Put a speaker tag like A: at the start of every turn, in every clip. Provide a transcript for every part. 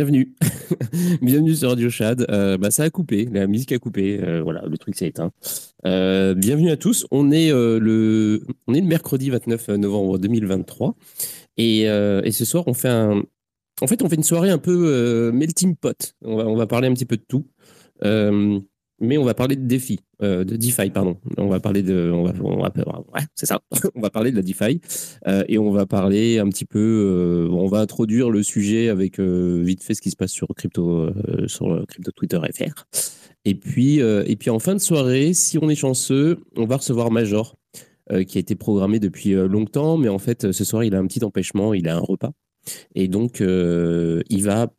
A: Bienvenue. bienvenue sur Radio Chad. Euh, bah, ça a coupé, la musique a coupé. Euh, voilà, le truc s'est éteint. Euh, bienvenue à tous. On est, le, on est le mercredi 29 novembre 2023. Et, et, ce soir, on fait un. En fait, on fait une soirée un peu melting pot. On va, on va parler un petit peu de tout mais on va parler de défi, euh, de DeFi, pardon. On va parler de, on va, ouais, c'est ça. on va parler de la DeFi euh, et on va parler un petit peu, euh, on va introduire le sujet avec vite fait ce qui se passe sur crypto, sur crypto Twitter FR. Et puis, et puis en fin de soirée, si on est chanceux, on va recevoir Major, qui a été programmé depuis longtemps, mais en fait ce soir il a un petit empêchement, il a un repas. Et donc, il va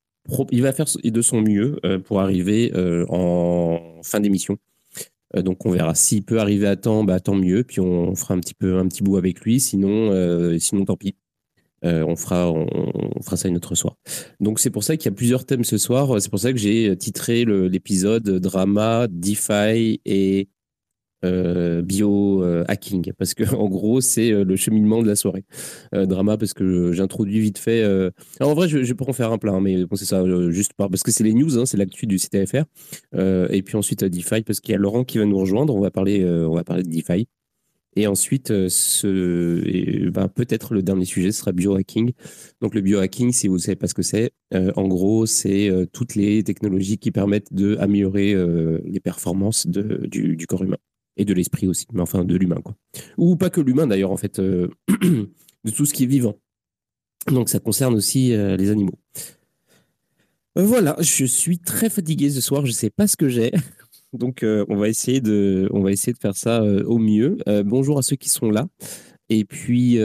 A: il va faire de son mieux euh, pour arriver euh, en fin d'émission. Euh, donc on verra s'il peut arriver à temps, bah, tant mieux. Puis on fera un petit bout avec lui. Sinon, sinon tant pis. on, fera, on, fera ça une autre soir. Donc c'est pour ça qu'il y a plusieurs thèmes ce soir. C'est pour ça que j'ai titré l'épisode Drama, DeFi et euh, bio-hacking, euh, parce que en gros, c'est euh, le cheminement de la soirée. drama, parce que j'introduis vite fait. en vrai, je, je peux en faire un plein, hein, mais c'est ça, juste parce que c'est les news, hein, c'est l'actu du CTFR. et puis ensuite, DeFi, parce qu'il y a Laurent qui va nous rejoindre. On va parler, on va parler de DeFi. Et ensuite, bah, peut-être le dernier sujet sera biohacking. Donc, le biohacking, si vous ne savez pas ce que c'est, en gros, c'est toutes les technologies qui permettent d'améliorer les performances du, corps humain et de l'esprit aussi, mais enfin de l'humain quoi. Ou pas que l'humain d'ailleurs en fait, euh, de tout ce qui est vivant. Donc ça concerne aussi euh, les animaux. Euh, voilà, je suis très fatigué ce soir, je sais pas ce que j'ai. Donc on va essayer de, on va essayer de faire ça au mieux. bonjour à ceux qui sont là. Et puis, et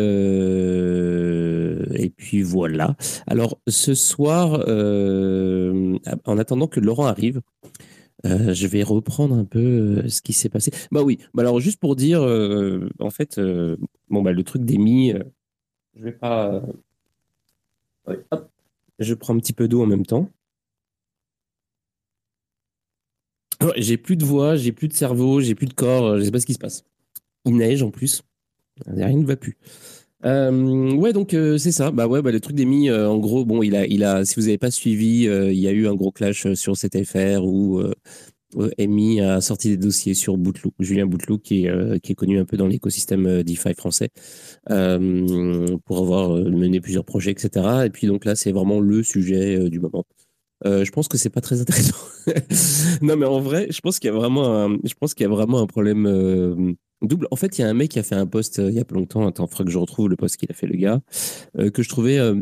A: puis voilà. Alors ce soir, en attendant que Laurent arrive, euh, je vais reprendre un peu euh, ce qui s'est passé. Bah oui, bah alors juste pour dire, euh, en fait, bon bah le truc d'Emi, je vais pas. je prends un petit peu d'eau en même temps. j'ai plus de voix, j'ai plus de cerveau, j'ai plus de corps, je sais pas ce qui se passe. Il neige en plus, rien ne va plus. Euh, ouais, donc euh, c'est ça. Bah ouais, bah, le truc d'Emi, euh, en gros, bon, il a, il a, si vous n'avez pas suivi, il y a eu un gros clash sur CTFR où Emi a sorti des dossiers sur Bouteloup, Julien Bouteloup, qui est, qui est connu un peu dans l'écosystème DeFi français, pour avoir mené plusieurs projets, etc. Et puis donc là, c'est vraiment le sujet du moment. je pense que c'est pas très intéressant. non, mais en vrai, je pense qu'il y a vraiment un, je pense qu'il y a vraiment un problème Double. En fait, il y a un mec qui a fait un post euh, il y a pas longtemps. Attends, il faudra que je retrouve le post qu'il a fait, le gars, euh, que je trouvais euh,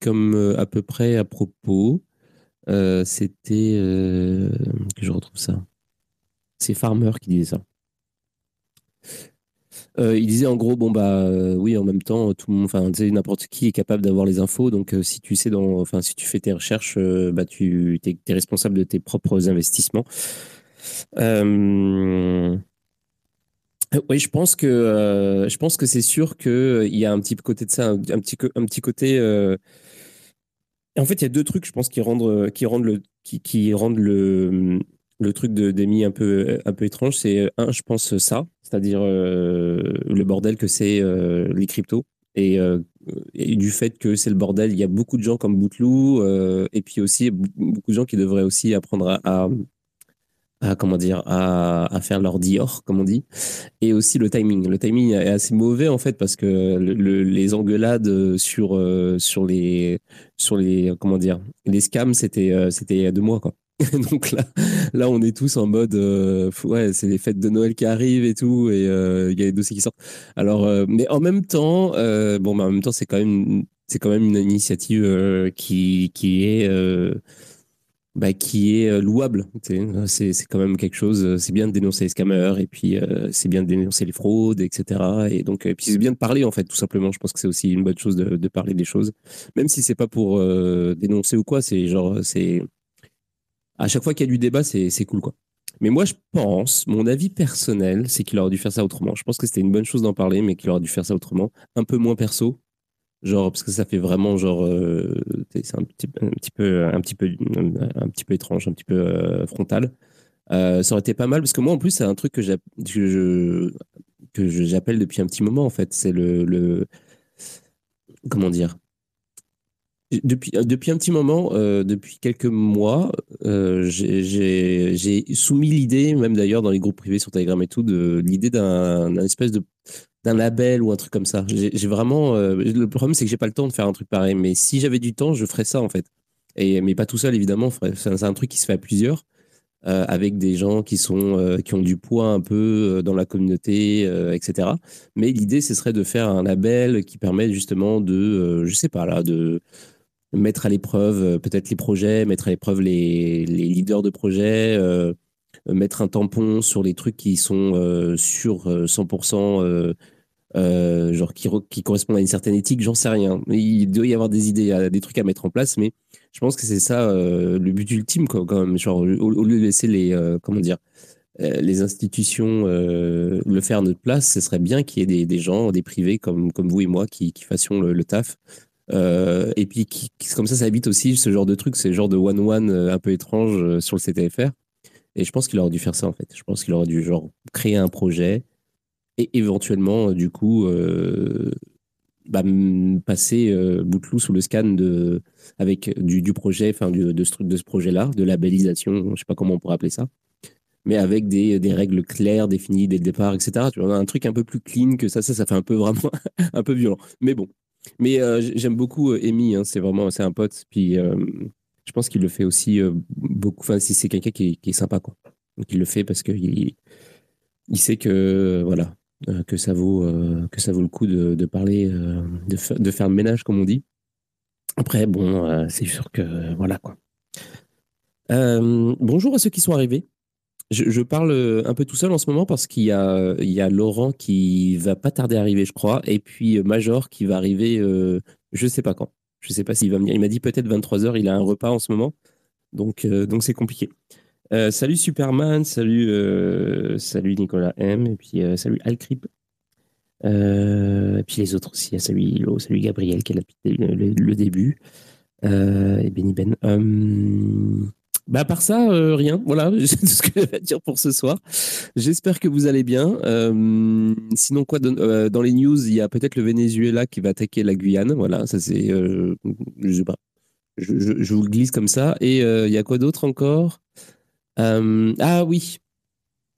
A: comme à peu près à propos. C'était. que je retrouve ça. C'est Farmer qui disait ça. il disait en gros, bon bah oui, en même temps, tout le monde, enfin, n'importe qui est capable d'avoir les infos. Donc, si tu sais, dans, enfin, si tu fais tes recherches, bah tu es, responsable de tes propres investissements. Oui, je pense que euh, je pense que c'est sûr qu'il euh, il y a un petit côté de ça, un, petit un petit côté. Euh, en fait, il y a deux trucs, je pense, qui rendent qui rendent le qui, qui rendent le le truc de d'Emi un peu un peu étrange. C'est un, je pense ça, c'est-à-dire le bordel que c'est les cryptos et, du fait que c'est le bordel. Il y a beaucoup de gens comme Bouteloup et puis aussi beaucoup de gens qui devraient aussi apprendre à comment dire à, faire leur Dior comme on dit. Et aussi le timing. Le timing est assez mauvais en fait parce que les engueulades sur euh, sur les sur les comment dire les scams c'était euh, c'était il y a deux mois quoi. Donc là là on est tous en mode euh, ouais c'est les fêtes de Noël qui arrivent et tout et il y a les dossiers qui sortent. Alors mais en même temps bon mais en même temps c'est quand même c'est quand même une initiative qui qui est bah, qui est euh, louable. C'est, c'est quand même quelque chose, euh, c'est bien de dénoncer les scammers et puis euh, c'est bien de dénoncer les fraudes, etc. Et donc, puis c'est bien de parler en fait, tout simplement. Je pense que c'est aussi une bonne chose de, de parler des choses, même si c'est pas pour dénoncer ou quoi. C'est genre, c'est à chaque fois qu'il y a du débat, c'est, c'est cool quoi. Mais moi, je pense, mon avis personnel, c'est qu'il aurait dû faire ça autrement. Je pense que c'était une bonne chose d'en parler, mais qu'il aurait dû faire ça autrement, un peu moins perso, genre parce que ça fait vraiment genre euh, c'est un petit, un petit peu un petit peu un petit peu étrange un petit peu euh, frontal. Euh, ça aurait été pas mal parce que moi en plus c'est un truc que j'appelle depuis un petit moment en fait. C'est le, le comment dire? Depuis, depuis un petit moment, depuis quelques mois, j'ai soumis l'idée, même d'ailleurs dans les groupes privés sur Telegram et tout, de l'idée d'un espèce de d'un label ou un truc comme ça. J'ai vraiment. le problème, c'est que j'ai pas le temps de faire un truc pareil. Mais si j'avais du temps, je ferais ça en fait. Et, mais pas tout seul, évidemment. C'est un truc qui se fait à plusieurs. Euh, avec des gens qui, sont, euh, qui ont du poids un peu euh, dans la communauté, etc. Mais l'idée, ce serait de faire un label qui permet justement de, je sais pas là, de mettre à l'épreuve peut-être les projets, mettre à l'épreuve les, les, leaders de projets, mettre un tampon sur les trucs qui sont sur 100%. genre qui, qui correspondent à une certaine éthique, j'en sais rien. Il doit y avoir des idées, des trucs à mettre en place, mais je pense que c'est ça euh, le but ultime, quand même. Genre, au, lieu de laisser les, euh, comment dire, euh, les institutions le faire à notre place, ce serait bien qu'il y ait des, gens, des privés comme, comme vous et moi qui, fassions le, taf. et puis, qui, comme ça, ça évite aussi ce genre de truc, ce genre de one-one un peu étrange sur le CTFR. Et je pense qu'il aurait dû faire ça, en fait. Je pense qu'il aurait dû, genre, créer un projet et éventuellement, du coup, bah, passer euh, Bouteloup sous le scan de, avec du, projet, enfin de, de, ce, de ce projet-là, de labellisation, je ne sais pas comment on pourrait appeler ça, mais avec des, des, règles claires définies dès le départ, etc. Tu vois, un truc un peu plus clean que ça, ça, ça fait un peu vraiment un peu violent. Mais bon. Mais euh, j'aime beaucoup euh, Amy, hein, c'est vraiment c'est un pote, puis je pense qu'il le fait aussi beaucoup. Enfin, si c'est quelqu'un qui, est sympa, quoi. Donc il le fait parce qu'il il sait que voilà, euh, que ça vaut euh, que ça vaut le coup de, parler, euh, de, faire le ménage comme on dit. Après, bon, c'est sûr que voilà quoi. bonjour à ceux qui sont arrivés. Je, parle un peu tout seul en ce moment parce qu'il y a, y a Laurent qui va pas tarder à arriver, je crois, et puis Major qui va arriver, euh, je sais pas quand. Je sais pas s'il va venir. Il m'a dit peut-être 23h, il a un repas en ce moment. Donc, donc c'est compliqué. Euh, salut Superman, salut, euh, salut Nicolas M, et puis euh, salut Alcrip. et puis les autres aussi, salut Hilo, salut Gabriel qui là depuis le, début. et Benny Ben. Bah, à part ça, rien. Voilà, c'est tout ce que j'avais à dire pour ce soir. J'espère que vous allez bien. sinon, quoi, dans les news, il y a peut-être le Venezuela qui va attaquer la Guyane. Voilà, ça c'est. je sais pas. Je, vous glisse comme ça. Et il y a quoi d'autre encore? Euh, ah oui.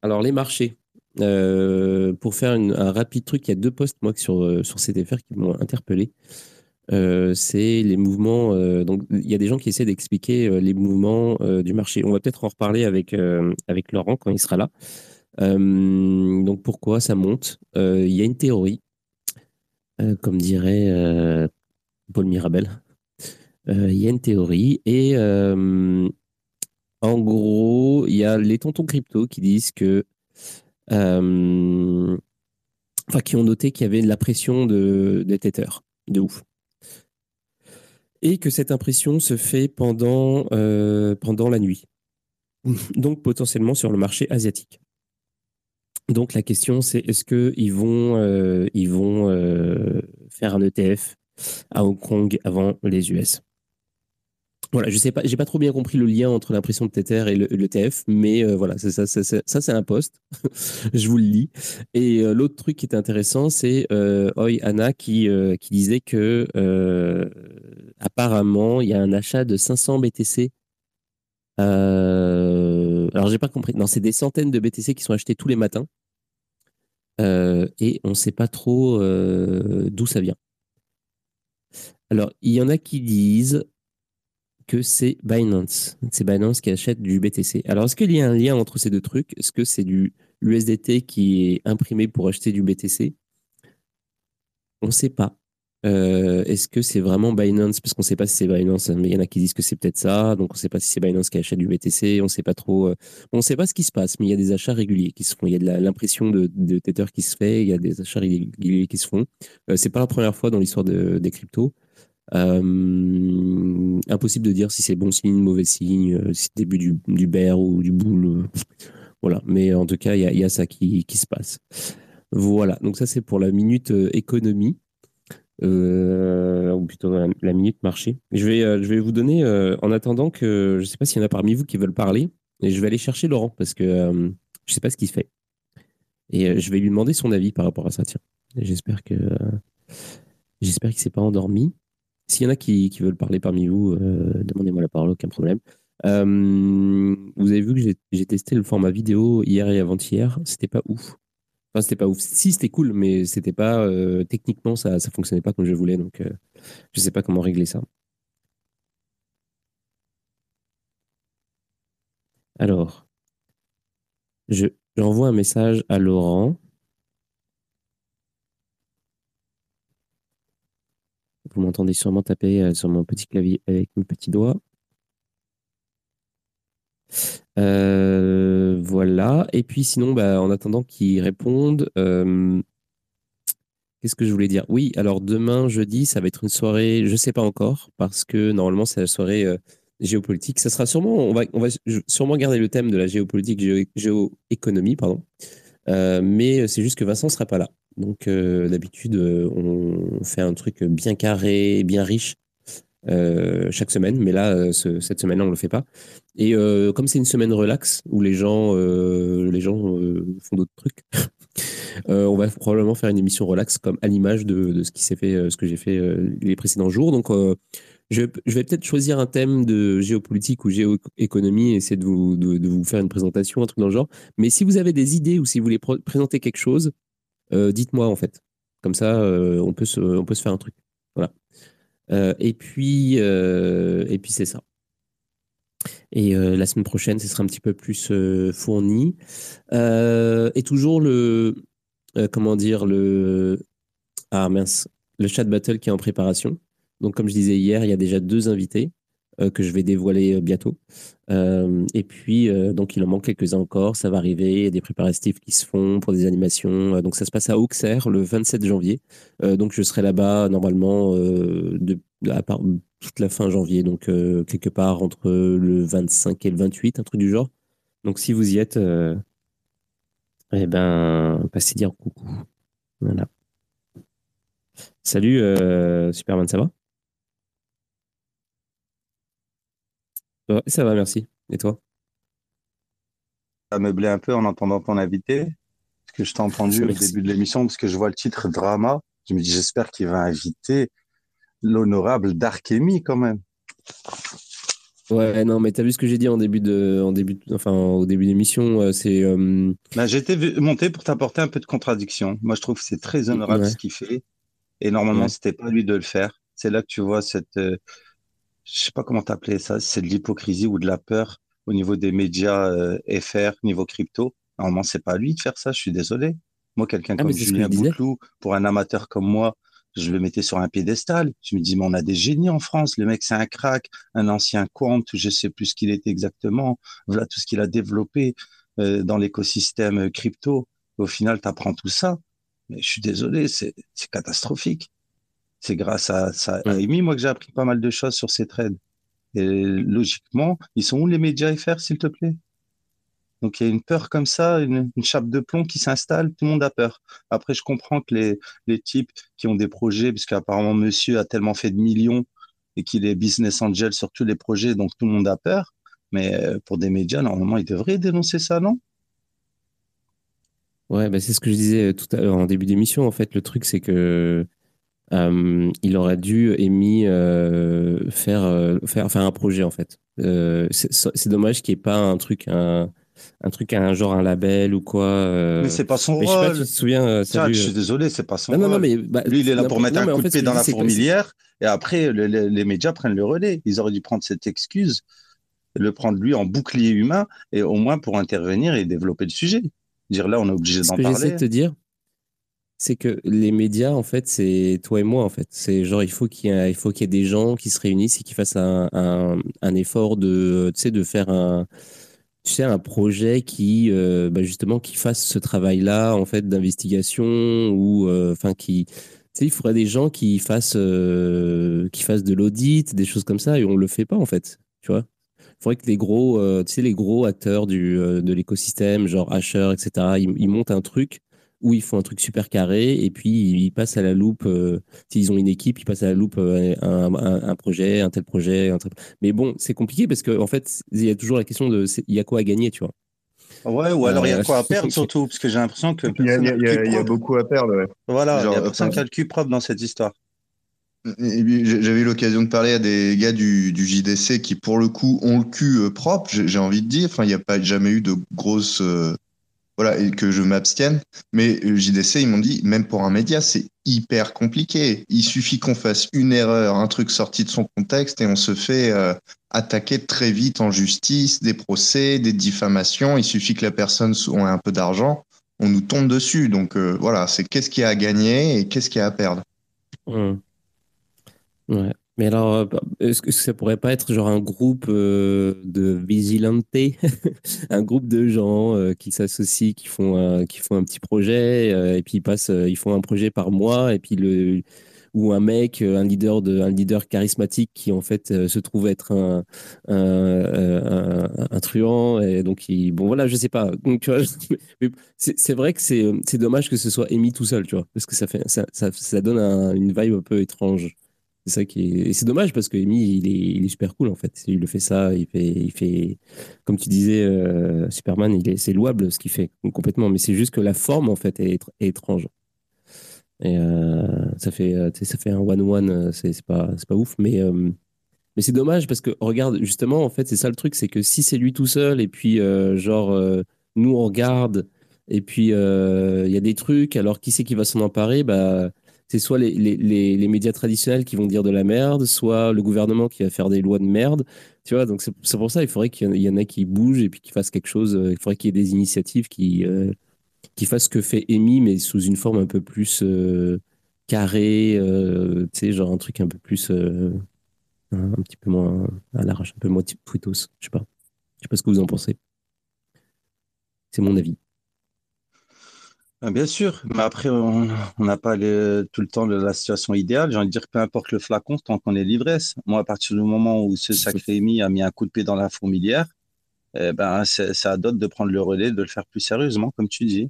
A: Alors, les marchés. Euh, pour faire un rapide truc, il y a deux posts moi sur, euh, sur CTFR qui m'ont interpellé. C'est les mouvements. donc, il y a des gens qui essaient d'expliquer les mouvements du marché. On va peut-être en reparler avec, avec Laurent quand il sera là. donc, pourquoi ça monte? Il y a une théorie, comme dirait Paul Mirabel. Il y a une théorie et en gros, il y a les tontons crypto qui disent que. Euh, enfin, qui ont noté qu'il y avait de la pression de, des têteurs, de ouf. Et que cette impression se fait pendant, euh, pendant la nuit. Donc, potentiellement sur le marché asiatique. Donc, la question, c'est est-ce qu'ils vont, euh, ils vont faire un ETF à Hong Kong avant les US voilà, je sais pas, j'ai pas trop bien compris le lien entre l'impression de Tether et l'ETF, mais euh, voilà, ça, ça, ça, ça c'est un poste. je vous le lis. Et euh, l'autre truc qui était intéressant, c'est euh, Oi Anna qui, euh, qui disait que apparemment, il y a un achat de 500 BTC. alors, j'ai pas compris. Non, c'est des centaines de BTC qui sont achetés tous les matins. et on sait pas trop d'où ça vient. Alors, il y en a qui disent que c'est Binance. C'est Binance qui achète du BTC. Alors, est-ce qu'il y a un lien entre ces deux trucs? Est-ce que c'est du USDT qui est imprimé pour acheter du BTC On ne sait pas. Euh, est-ce que c'est vraiment Binance? Parce qu'on ne sait pas si c'est Binance, mais il y en a qui disent que c'est peut-être ça. Donc, on ne sait pas si c'est Binance qui achète du BTC. On ne sait pas trop. Euh, on ne sait pas ce qui se passe, mais il y a des achats réguliers qui se font. Il y a de l'impression de, de qui se fait. Il y a des achats réguliers qui se font. Euh, c'est pas la première fois dans l'histoire des cryptos. Euh, impossible de dire si c'est bon signe, mauvais signe, si c'est début du, du bear ou du. Euh, voilà. Mais en tout cas, il y, a, ça qui, se passe. Voilà. Donc ça, c'est pour la minute économie. Ou plutôt la, minute marché. Je vais, je vais vous donner, en attendant que, je ne sais pas s'il y en a parmi vous qui veulent parler, et je vais aller chercher Laurent parce que je ne sais pas ce qu'il fait. Et je vais lui demander son avis par rapport à ça. Tiens, j'espère que j'espère qu'il s'est pas endormi. S'il y en a qui, veulent parler parmi vous, demandez-moi la parole, aucun problème. vous avez vu que j'ai testé le format vidéo hier et avant-hier. C'était pas ouf. Enfin, c'était pas ouf. Si, c'était cool, mais c'était pas. techniquement, ça, ça fonctionnait pas comme je voulais. Donc, je sais pas comment régler ça. Alors, je, j'envoie un message à Laurent. Vous m'entendez sûrement taper euh, sur mon petit clavier avec mes petits doigts. Euh, voilà. Et puis sinon, bah, en attendant qu'ils répondent, euh, qu'est-ce que je voulais dire? Oui, alors demain, jeudi, ça va être une soirée, je ne sais pas encore, parce que normalement, c'est la soirée géopolitique. Ça sera sûrement, on va, on va sûrement garder le thème de la géopolitique, géoéconomie, pardon. mais c'est juste que Vincent ne sera pas là. Donc, euh, d'habitude, euh, on fait un truc bien carré, bien riche euh, chaque semaine. Mais là, cette semaine-là, on ne le fait pas. Et comme c'est une semaine relax où les gens, les gens font d'autres trucs, on va probablement faire une émission relax comme à l'image de, ce qui s'est fait, ce que j'ai fait les précédents jours. Donc, je, vais peut-être choisir un thème de géopolitique ou géoéconomie et essayer de vous, de vous, faire une présentation, un truc dans le genre. Mais si vous avez des idées ou si vous voulez présenter quelque chose, euh, dites-moi en fait. Comme ça, euh, on, peut se, on peut faire un truc. Voilà. Euh, et puis, et puis c'est ça. Et la semaine prochaine, ce sera un petit peu plus fourni. et toujours le, comment dire, le, ah mince, le chat battle qui est en préparation. Donc, comme je disais hier, il y a déjà deux invités. Euh, que je vais dévoiler euh, bientôt. Euh, et puis, donc, il en manque quelques-uns encore. Ça va arriver. Il y a des préparatifs qui se font pour des animations. donc, ça se passe à Auxerre le 27 janvier. donc, je serai là-bas normalement toute la fin janvier. Donc, quelque part entre le 25 et le 28, un truc du genre. Donc, si vous y êtes, eh ben, passez dire coucou. Voilà. Salut, Superman, ça va? Ça va, merci. Et toi?
B: Ça meublé un peu en entendant ton invité, parce que je t'ai entendu au début de l'émission, parce que je vois le titre drama. Je me dis, j'espère qu'il va inviter l'honorable Darkemi quand même.
A: Ouais, non, mais t'as vu ce que j'ai dit en début de, en début, enfin au début d'émission, euh, c'est. Euh...
B: Ben, été monté pour t'apporter un peu de contradiction. Moi, je trouve que c'est très honorable ce qu'il fait, et normalement, c'était pas lui de le faire. C'est là que tu vois cette, euh, je sais pas comment t'appeler ça, c'est de l'hypocrisie ou de la peur au niveau des médias euh, FR, niveau crypto. Normalement, c'est pas à lui de faire ça, je suis désolé. Moi, quelqu'un ah, comme Julien Bouclou, pour un amateur comme moi, je le mettais sur un piédestal. Je me dis, mais on a des génies en France. Le mec, c'est un crack, un ancien compte, je sais plus ce qu'il était exactement. Voilà tout ce qu'il a développé euh, dans l'écosystème crypto. Au final, tu apprends tout ça. Mais je suis désolé, c'est catastrophique. C'est grâce à, ça, Amy, moi, que j'ai appris pas mal de choses sur ces trades. Et logiquement, ils sont où les médias FR, s'il te plaît? Donc il y a une peur comme ça, une, chape de plomb qui s'installe, tout le monde a peur. Après, je comprends que les, les types qui ont des projets, puisqu'apparemment monsieur a tellement fait de millions et qu'il est business angel sur tous les projets, donc tout le monde a peur. Mais euh, pour des médias, normalement, ils devraient dénoncer ça, non?
A: Ouais, bah c'est ce que je disais tout à l'heure en début d'émission. En fait, le truc, c'est que euh, il aurait dû émis euh, faire, euh, faire, faire un projet en fait. c'est dommage qu'il n'y ait pas un truc, un, un truc, un genre un label ou quoi.
B: Mais c'est pas son rôle. Je sais pas, tu te
A: souviens.
B: je suis désolé, c'est pas son rôle. mais, bah, Lui, il est là pour mettre un coup de pied dans la fourmilière et après, les médias prennent le relais. Ils auraient dû prendre cette excuse, le prendre lui en bouclier humain et au moins pour intervenir et développer le sujet. Dire là, on est obligé d'en parler.
A: Ce que j'essaie de te dire, c'est que les médias, en fait, c'est toi et moi, en fait. C'est genre, il faut qu'il y, qu'il y ait des gens qui se réunissent et qui fassent un, un, effort de, tu sais, de faire un, tu sais, un projet qui, euh, bah, justement, qui fasse ce travail-là, en fait, d'investigation ou, euh, enfin, qui, tu sais, il faudrait des gens qui fassent, euh, qui fassent de l'audit, des choses comme ça, et on le fait pas, en fait, tu vois. Il faudrait que les gros, tu sais, les gros acteurs du, de l'écosystème, genre Asher, etc., ils montent un truc où ils font un truc super carré et puis ils passent à la loupe. Euh, s'ils ont une équipe, ils passent à la loupe euh, un, projet, un tel projet. Mais bon, c'est compliqué parce qu'en en fait, il y a toujours la question de il y a quoi à gagner, tu vois.
B: Ouais, ou alors il y a euh, quoi à perdre surtout, parce que j'ai l'impression que.
C: Il y, a, beaucoup à perdre.
B: Voilà, il y a personne qui a le cul propre dans cette histoire.
C: J'avais eu l'occasion de parler à des gars du, du, JDC qui, pour le coup, ont le cul propre, j'ai envie de dire. Enfin, il n'y a pas jamais eu de grosses. Euh, voilà, et que je m'abstienne. Mais le JDC, ils m'ont dit, même pour un média, c'est hyper compliqué. Il suffit qu'on fasse une erreur, un truc sorti de son contexte, et on se fait euh, attaquer très vite en justice, des procès, des diffamations. Il suffit que la personne ait un peu d'argent, on nous tombe dessus. Donc voilà, c'est qu'est-ce qu'il y a à gagner et qu'est-ce qu'il y a à perdre.
A: Mais alors, euh, est-ce que ça pourrait pas être genre un groupe euh, de vigilante, un groupe de gens euh, qui s'associent, qui font qui font un petit projet et puis ils passent, ils font un projet par mois et puis le ou un mec, un leader de un leader charismatique qui en fait se trouve être un un, un, truand et donc bon voilà je sais pas c'est vrai que c'est dommage que ce soit émis tout seul tu vois parce que ça fait ça, ça donne une vibe un peu étrange. C'est ça qui est... Et c'est dommage parce que Amy, il est, il est, super cool en fait. Il le fait ça, il fait, il fait... comme tu disais, euh, Superman, il est, c'est louable ce qu'il fait complètement, mais c'est juste que la forme en fait est, étrange. Et euh, ça fait, euh, ça fait un one-one, c'est, c'est pas, c'est pas ouf, mais, mais c'est dommage parce que regarde, justement, en fait, c'est ça le truc, c'est que si c'est lui tout seul et puis genre nous on regarde et puis il y a des trucs, alors qui c'est qui va s'en emparer, bah c'est soit les, les, les, médias traditionnels qui vont dire de la merde, soit le gouvernement qui va faire des lois de merde. Tu vois, donc c'est pour ça il faudrait qu'il y en ait qui bougent et puis qui fassent quelque chose. Euh, il faudrait qu'il y ait des initiatives qui, euh, qui fassent ce que fait Amy, mais sous une forme un peu plus euh, carrée, tu sais, genre un truc un peu plus. un petit peu moins à l'arrache, un peu moins tweetos. Je sais pas. Je sais pas ce que vous en pensez. C'est mon avis.
B: Ah, bien sûr, mais après, on n'a pas tout le temps de la situation idéale. J'ai envie de dire, peu importe le flacon, tant qu'on est l'ivresse. Moi, à partir du moment où ce sacré Amy a mis un coup de pied dans la fourmilière, eh ben, c'est à d'autres de prendre le relais, de le faire plus sérieusement, comme tu dis.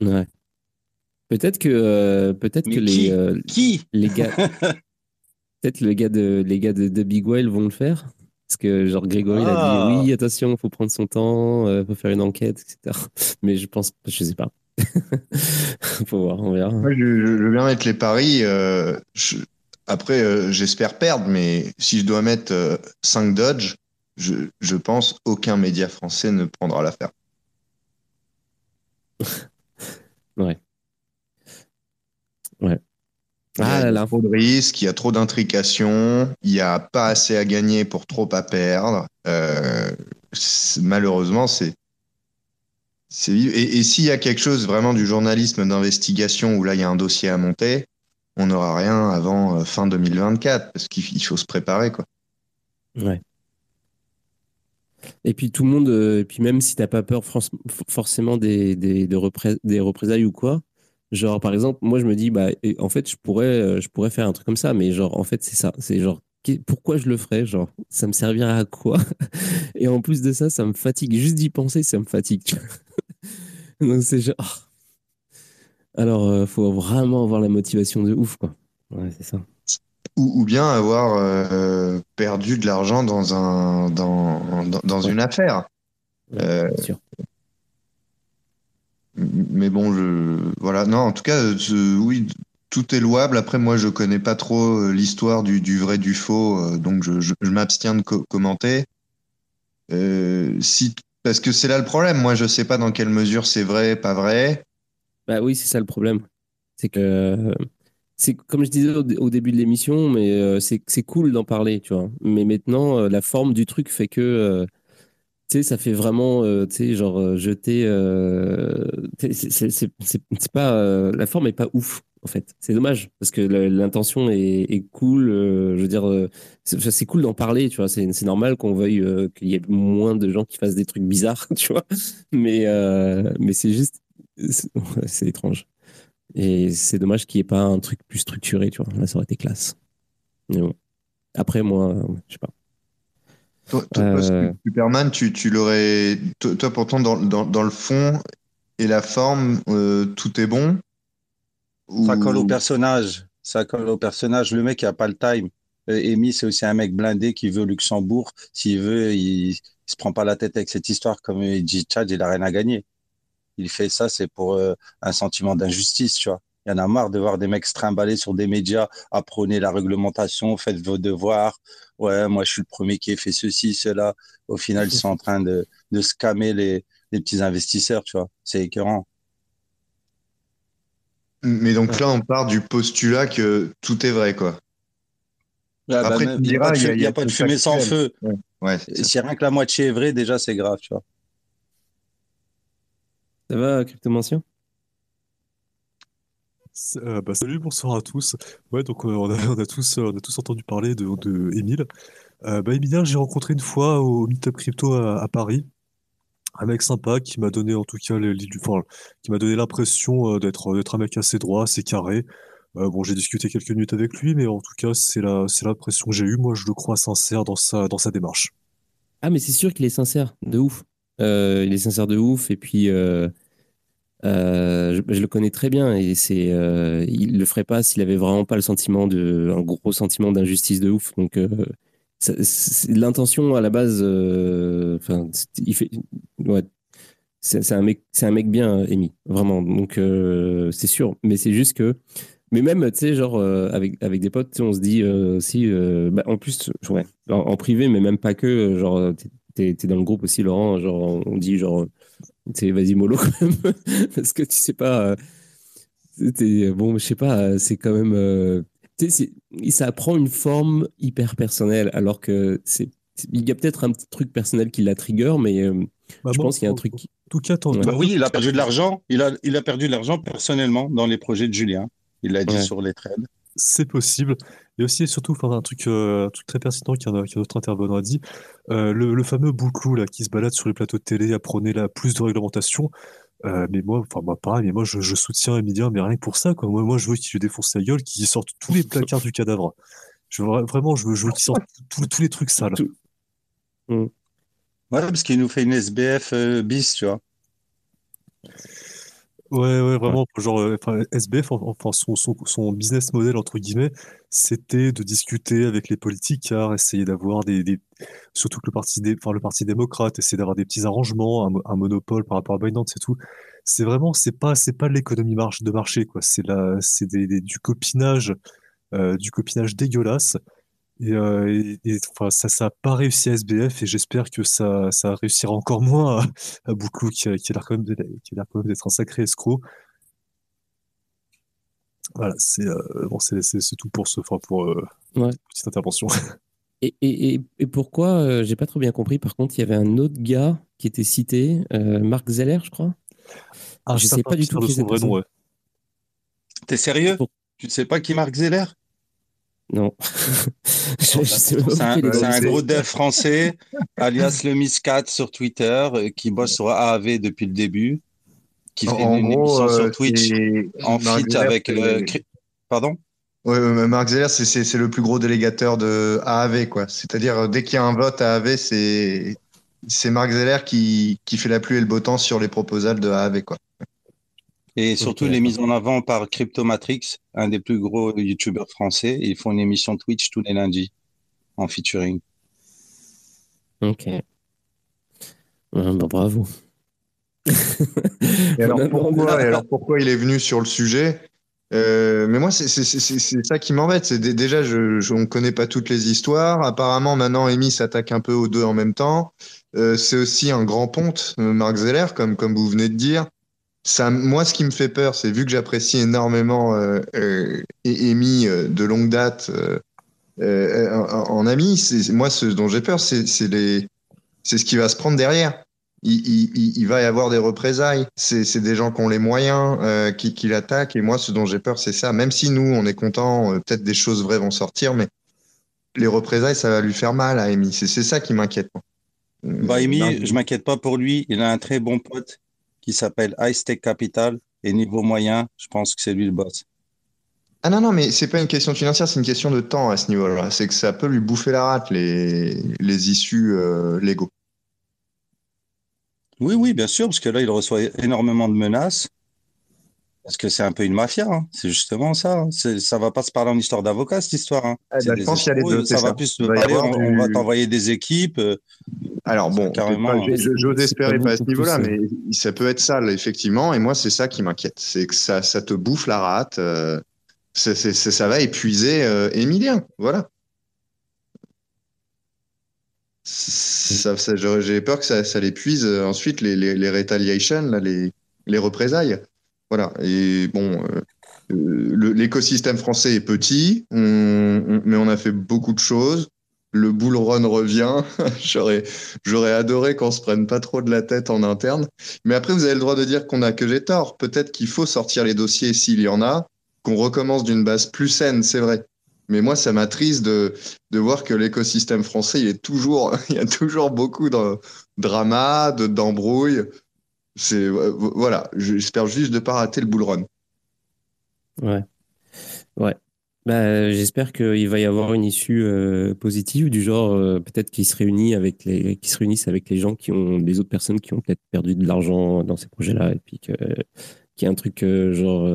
A: Ouais. Peut-être que, euh, peut-être que
B: les,
A: euh,
B: qui?
A: les gars, peut-être les gars de, les gars de, Big Whale vont le faire. Parce que, genre, Grégory a dit ah. oui, attention, il faut prendre son temps, il euh, faut faire une enquête, etc. Mais je pense, je sais pas. Faut voir, on verra.
C: je, veux bien mettre les paris. Euh, après, euh, j'espère perdre, mais si je dois mettre 5 euh, Dodge, je, je pense aucun média français ne prendra l'affaire.
A: ouais. Ouais.
C: Ah il y a trop de risques, il y a trop d'intrications, il n'y a pas assez à gagner pour trop à perdre. malheureusement, c'est et, s'il y a quelque chose vraiment du journalisme d'investigation où là il y a un dossier à monter, on n'aura rien avant euh, fin 2024 parce qu'il faut se préparer quoi.
A: Ouais. Et puis tout le monde, euh, et puis même si t'as pas peur forcément des, des, représailles ou quoi, genre par exemple, moi je me dis bah en fait je pourrais euh, je pourrais faire un truc comme ça, mais genre en fait c'est ça, c'est genre pourquoi je le ferais genre ça me servirait à quoi? Et en plus de ça, ça me fatigue juste d'y penser, ça me fatigue. Donc c'est genre. Oh. Alors, il euh, faut vraiment avoir la motivation de ouf, quoi. Ouais, c'est ça.
C: Ou, bien avoir euh, perdu de l'argent dans, un, dans, dans, une affaire.
A: Euh, sûr.
C: Mais bon, je, voilà. Non, en tout cas, oui, tout est louable. Après, moi, je connais pas trop l'histoire du, du, vrai, du faux, donc je, je, m'abstiens de commenter. si parce que c'est là le problème. Moi, je sais pas dans quelle mesure c'est vrai, pas vrai.
A: Bah oui, c'est ça le problème. C'est que c'est comme je disais au, début de l'émission, mais euh, c'est cool d'en parler, tu vois. Mais maintenant, euh, la forme du truc fait que euh, ça fait vraiment, tu sais, genre jeter. c'est pas la forme est pas ouf en fait. C'est dommage parce que l'intention est, cool. Euh, je veux dire, euh, c'est cool d'en parler, tu vois. C'est normal qu'on veuille euh, qu'il y ait moins de gens qui fassent des trucs bizarres, tu vois. Mais, mais c'est juste, c'est étrange. Et c'est dommage qu'il n'y ait pas un truc plus structuré, tu vois. Là, ça aurait été classe. Mais bon. Après, moi, je sais pas.
C: Toi, Superman, tu, tu l'aurais. Toi, pourtant, dans, dans, dans, le fond et la forme, tout est bon.
B: Ça colle au personnage. Ça colle au personnage. Le mec, il n'a pas le time. Euh, Amy, c'est aussi un mec blindé qui veut Luxembourg. S'il veut, il, ne se prend pas la tête avec cette histoire. Comme il dit Chad, il a rien à gagner. Il fait ça, c'est pour euh, un sentiment d'injustice, tu vois. Il y en a marre de voir des mecs se trimballer sur des médias, apprenez la réglementation, faites vos devoirs. Ouais, moi, je suis le premier qui ait fait ceci, cela. Au final, ils sont en train de, de scammer les, les petits investisseurs, tu vois. C'est écœurant.
C: Mais donc là, on part du postulat que tout est vrai, quoi.
B: Bah, Après, il n'y a, pas de fumée sans feu. Ouais. si rien que la moitié est vrai, déjà, c'est grave, tu vois.
A: Ça va, Cryptomancien
D: euh, bah, salut, bonsoir à tous. Ouais, donc euh, on, a, tous, on a tous entendu parler de, de Émile. Euh, bah, Emilien, j'ai rencontré une fois au Meetup Crypto à, Paris. Un mec sympa qui m'a donné en tout cas qui m'a donné l'impression d'être d'être un mec assez droit, assez carré. bon, j'ai discuté quelques minutes avec lui, mais en tout cas, c'est la c'est l'impression que j'ai eue. Moi, je le crois sincère dans sa dans sa démarche.
A: Ah, mais c'est sûr qu'il est sincère, de ouf. il est sincère de ouf, et puis euh, je, le connais très bien et c'est, euh, il le ferait pas s'il avait vraiment pas le sentiment de, un gros sentiment d'injustice de ouf. Donc, euh, l'intention à la base, euh, enfin, il fait, ouais, c'est un mec, c'est un mec bien, Amy, vraiment. Donc, c'est sûr. Mais c'est juste que, mais même, tu sais, genre avec avec des potes, on se dit aussi, bah, en plus, ouais, en, privé, mais même pas que, genre, t'es es dans le groupe aussi, Laurent. Genre, on dit genre vas-y mollo quand même parce que tu sais pas euh, bon je sais pas c'est quand même euh, ça prend une forme hyper personnelle alors que c'est il y a peut-être un petit truc personnel qui la trigger mais euh, bah, je pense qu'il y a un truc qui...
B: tout cas bah oui il a perdu de l'argent il a il a perdu de l'argent personnellement dans les projets de Julien il l'a dit sur les trades
D: c'est possible. Et aussi, et surtout, enfin, un truc, euh, un truc très pertinent qu'un autre intervenant a dit, euh, le, le, fameux bouclou là, qui se balade sur les plateaux de télé à prôner la plus de réglementation. Euh, mais moi, enfin moi pareil, mais moi je, je soutiens Emilia, mais rien que pour ça, quoi. Moi, moi je veux qu'il lui défonce la gueule, qu'il sorte tous les placards du cadavre. Je veux, vraiment, je veux, je veux qu'il sorte tous les trucs sales.
B: Ouais, parce qu'il nous fait une SBF bis, tu vois.
D: Ouais, ouais, vraiment, genre, euh, enfin, SBF, enfin, son, son, son business model, entre guillemets, c'était de discuter avec les politicards, essayer d'avoir des, des, surtout que le parti, des, enfin, le parti démocrate, essayer d'avoir des petits arrangements, un, un, monopole par rapport à Binance et tout. C'est vraiment, c'est pas, c'est pas l'économie marche de marché, quoi. C'est la, c'est des, du copinage, euh, du copinage dégueulasse. Et, euh, enfin, ça, ça n'a pas réussi à SBF et j'espère que ça, ça réussira encore moins à, à Bouclou qui, a, qui a l'air quand même d'être un sacré escroc. Voilà, c'est euh, bon, c'est tout pour ce, enfin, pour euh, petite intervention.
A: Et, et, et pourquoi, euh, j'ai pas trop bien compris, par contre, il y avait un autre gars qui était cité, euh, Marc Zeller, je crois.
D: Ah, je sais pas du tout qui nom, ouais.
B: T'es sérieux? Tu ne sais pas qui est Marc Zeller?
A: Non.
B: c'est un, gros dev français, alias le Miscat sur Twitter, euh, qui bosse sur AAV depuis le début, qui fait une émission sur euh, Twitch en fit avec le. Pardon?
C: Oui, Marc Zeller, c'est le plus gros délégateur de AAV, quoi. C'est-à-dire, euh, dès qu'il y a un vote AAV, c'est Marc Zeller qui, qui fait la pluie et le beau temps sur les proposals de AAV, quoi.
B: Et surtout, les mises en avant par Cryptomatrix, un des plus gros youtubeurs français. Ils font une émission Twitch tous les lundis en featuring.
A: Ok. bah, bravo.
C: et, alors pourquoi, et alors pourquoi il est venu sur le sujet? Euh, mais moi, c'est ça qui m'embête. C'est déjà, je, je, on ne connaît pas toutes les histoires. Apparemment, maintenant, Amy s'attaque un peu aux deux en même temps. Euh, c'est aussi un grand ponte, euh, Marc Zeller, comme, comme vous venez de dire ça, moi, ce qui me fait peur, c'est vu que j'apprécie énormément euh, euh, Amy euh, de longue date euh, euh en, en, ami, moi, ce dont j'ai peur, c'est les, c'est ce qui va se prendre derrière. Il, il, il, va y avoir des représailles. C'est des gens qui ont les moyens euh, qui, qui l'attaquent. Et moi, ce dont j'ai peur, c'est ça. Même si nous, on est content, peut-être des choses vraies vont sortir, mais les représailles, ça va lui faire mal à Amy. C'est ça qui m'inquiète.
B: Bah, Amy, je m'inquiète pas pour lui. Il a un très bon pote qui s'appelle High Stake Capital. Et niveau moyen, je pense que c'est lui le boss.
C: Ah non, non, mais c'est pas une question financière, c'est une question de temps à ce niveau-là. C'est que ça peut lui bouffer la rate, les, les issues euh, légaux.
B: Oui, oui, bien sûr, parce que là, il reçoit énormément de menaces. Parce que c'est un peu une mafia, hein. c'est justement ça. Hein. Ça va pas se parler en histoire d'avocat, cette histoire. Hein.
C: Je pense qu'il y a les deux.
B: Ça va plus se parler, on, va t'envoyer des équipes. Euh,
C: Alors bon,
B: Carrément.
C: je- j'ose espérer
A: pas
C: pas à ce niveau-là, mais ça peut être sale, effectivement. Et moi, c'est ça qui m'inquiète. C'est que ça, ça te bouffe la rate. euh, c'est- c'est- c'est- ça va épuiser euh, Emilien. Voilà. Ça, J'ai peur que ça, ça l'épuise ensuite, les, les, les, les représailles. Voilà. Et bon, euh, euh, l'écosystème français est petit, mais on a fait beaucoup de choses. Le bull run revient. J'aurais, adoré qu'on se prenne pas trop de la tête en interne. Mais après, vous avez le droit de dire qu'on a que j'ai tort. Peut-être qu'il faut sortir les dossiers s'il y en a, qu'on recommence d'une base plus saine, c'est vrai. Mais moi, ça m'attriste de, de voir que l'écosystème français, il est toujours, il y a toujours beaucoup de drama, de, d'embrouilles. C'est, voilà. J'espère juste de pas rater le bull run.
A: Ouais. Ouais. Bah, j'espère qu'il va y avoir une issue euh, positive du genre euh, peut-être qu'ils se réunissent avec les se réunissent avec les gens qui ont des autres personnes qui ont peut-être perdu de l'argent dans ces projets-là et puis que qu'il y ait un truc euh, genre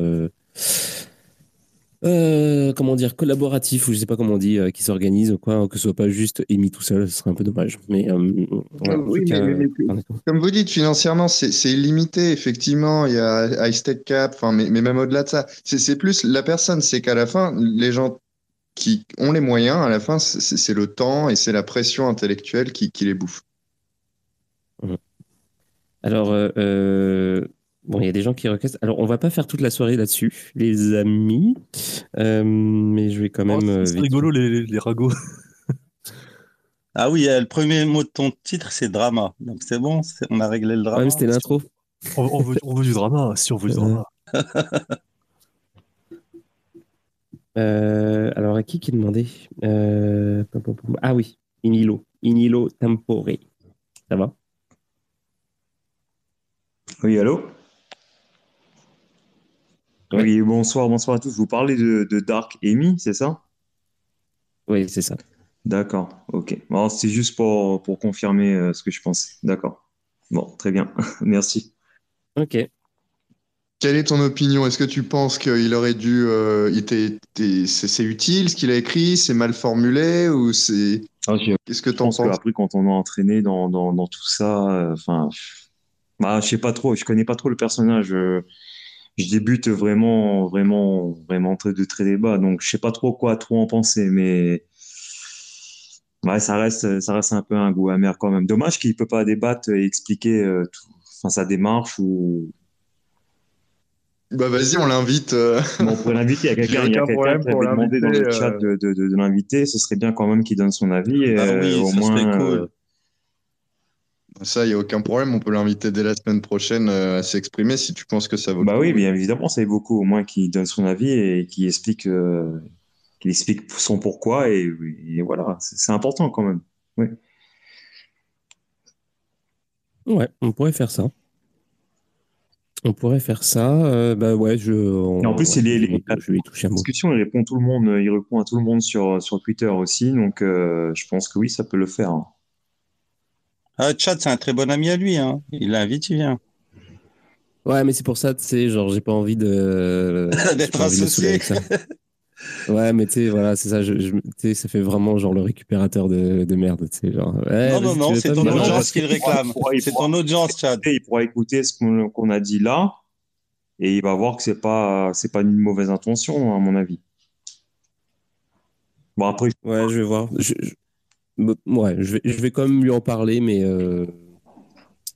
A: euh, comment dire collaboratif ou je sais pas comment on dit euh, qui s'organise ou quoi que ce soit pas juste émis tout seul ce serait un peu dommage mais euh, ouais, en
C: Oui,
A: tout
C: mais-
A: cas,
C: mais- mais-
A: honnêtement.
C: Comme vous dites, financièrement, c'est illimité, effectivement. Il y a High Stake Cap, enfin, mais, mais même au-delà de ça, c'est plus la personne, c'est qu'à la fin, les gens qui ont les moyens, à la fin, c'est c'est le temps et c'est la pression intellectuelle qui, qui les bouffe.
A: Alors, euh, euh, bon, il y a des gens qui requestent. Alors, on va pas faire toute la soirée là-dessus, les amis, Euh, mais je vais quand même.
D: Oh,
A: euh,
D: c'est
A: vite-
D: rigolo les, les, les ragots.
B: Ah oui, euh, le premier mot de ton titre, c'est drama. Donc c'est bon, c'est- on a réglé le drama.
A: c'était l'intro.
D: On, on veut, on veut du drama, si on veut du drama.
A: Euh, alors, à qui qui demandait Euh. Ah oui, Inilo, Inilo Tempore. Ça va?
E: Oui, allô? Oui, bonsoir, bonsoir à tous. Vous parlez de, de Dark Amy, c'est ça?
A: Oui, c'est ça.
E: D'accord, ok. Bon, c'est juste pour, pour confirmer euh, ce que je pensais. D'accord. Bon, très bien. Merci.
A: Ok.
C: Quelle est ton opinion? Est-ce que tu penses qu'il aurait dû, euh, c'est utile ce qu'il a écrit, c'est mal formulé ou c'est,
E: Ah,
C: qu'est-ce que t'en
E: pense
C: penses?
E: qu'après, quand on est entraîné dans, dans, dans tout ça, euh, enfin, bah, je sais pas trop, je connais pas trop le personnage. Je débute vraiment, vraiment, vraiment très, de très débat, donc je sais pas trop quoi trop en penser, mais ouais, ça reste, ça reste un peu un goût amer quand même. Dommage qu'il peut pas débattre et expliquer euh, tout, enfin, sa démarche ou
C: Bah vas-y, on l'invite. euh,
E: Bon, on pourrait l'inviter. Il y a quelqu'un,
C: problème
E: qui
C: pour
E: avait demandé dans le
C: l'inviter,
E: chat
C: euh.
E: de, de, de, de l'inviter. Ce serait bien quand même qu'il donne son avis.
B: Ah oui,
E: au
B: ça
E: moins,
B: serait cool.
C: Ça, il n'y a aucun problème. On peut l'inviter dès la semaine prochaine euh, à s'exprimer si tu penses que ça vaut le
E: bah
C: coup.
E: oui, bien évidemment, ça vaut beaucoup. Au moins qu'il donne son avis et qu'il explique, euh, qu'il explique son pourquoi. Et, et voilà, c'est important quand même. Oui.
A: Ouais, on pourrait faire ça. On pourrait faire ça. euh, bah ouais, je.
E: Et en plus,
A: ouais,
E: il est-
A: je,
E: il est-
A: vais- je vais y toucher un
E: La
A: mot.
E: discussion, il répond tout le monde, il répond à tout le monde sur, sur Twitter aussi. Donc, euh, je pense que oui, ça peut le faire. hein.
B: Ah, Chad, c'est un très bon ami à lui. Hein. Il l'invite, il vient.
A: Ouais, mais c'est pour ça, tu sais, genre, j'ai pas envie de.
B: D'être associé.
A: avec ça. Ouais, mais tu sais, voilà, c'est ça. Je, je- ça fait vraiment genre le récupérateur de, de merde, tu sais, genre.
B: non, non, non, c'est ton audience
E: qu'il
B: réclame. C'est ton audience, Chad.
E: Il pourra écouter ce qu'on a dit là et il va voir que c'est pas c'est pas une mauvaise intention à mon avis. Bon après
A: Ouais, je vais voir. Je, ouais, je vais, je vais quand même lui en parler, mais euh,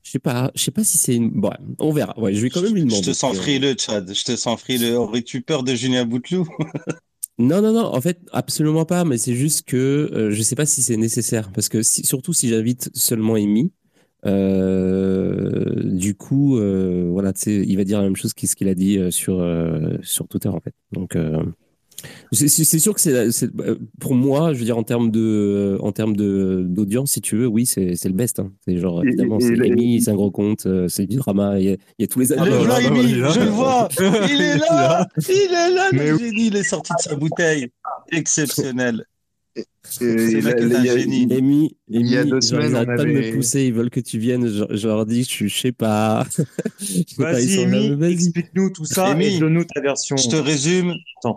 A: je sais pas, je sais pas si c'est une. Bon, ouais, on verra. Ouais, je vais quand même lui
B: Je
A: demander.
B: te sens
A: Euh,
B: frileux, Chad. Je te sens frileux. Aurais-tu peur de Julien Bouteloup
A: Non, non, non, en fait, absolument pas, mais c'est juste que euh, je sais pas si c'est nécessaire, parce que si- surtout si j'invite seulement Amy, euh, du coup, voilà, il va dire la même chose que ce qu'il a dit sur, sur Twitter, en fait. Donc, c'est sûr que c'est, euh, pour moi, je veux dire, en termes de, en termes de, d'audience, si tu veux, oui, c'est, c'est le best. hein. C'est genre, évidemment, c'est c'est un gros compte, euh, c'est du drama, il y, a- il y a tous les
D: Ah
B: Le
D: bah, bah,
B: Amy,
D: il est là.
B: je le vois. Il est là. Il est là,
C: Mais
B: le génie. Il est sorti de sa bouteille. Exceptionnel.
A: Amy,
C: Il y a deux semaines, on
A: pas de me
C: avait-
A: pousser, ils veulent que tu viennes. Je, leur dis, je, je sais pas.
E: Vas-y Amy, explique-nous tout ça
B: Amy,
E: et donne-nous ta version.
B: Je te résume.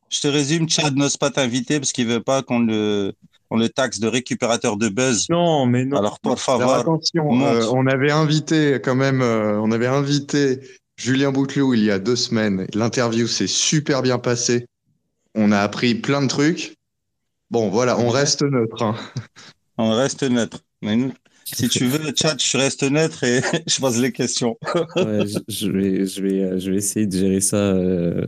B: Je te résume. Chad n'ose pas t'inviter parce qu'il veut pas qu'on le on le taxe de récupérateur de buzz.
E: Non, mais non.
B: Alors, pour favor,
C: attention, euh, on avait invité quand même, euh, on avait invité Julien Bouteloup il y a deux semaines. L'interview s'est super bien passée. On a appris plein de trucs. Bon, voilà, on reste neutre. hein.
B: on reste neutre. Mais nous, si tu veux, chat, je reste neutre et je pose les questions.
A: Ouais, je, je vais, je, vais, euh, je vais essayer de gérer ça euh,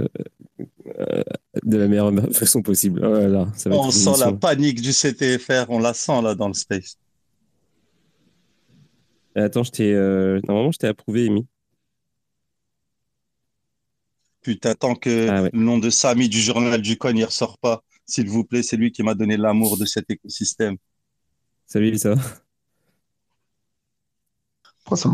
A: euh, de la meilleure façon possible. Voilà, ça va être
B: On sent la panique du CTFR, on la sent là dans le space.
A: Attends, je t'ai, euh, normalement, je t'ai approuvé, Amy.
B: Putain, tant que
A: Ah ouais.
B: le nom de Samy du journal du coin n'y ressort pas, s'il vous plaît, c'est lui qui m'a donné l'amour de cet écosystème.
A: Salut, Lisa.
F: Ça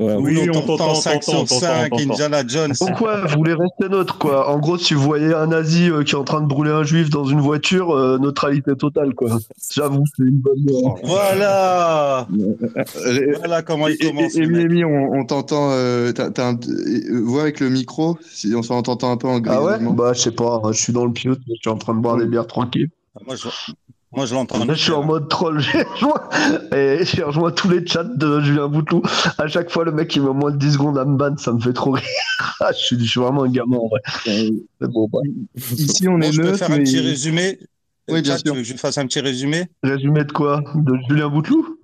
A: Ouais,
E: Oui,
B: on
E: on t'entend,
B: t'entend
E: on
B: 5
E: t'entend,
B: sur
E: on
B: 5,
E: t'entend.
B: Indiana Jones.
F: Pourquoi vous voulez rester neutre, quoi En gros, si vous voyez un nazi euh, qui est en train de brûler un juif dans une voiture, euh, neutralité totale, quoi. J'avoue, c'est une bonne. euh,
B: Voilà Voilà comment il
C: et- et-
B: commence.
C: Amy, on, on t'entend. Euh, t'as- un- euh, vois avec le micro, si on s'entend un peu en
F: Ah ouais? Bah, je sais pas, je suis dans le pilote, je suis en train de boire des bières tranquilles.
B: Moi, je, moi, je l'entends.
F: Je suis en mode troll, j'ai rejoint, et j'ai rejoint tous les chats de Julien Bouteloup. À chaque fois, le mec, il met moins de 10 secondes à me ban, ça me fait trop rire. Ah, je, suis, je suis vraiment un gamin, en vrai. Mais bon, bah,
C: Ici, on
B: Bon,
C: est
B: je peux
C: neutre.
B: faire un petit résumé.
C: Oui, bien
B: Chat,
C: sûr.
B: Tu veux que je fasse un petit résumé
F: résumé de quoi? De Julien Bouteloup?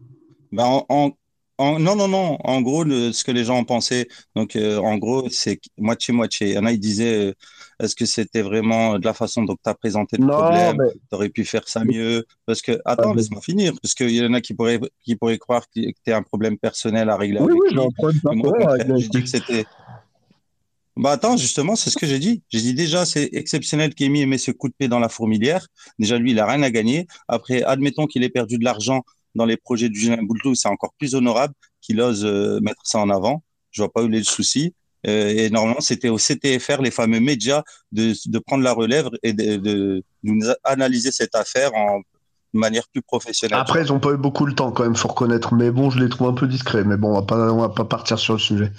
B: Ben, en, en- en- non, non, non. En gros, le- ce que les gens ont pensé, donc euh, en gros, c'est moitié-moitié. Il y en a, ils disaient, euh, est-ce que c'était vraiment de la façon dont tu as présenté le
F: Non,
B: problème?
F: mais
B: Tu aurais pu faire ça mieux? Parce que, attends, laisse-moi finir. Parce qu'il y en a qui pourraient, qui pourraient croire que tu as un problème personnel à régler
F: oui,
B: avec
F: oui,
B: lui.
F: j'ai un problème
B: Mais moi,
F: avec
B: j'ai dit que c'était. Bah attends, justement, c'est ce que j'ai dit. J'ai dit déjà, c'est exceptionnel qu'Amy ait mis ce coup de pied dans la fourmilière. Déjà, lui, il a rien à gagner. Après, admettons qu'il ait perdu de l'argent dans les projets du Julien Bouteloup, c'est encore plus honorable qu'il ose euh, mettre ça en avant. Je vois pas où est le souci. Euh, et normalement, c'était au CTFR, les fameux médias, de, de prendre la relève et de, de nous analyser cette affaire en de manière plus professionnelle.
F: Après, ils ont pas eu beaucoup le temps quand même, faut reconnaître. Mais bon, je les trouve un peu discrets. Mais bon, on va pas, on va pas partir sur le sujet.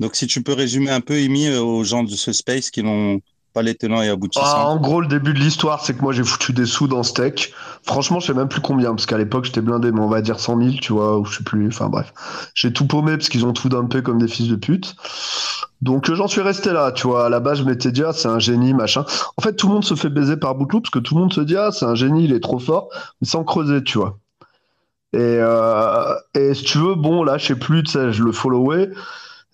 B: Donc, si tu peux résumer un peu, Amy, euh, aux gens de ce space qui n'ont pas les et.
F: Ah, en gros, le début de l'histoire, c'est que moi j'ai foutu des sous dans Steak. Franchement, je sais même plus combien, parce qu'à l'époque j'étais blindé, mais on va dire 100 000, tu vois, ou je sais plus. Enfin bref, j'ai tout paumé parce qu'ils ont tout dumpé comme des fils de pute. Donc euh, j'en suis resté là, tu vois. À la base, je m'étais dit, ah, c'est un génie, machin. En fait, tout le monde se fait baiser par Bouteloup parce que tout le monde se dit, ah, c'est un génie, il est trop fort, mais sans creuser, tu vois. Et, euh, si tu veux, bon, là, je sais plus, tu sais, je le followais.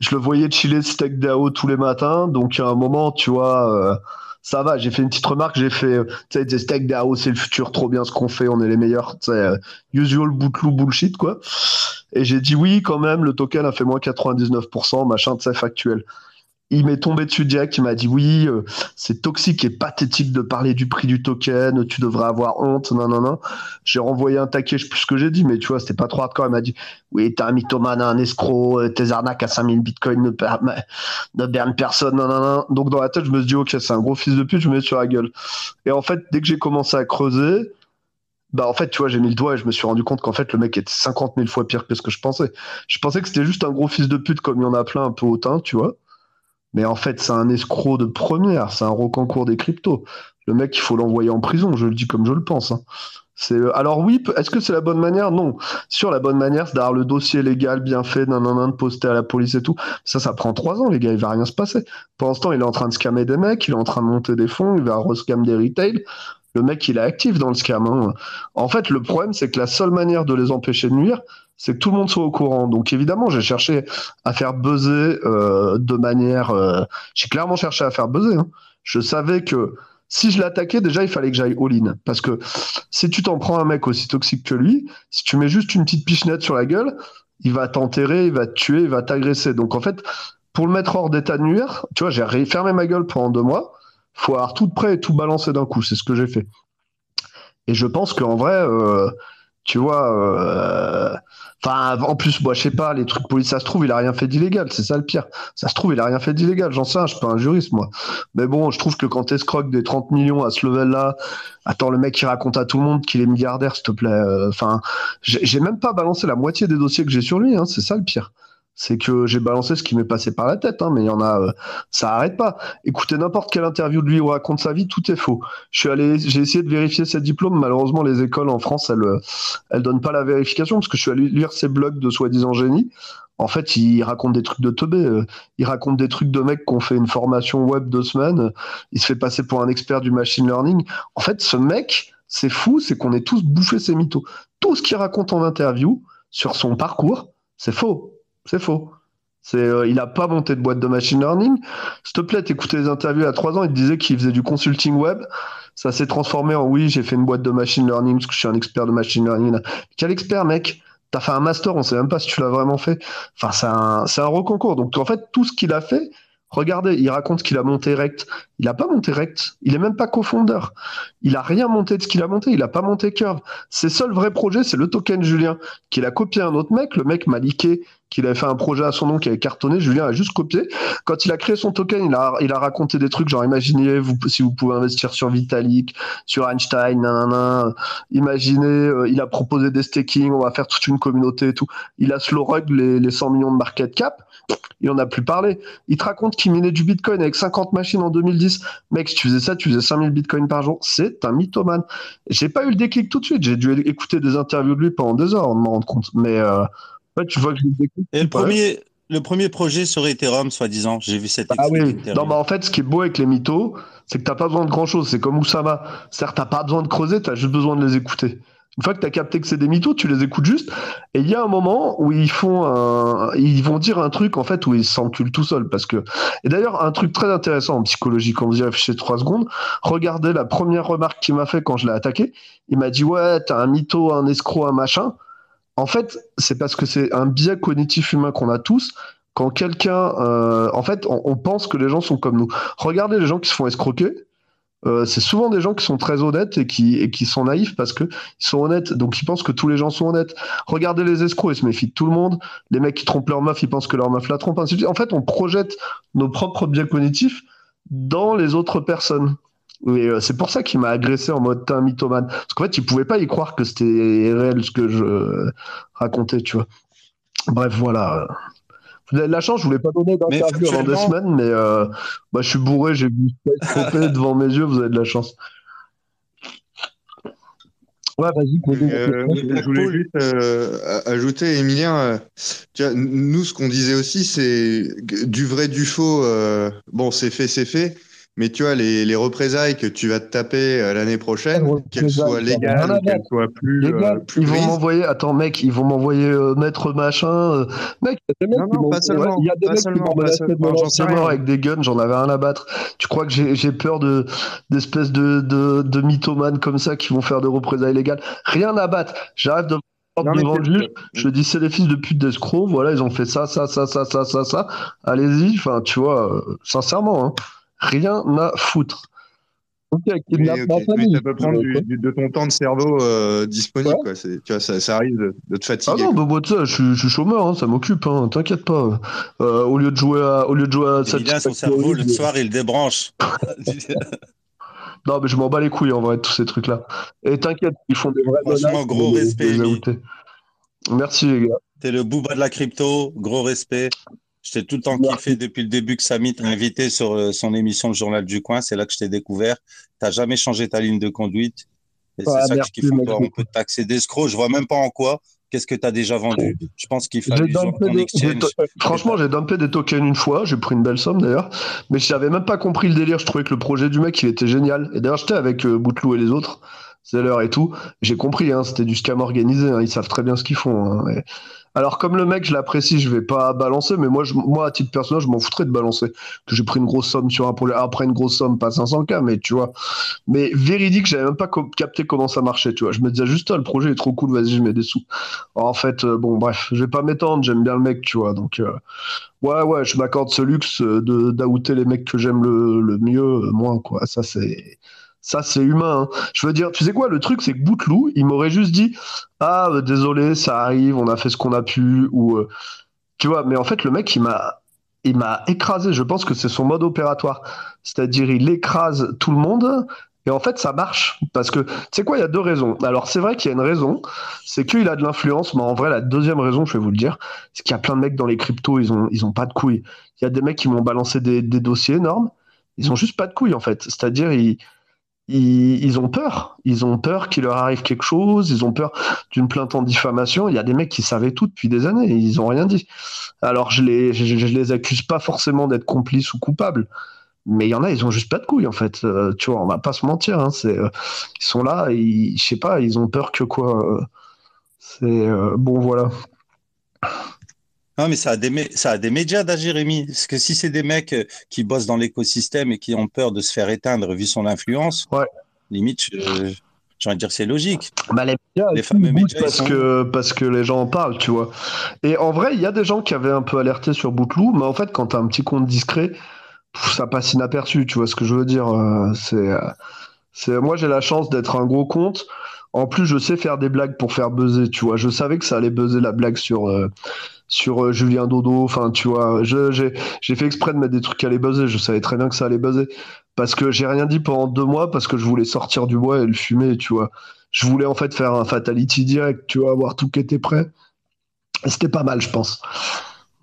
F: Je le voyais chiller steak DAO tous les matins. Donc, à un moment, tu vois, euh, ça va. J'ai fait une petite remarque. J'ai fait, euh, tu sais, des steak DAO, c'est le futur, trop bien ce qu'on fait, on est les meilleurs. Tu sais, euh, usual boutlou bullshit, quoi. Et j'ai dit oui, quand même, le token a fait moins 99%, machin, tu sais, factuel. Il m'est tombé dessus direct, il m'a dit oui, euh, c'est toxique et pathétique de parler du prix du token, tu devrais avoir honte, non, non, non. J'ai renvoyé un taquet, je sais plus ce que j'ai dit, mais tu vois, c'était pas trop hardcore. Il m'a dit oui, t'es un mythomane, un escroc, euh, tes arnaques à 5000 bitcoins ne, per- ne bernent personne, non, non, non. Donc dans la tête, je me suis dit ok, c'est un gros fils de pute, je me mets sur la gueule. Et en fait, dès que j'ai commencé à creuser, bah en fait, tu vois, j'ai mis le doigt et je me suis rendu compte qu'en fait, le mec était 50 000 fois pire que ce que je pensais. Je pensais que c'était juste un gros fils de pute comme il y en a plein un peu hautain, tu vois. Mais en fait, c'est un escroc de première, c'est un rocancourt des cryptos. Le mec, il faut l'envoyer en prison, je le dis comme je le pense. hein. C'est alors oui, est-ce que c'est la bonne manière? Non. Sur la bonne manière, c'est d'avoir le dossier légal bien fait, nan, nan, nan, de poster à la police et tout. Ça, ça prend trois ans, les gars. Il va rien se passer. Pour l'instant, il est en train de scammer des mecs, il est en train de monter des fonds, il va rescam des retail. Le mec, il est actif dans le scam. hein. En fait, le problème, c'est que la seule manière de les empêcher de nuire, c'est que tout le monde soit au courant. Donc évidemment, j'ai cherché à faire buzzer euh, de manière. euh, J'ai clairement cherché à faire buzzer. hein. Je savais que si je l'attaquais, déjà, il fallait que j'aille all-in. Parce que si tu t'en prends un mec aussi toxique que lui, si tu mets juste une petite pichenette sur la gueule, il va t'enterrer, il va te tuer, il va t'agresser. Donc en fait, pour le mettre hors d'état de nuire, tu vois, j'ai fermé ma gueule pendant deux mois. faut avoir tout de prêt et tout balancer d'un coup. C'est ce que j'ai fait. Et je pense qu'en vrai, euh, tu vois, euh, enfin, en plus, moi, je sais pas, les trucs police, ça se trouve, il a rien fait d'illégal. C'est ça le pire. Ça se trouve, il a rien fait d'illégal. J'en sais je suis pas un juriste, moi. Mais bon, je trouve que quand t'escroques des 30 millions à ce level-là, attends, le mec, il raconte à tout le monde qu'il est milliardaire, s'il te plaît. euh, Enfin, j'ai j'ai même pas balancé la moitié des dossiers que j'ai sur lui, hein. C'est ça le pire. C'est que j'ai balancé ce qui m'est passé par la tête, hein, mais il y en a, euh, ça arrête pas. Écoutez n'importe quelle interview de lui où raconte sa vie, tout est faux. Je suis allé, j'ai essayé de vérifier ses diplômes. Malheureusement, les écoles en France, elles, euh, elles donnent pas la vérification parce que je suis allé lire ses blogs de soi-disant génie. En fait, il raconte des trucs de teubé. Euh, il raconte des trucs de mecs qui ont fait une formation web deux semaines. Il se fait passer pour un expert du machine learning. En fait, ce mec, c'est fou, c'est qu'on est tous bouffés ses mythos. Tout ce qu'il raconte en interview sur son parcours, c'est faux. C'est faux. Euh, il n'a pas monté de boîte de machine learning. S'il te plaît, écoutais les interviews à trois ans, il te disait qu'il faisait du consulting web. Ça s'est transformé en oui, j'ai fait une boîte de machine learning parce que je suis un expert de machine learning. Quel expert, mec? T'as fait un master, on sait même pas si tu l'as vraiment fait. Enfin, c'est un, un reconcours. Donc, en fait, tout ce qu'il a fait, Regardez, il raconte qu'il a monté Rect. Il n'a pas monté Rect. Il est même pas cofondeur. Il a rien monté de ce qu'il a monté. Il n'a pas monté Curve. Ses seuls vrais projets, c'est le token Julien, qu'il a copié à un autre mec. Le mec m'a liqué qu'il avait fait un projet à son nom qui avait cartonné. Julien a juste copié. Quand il a créé son token, il a, raconté des trucs genre imaginez si vous pouvez investir sur Vitalik, sur Einstein, nanana. Imaginez, euh, il a proposé des staking, on va faire toute une communauté et tout. Il a slow rug les, les 100 millions de market cap il en a plus parlé. Il te raconte qu'il minait du bitcoin avec 50 machines en 2010. Mec, si tu faisais ça, tu faisais 5000 bitcoins par jour. C'est un mythomane. J'ai pas eu le déclic tout de suite. J'ai dû écouter des interviews de lui pendant deux heures avant de me rendre compte. Mais euh, tu vois que.
B: Et le premier, le premier projet sur Ethereum, soi-disant, j'ai vu cette
F: Ah oui, non, mais en fait, ce qui est beau avec les mythos, c'est que t'as pas besoin de grand chose. C'est comme Oussama. Certes, t'as pas besoin de creuser, t'as juste besoin de les écouter. Une fois que tu as capté que c'est des mythos, tu les écoutes juste. Et il y a un moment où ils font un... ils vont dire un truc en fait où ils s'enculent tout seuls parce que et d'ailleurs un truc très intéressant en psychologie quand vous y réfléchissez trois secondes, regardez la première remarque qu'il m'a fait quand je l'ai attaqué. Il m'a dit ouais t'as un mytho, un escroc, un machin. En fait c'est parce que c'est un biais cognitif humain qu'on a tous. Quand quelqu'un, euh, en fait, on, pense que les gens sont comme nous. Regardez les gens qui se font escroquer euh, c'est souvent des gens qui sont très honnêtes et qui, sont naïfs parce qu'ils sont honnêtes, donc ils pensent que tous les gens sont honnêtes. Regardez les escrocs, ils se méfient de tout le monde. Les mecs qui trompent leur meuf, ils pensent que leur meuf la trompe. En fait, on projette nos propres biais cognitifs dans les autres personnes. Et euh, c'est pour ça qu'il m'a agressé en mode t'es un mythomane. Parce qu'en fait, il pouvait pas y croire que c'était réel ce que je racontais, tu vois. Bref, voilà. Vous avez de la chance, je voulais pas donner d'interview avant deux semaines, mais euh, bah, je suis bourré, j'ai vu tromper devant mes yeux, vous avez de la chance.
C: Ouais, vas-y. Euh, je voulais juste euh, ajouter, Emilien, tu vois, nous, ce qu'on disait aussi, c'est du vrai, du faux. bon, c'est fait, c'est fait. Mais tu vois, les, les représailles que tu vas te taper euh, l'année prochaine, qu'elles soient légales, qu'elles soient plus. Euh, plus
F: ils vont m'envoyer, attends, mec, ils vont m'envoyer euh, maître machin. mec, il y a des mecs, non, pas seulement, il y a des mecs qui m'ont menacé de mort avec des guns, j'en avais un à battre. Tu crois que j'ai peur de d'espèces de, de, de mythomanes comme ça qui vont faire des représailles légales? Rien à battre. J'arrive de devant le juge, je dis c'est les fils de pute d'escrocs, voilà, ils ont fait ça, ça, ça, ça, ça, ça, ça. Allez-y, enfin, tu vois, sincèrement, hein rien à foutre.
C: Ok, mais, ça peut prendre de ton temps de cerveau euh, disponible. Quoi. Tu vois, ça, ça, arrive de, te fatiguer.
F: Ah non, bah, bah ça, je, je, suis chômeur, hein, ça m'occupe, hein, t'inquiète pas. Euh, au lieu de jouer à, au lieu de jouer à
B: cette. son cerveau, le soir, il débranche.
F: non, mais je m'en bats les couilles en vrai de tous ces trucs-là. Et t'inquiète, ils font des vrais
B: Franchement, gros respect.
F: Merci les gars.
B: T'es le booba de la crypto, gros respect. Je t'ai tout le temps kiffé depuis le début que Samy t'a invité sur euh, son émission Le Journal du Coin. C'est là que je t'ai découvert. Tu n'as jamais changé ta ligne de conduite. Et c'est ça que je kiffe On peut taxer d'escroc. Je vois même pas en quoi. Qu'est-ce que tu as déjà vendu? Je pense qu'il faut
F: Franchement, j'ai dumpé des tokens une fois. J'ai pris une belle somme d'ailleurs. Mais je n'avais même pas compris le délire. Je trouvais que le projet du mec, il était génial. Et d'ailleurs, j'étais avec euh, Boutlou et les autres. C'est l'heure et tout. J'ai compris, hein, c'était du scam organisé. Hein. ils savent très bien ce qu'ils font. Hein. Alors, comme le mec, je l'apprécie, je vais pas balancer, mais moi, moi à titre personnel, je m'en foutrais de balancer. Que j'ai pris une grosse somme sur un projet. Après, une grosse somme, pas 500K, mais tu vois. Mais véridique, j'avais même pas capté comment ça marchait, tu vois. Je me disais juste, ah, le projet est trop cool, vas-y, je mets des sous. en fait, euh, bon, bref, je vais pas m'étendre, j'aime bien le mec, tu vois. Donc, euh, ouais, ouais, je m'accorde ce luxe de d'outer les mecs que j'aime le, le mieux, euh, moins, quoi. Ça, c'est ça, c'est humain. Hein. Je veux dire, tu sais quoi, le truc, c'est que Boutlou, il m'aurait juste dit Ah, euh, désolé, ça arrive, on a fait ce qu'on a pu. Ou, euh, tu vois, mais en fait, le mec, il m'a. Il m'a écrasé, je pense que c'est son mode opératoire. C'est-à-dire, il écrase tout le monde Et en fait, ça marche. Parce que, tu sais quoi, il y a deux raisons. Alors, c'est vrai qu'il y a une raison, c'est qu'il a de l'influence, mais en vrai, la deuxième raison, je vais vous le dire, c'est qu'il y a plein de mecs dans les cryptos, ils ont, ils ont pas de couilles. Il y a des mecs qui m'ont balancé des, des dossiers énormes, ils ont juste pas de couilles, en fait. C'est-à-dire, ils, ils, ont peur. Ils ont peur qu'il leur arrive quelque chose. Ils ont peur d'une plainte en diffamation. Il y a des mecs qui savaient tout depuis des années. Ils ont rien dit. Alors je les, je, les accuse pas forcément d'être complices ou coupables, mais il y en a, ils ont juste pas de couilles en fait. Euh, tu vois, on va pas se mentir. Hein, euh, ils sont là, je sais pas, ils ont peur que quoi. Euh, c'est bon, voilà.
B: Non, mais ça a des, ça a des médias, da, Jérémy. Parce que si c'est des mecs qui bossent dans l'écosystème et qui ont peur de se faire éteindre vu son influence,
F: ouais.
B: limite, je, j'ai envie de dire c'est logique.
F: Bah, les, médias, les fameux médias parce sont... que parce que les gens en parlent, tu vois. Et en vrai, il y a des gens qui avaient un peu alerté sur Bouteloup, mais en fait, quand tu as un petit compte discret, ça passe inaperçu, tu vois ce que je veux dire. C'est c'est moi j'ai la chance d'être un gros compte. En plus, je sais faire des blagues pour faire buzzer, tu vois. Je savais que ça allait buzzer la blague sur euh, sur euh, Julien Dodo. Enfin, tu vois, j'ai fait exprès de mettre des trucs qui allaient buzzer. Je savais très bien que ça allait buzzer parce que j'ai rien dit pendant deux mois parce que je voulais sortir du bois et le fumer, tu vois. Je voulais en fait faire un fatality direct, tu vois, avoir tout qui était prêt. C'était pas mal, je pense.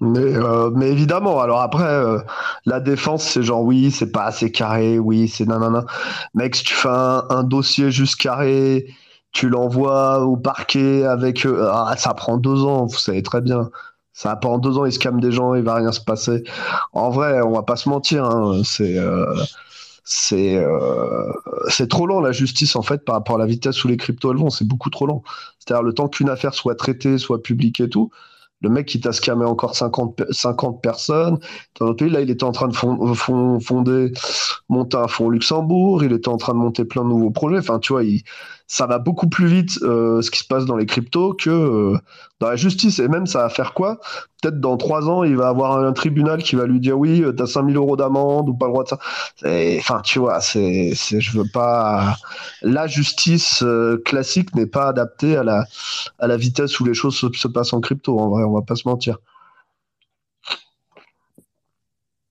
F: Mais, euh, évidemment, alors après, euh, la défense, c'est genre oui, c'est pas assez carré, oui, c'est nanana. Mec, si tu fais un, dossier juste carré, tu l'envoies au parquet avec. Ah, ça prend deux ans, vous savez très bien. Ça pendant deux ans, il se calme des gens, il va rien se passer. En vrai, on va pas se mentir, hein, c'est c'est euh, c'est trop lent la justice en fait par rapport à la vitesse où les cryptos vont c'est beaucoup trop lent c'est-à-dire le temps qu'une affaire soit traitée soit publique et tout le mec qui t'a scamé encore 50, 50 personnes. Dans notre pays, là, il était en train de fonder, monter un fonds Luxembourg, il était en train de monter plein de nouveaux projets. Enfin, tu vois, il, ça va beaucoup plus vite euh, ce qui se passe dans les cryptos que euh, dans la justice. Et même, ça va faire quoi? Peut-être dans trois ans, il va avoir un, tribunal qui va lui dire oui, euh, t'as 5000 euros d'amende ou pas le droit de ça. Enfin, tu vois, c'est, c'est, je veux pas. La justice euh, classique n'est pas adaptée à la, à la vitesse où les choses se, se passent en crypto. En vrai, on va pas se mentir.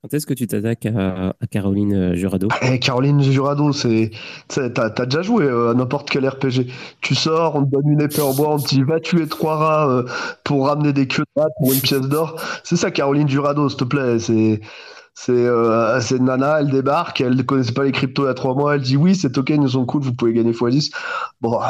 A: Quand est-ce que tu t'attaques à, Caroline Jurado?
F: Eh, Caroline Jurado, c'est, t'as, as déjà joué euh, à n'importe quel RPG. Tu sors, on te donne une épée en bois, on te dit va tuer trois rats euh, pour ramener des queues de rats pour une pièce d'or. C'est ça, Caroline Jurado, s'il te plaît. C'est, c'est, euh, c'est Nana, elle débarque, elle ne connaissait pas les cryptos il y a trois mois, elle dit oui, ces tokens, ils sont cool, vous pouvez gagner x10. Bon,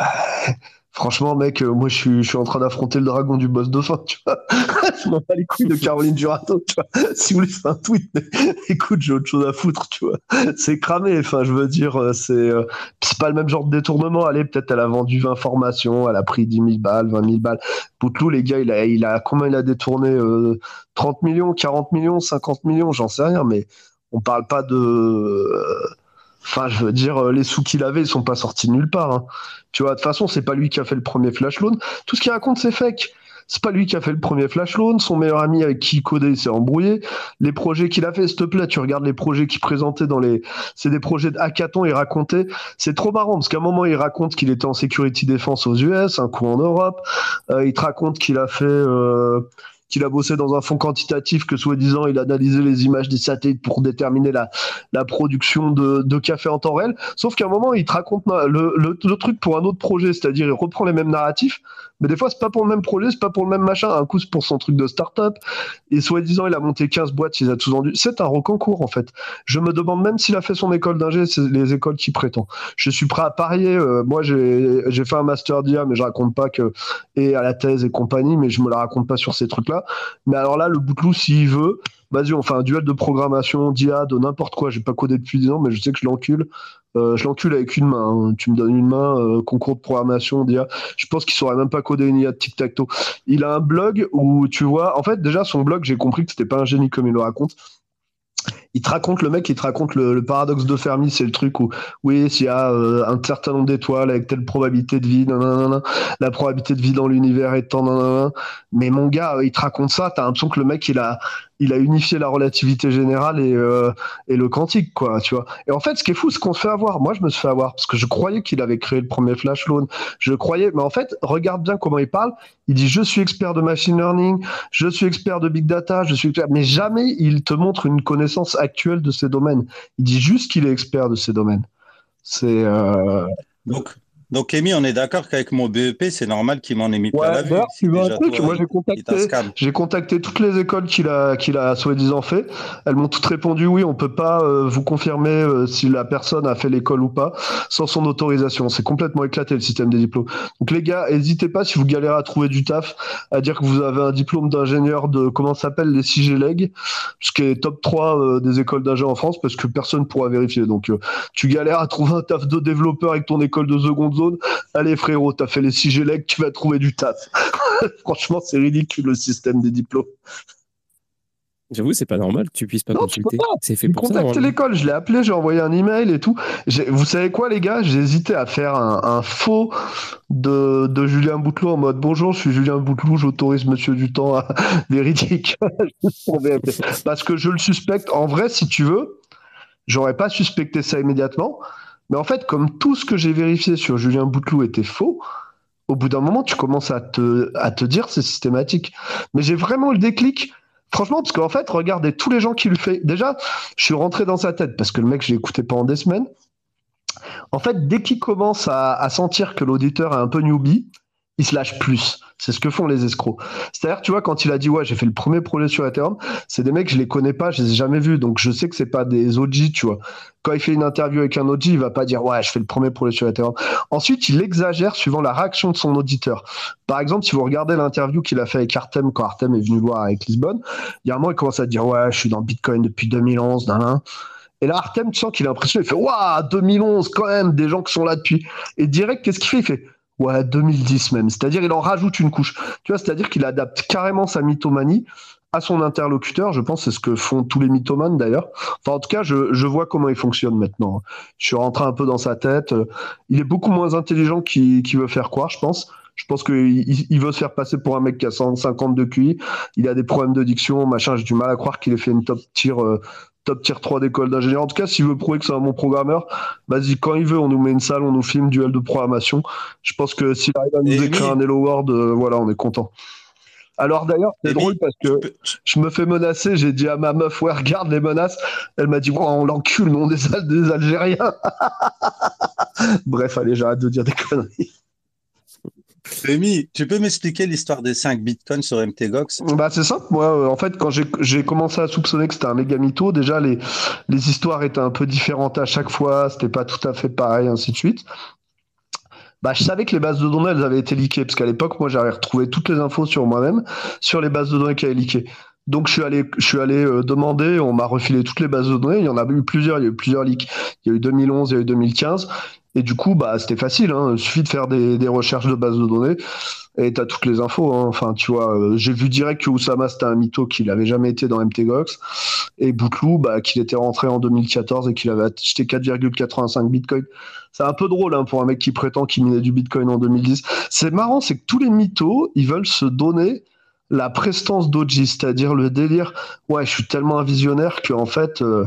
F: Franchement, mec, euh, moi, je suis, je suis en train d'affronter le dragon du boss de fin, tu vois. je m'en bats les couilles de Caroline Durato, tu vois. Si vous voulez faire un tweet, mais écoute, j'ai autre chose à foutre, tu vois. C'est cramé, enfin, je veux dire, euh, c'est, euh, c'est pas le même genre de détournement. Allez, peut-être elle a vendu 20 formations, elle a pris 10 000 balles, 20 000 balles. Poutlou, les gars, il a, il a, combien il a détourné, euh, 30 millions, 40 millions, 50 millions, j'en sais rien, mais on parle pas de, Enfin, je veux dire, les sous qu'il avait, ils sont pas sortis de nulle part. Hein. Tu vois, de toute façon, c'est pas lui qui a fait le premier flash loan. Tout ce qu'il raconte, c'est fake. C'est pas lui qui a fait le premier flash loan. Son meilleur ami avec qui il codait, s'est embrouillé. Les projets qu'il a fait, s'il te plaît, tu regardes les projets qu'il présentait dans les. C'est des projets de hackathon, il racontait. C'est trop marrant parce qu'à un moment, il raconte qu'il était en security défense aux US, un coup en Europe. Euh, il te raconte qu'il a fait. Euh qu'il a bossé dans un fonds quantitatif, que soi-disant il a analysé les images des satellites pour déterminer la, production de, café en temps réel. Sauf qu'à un moment, il te raconte le truc pour un autre projet, c'est-à-dire il reprend les mêmes narratifs, mais des fois, c'est pas pour le même projet, c'est pas pour le même machin. Un coup, c'est pour son truc de start-up. Et soi-disant, il a monté 15 boîtes, il a tout vendu. C'est un reconcours, en fait. Je me demande même s'il a fait son école d'ingé, c'est les écoles qui prétend. Je suis prêt à parier. Euh, moi, j'ai fait un master d'IA, mais je raconte pas que, et à la thèse et compagnie, mais je me la raconte pas sur ces trucs-là. Mais alors là, le bouteloup, s'il veut, vas-y, on fait un duel de programmation, d'IA, de n'importe quoi. J'ai pas codé depuis 10 ans, mais je sais que je l'encule. Euh, je l'encule avec une main. Hein. Tu me donnes une main, euh, concours de programmation, d'IA. Je pense qu'il saurait même pas coder une IA de tic-tac-toe. Il a un blog où tu vois, en fait, déjà, son blog, j'ai compris que c'était pas un génie comme il le raconte il te raconte le mec, il te raconte le, paradoxe de Fermi, c'est le truc où oui, s'il y a euh, un certain nombre d'étoiles avec telle probabilité de vie, nanana, la probabilité de vie dans l'univers est tant, nanana. mais mon gars, il te raconte ça, t'as l'impression que le mec il a il a unifié la relativité générale et, euh, et le quantique, quoi, tu vois. Et en fait, ce qui est fou, c'est qu'on se fait avoir. Moi, je me suis fait avoir parce que je croyais qu'il avait créé le premier flash loan. Je croyais, mais en fait, regarde bien comment il parle. Il dit, je suis expert de machine learning, je suis expert de big data, je suis expert... mais jamais il te montre une connaissance actuelle de ces domaines. Il dit juste qu'il est expert de ces domaines. C'est. Euh...
B: Donc, donc, Amy, on est d'accord qu'avec mon BEP, c'est normal qu'il m'en ait mis
F: ouais,
B: plein la vue.
F: Tu veux un truc Moi, j'ai contacté, j'ai contacté toutes les écoles qu'il a, qu'il a soi-disant fait. Elles m'ont toutes répondu oui, on peut pas euh, vous confirmer euh, si la personne a fait l'école ou pas sans son autorisation. C'est complètement éclaté le système des diplômes. Donc, les gars, n'hésitez pas si vous galérez à trouver du taf, à dire que vous avez un diplôme d'ingénieur de comment s'appelle les CIGLEG, ce qui est top 3 euh, des écoles d'ingénieur en France, parce que personne pourra vérifier. Donc, tu galères à trouver un taf de développeur avec ton école de seconde Allez frérot, t'as fait les 6 GLEC, tu vas trouver du taf. Franchement, c'est ridicule le système des diplômes.
A: J'avoue, c'est pas normal que tu puisses pas consulter. C'est fait pour
F: ça. l'école, je l'ai appelé, j'ai envoyé un email et tout. Vous savez quoi, les gars J'ai hésité à faire un, faux de, Julien Bouteloup en mode Bonjour, je suis Julien Bouteloup, j'autorise Monsieur Dutemps à véridique. Parce que je le suspecte. En vrai, si tu veux, j'aurais pas suspecté ça immédiatement. Mais en fait, comme tout ce que j'ai vérifié sur Julien Bouteloup était faux, au bout d'un moment, tu commences à te, à te dire c'est systématique. Mais j'ai vraiment le déclic. Franchement, parce qu'en fait, regardez tous les gens qui lui fait. Déjà, je suis rentré dans sa tête parce que le mec, je l'ai écouté pendant des semaines. En fait, dès qu'il commence à, à sentir que l'auditeur est un peu newbie, il se lâche plus. C'est ce que font les escrocs. C'est-à-dire, tu vois, quand il a dit ouais, j'ai fait le premier projet sur Ethereum, c'est des mecs je les connais pas, je les ai jamais vus, donc je sais que c'est pas des OG, tu vois. Quand il fait une interview avec un OG, il va pas dire ouais, je fais le premier projet sur Ethereum. Ensuite, il exagère suivant la réaction de son auditeur. Par exemple, si vous regardez l'interview qu'il a fait avec Artem quand Artem est venu voir avec Lisbonne, il y a un moment il commence à dire ouais, je suis dans Bitcoin depuis 2011, d'un et là, Artem, tu sens qu'il a l'impression, il fait Waouh, 2011, quand même, des gens qui sont là depuis. Et direct, qu'est-ce qu'il fait? Il fait Ouais, 2010 même. C'est-à-dire, il en rajoute une couche. Tu vois, c'est-à-dire qu'il adapte carrément sa mythomanie à son interlocuteur. Je pense c'est ce que font tous les mythomanes d'ailleurs. Enfin, en tout cas, je, je, vois comment il fonctionne maintenant. Je suis rentré un peu dans sa tête. Il est beaucoup moins intelligent qu'il veut faire croire, je pense. Je pense qu'il il veut se faire passer pour un mec qui a 150 de QI. Il a des problèmes de diction, machin. J'ai du mal à croire qu'il ait fait une top tier euh, top tier 3 d'école d'ingénieur. En tout cas, s'il veut prouver que c'est un bon programmeur, vas-y, quand il veut, on nous met une salle, on nous filme, duel de programmation. Je pense que s'il arrive à nous écrire un Hello World, euh, voilà, on est content. Alors d'ailleurs, c'est drôle parce que je me fais menacer, j'ai dit à ma meuf, ouais, regarde les menaces. Elle m'a dit, on l'encule, non, des, des Algériens. Bref, allez, j'arrête de dire des conneries.
B: Rémi, tu peux m'expliquer l'histoire des 5 bitcoins sur MTGOX
F: bah, C'est simple. Moi, euh, en fait, quand j'ai commencé à soupçonner que c'était un méga mytho, déjà, les, les histoires étaient un peu différentes à chaque fois. C'était pas tout à fait pareil, ainsi de suite. Bah, je savais que les bases de données, elles avaient été leakées, parce qu'à l'époque, moi, j'avais retrouvé toutes les infos sur moi-même, sur les bases de données qui avaient leaké. Donc je suis allé, je suis allé euh, demander, on m'a refilé toutes les bases de données. Il y en a eu plusieurs, il y a eu plusieurs leaks. Il y a eu 2011, il y a eu 2015. Et du coup, bah, c'était facile. Hein. Il suffit de faire des, des, recherches de bases de données et tu as toutes les infos. Hein. Enfin, tu vois, euh, j'ai vu direct que Oussama, c'était un mytho qu'il n'avait jamais été dans MTGOX. Et Boutlou, bah, qu'il était rentré en 2014 et qu'il avait acheté 4,85 bitcoin. C'est un peu drôle hein, pour un mec qui prétend qu'il minait du bitcoin en 2010. C'est marrant, c'est que tous les mythos, ils veulent se donner la prestance d'Oji, c'est-à-dire le délire. Ouais, je suis tellement un visionnaire qu'en fait. Euh,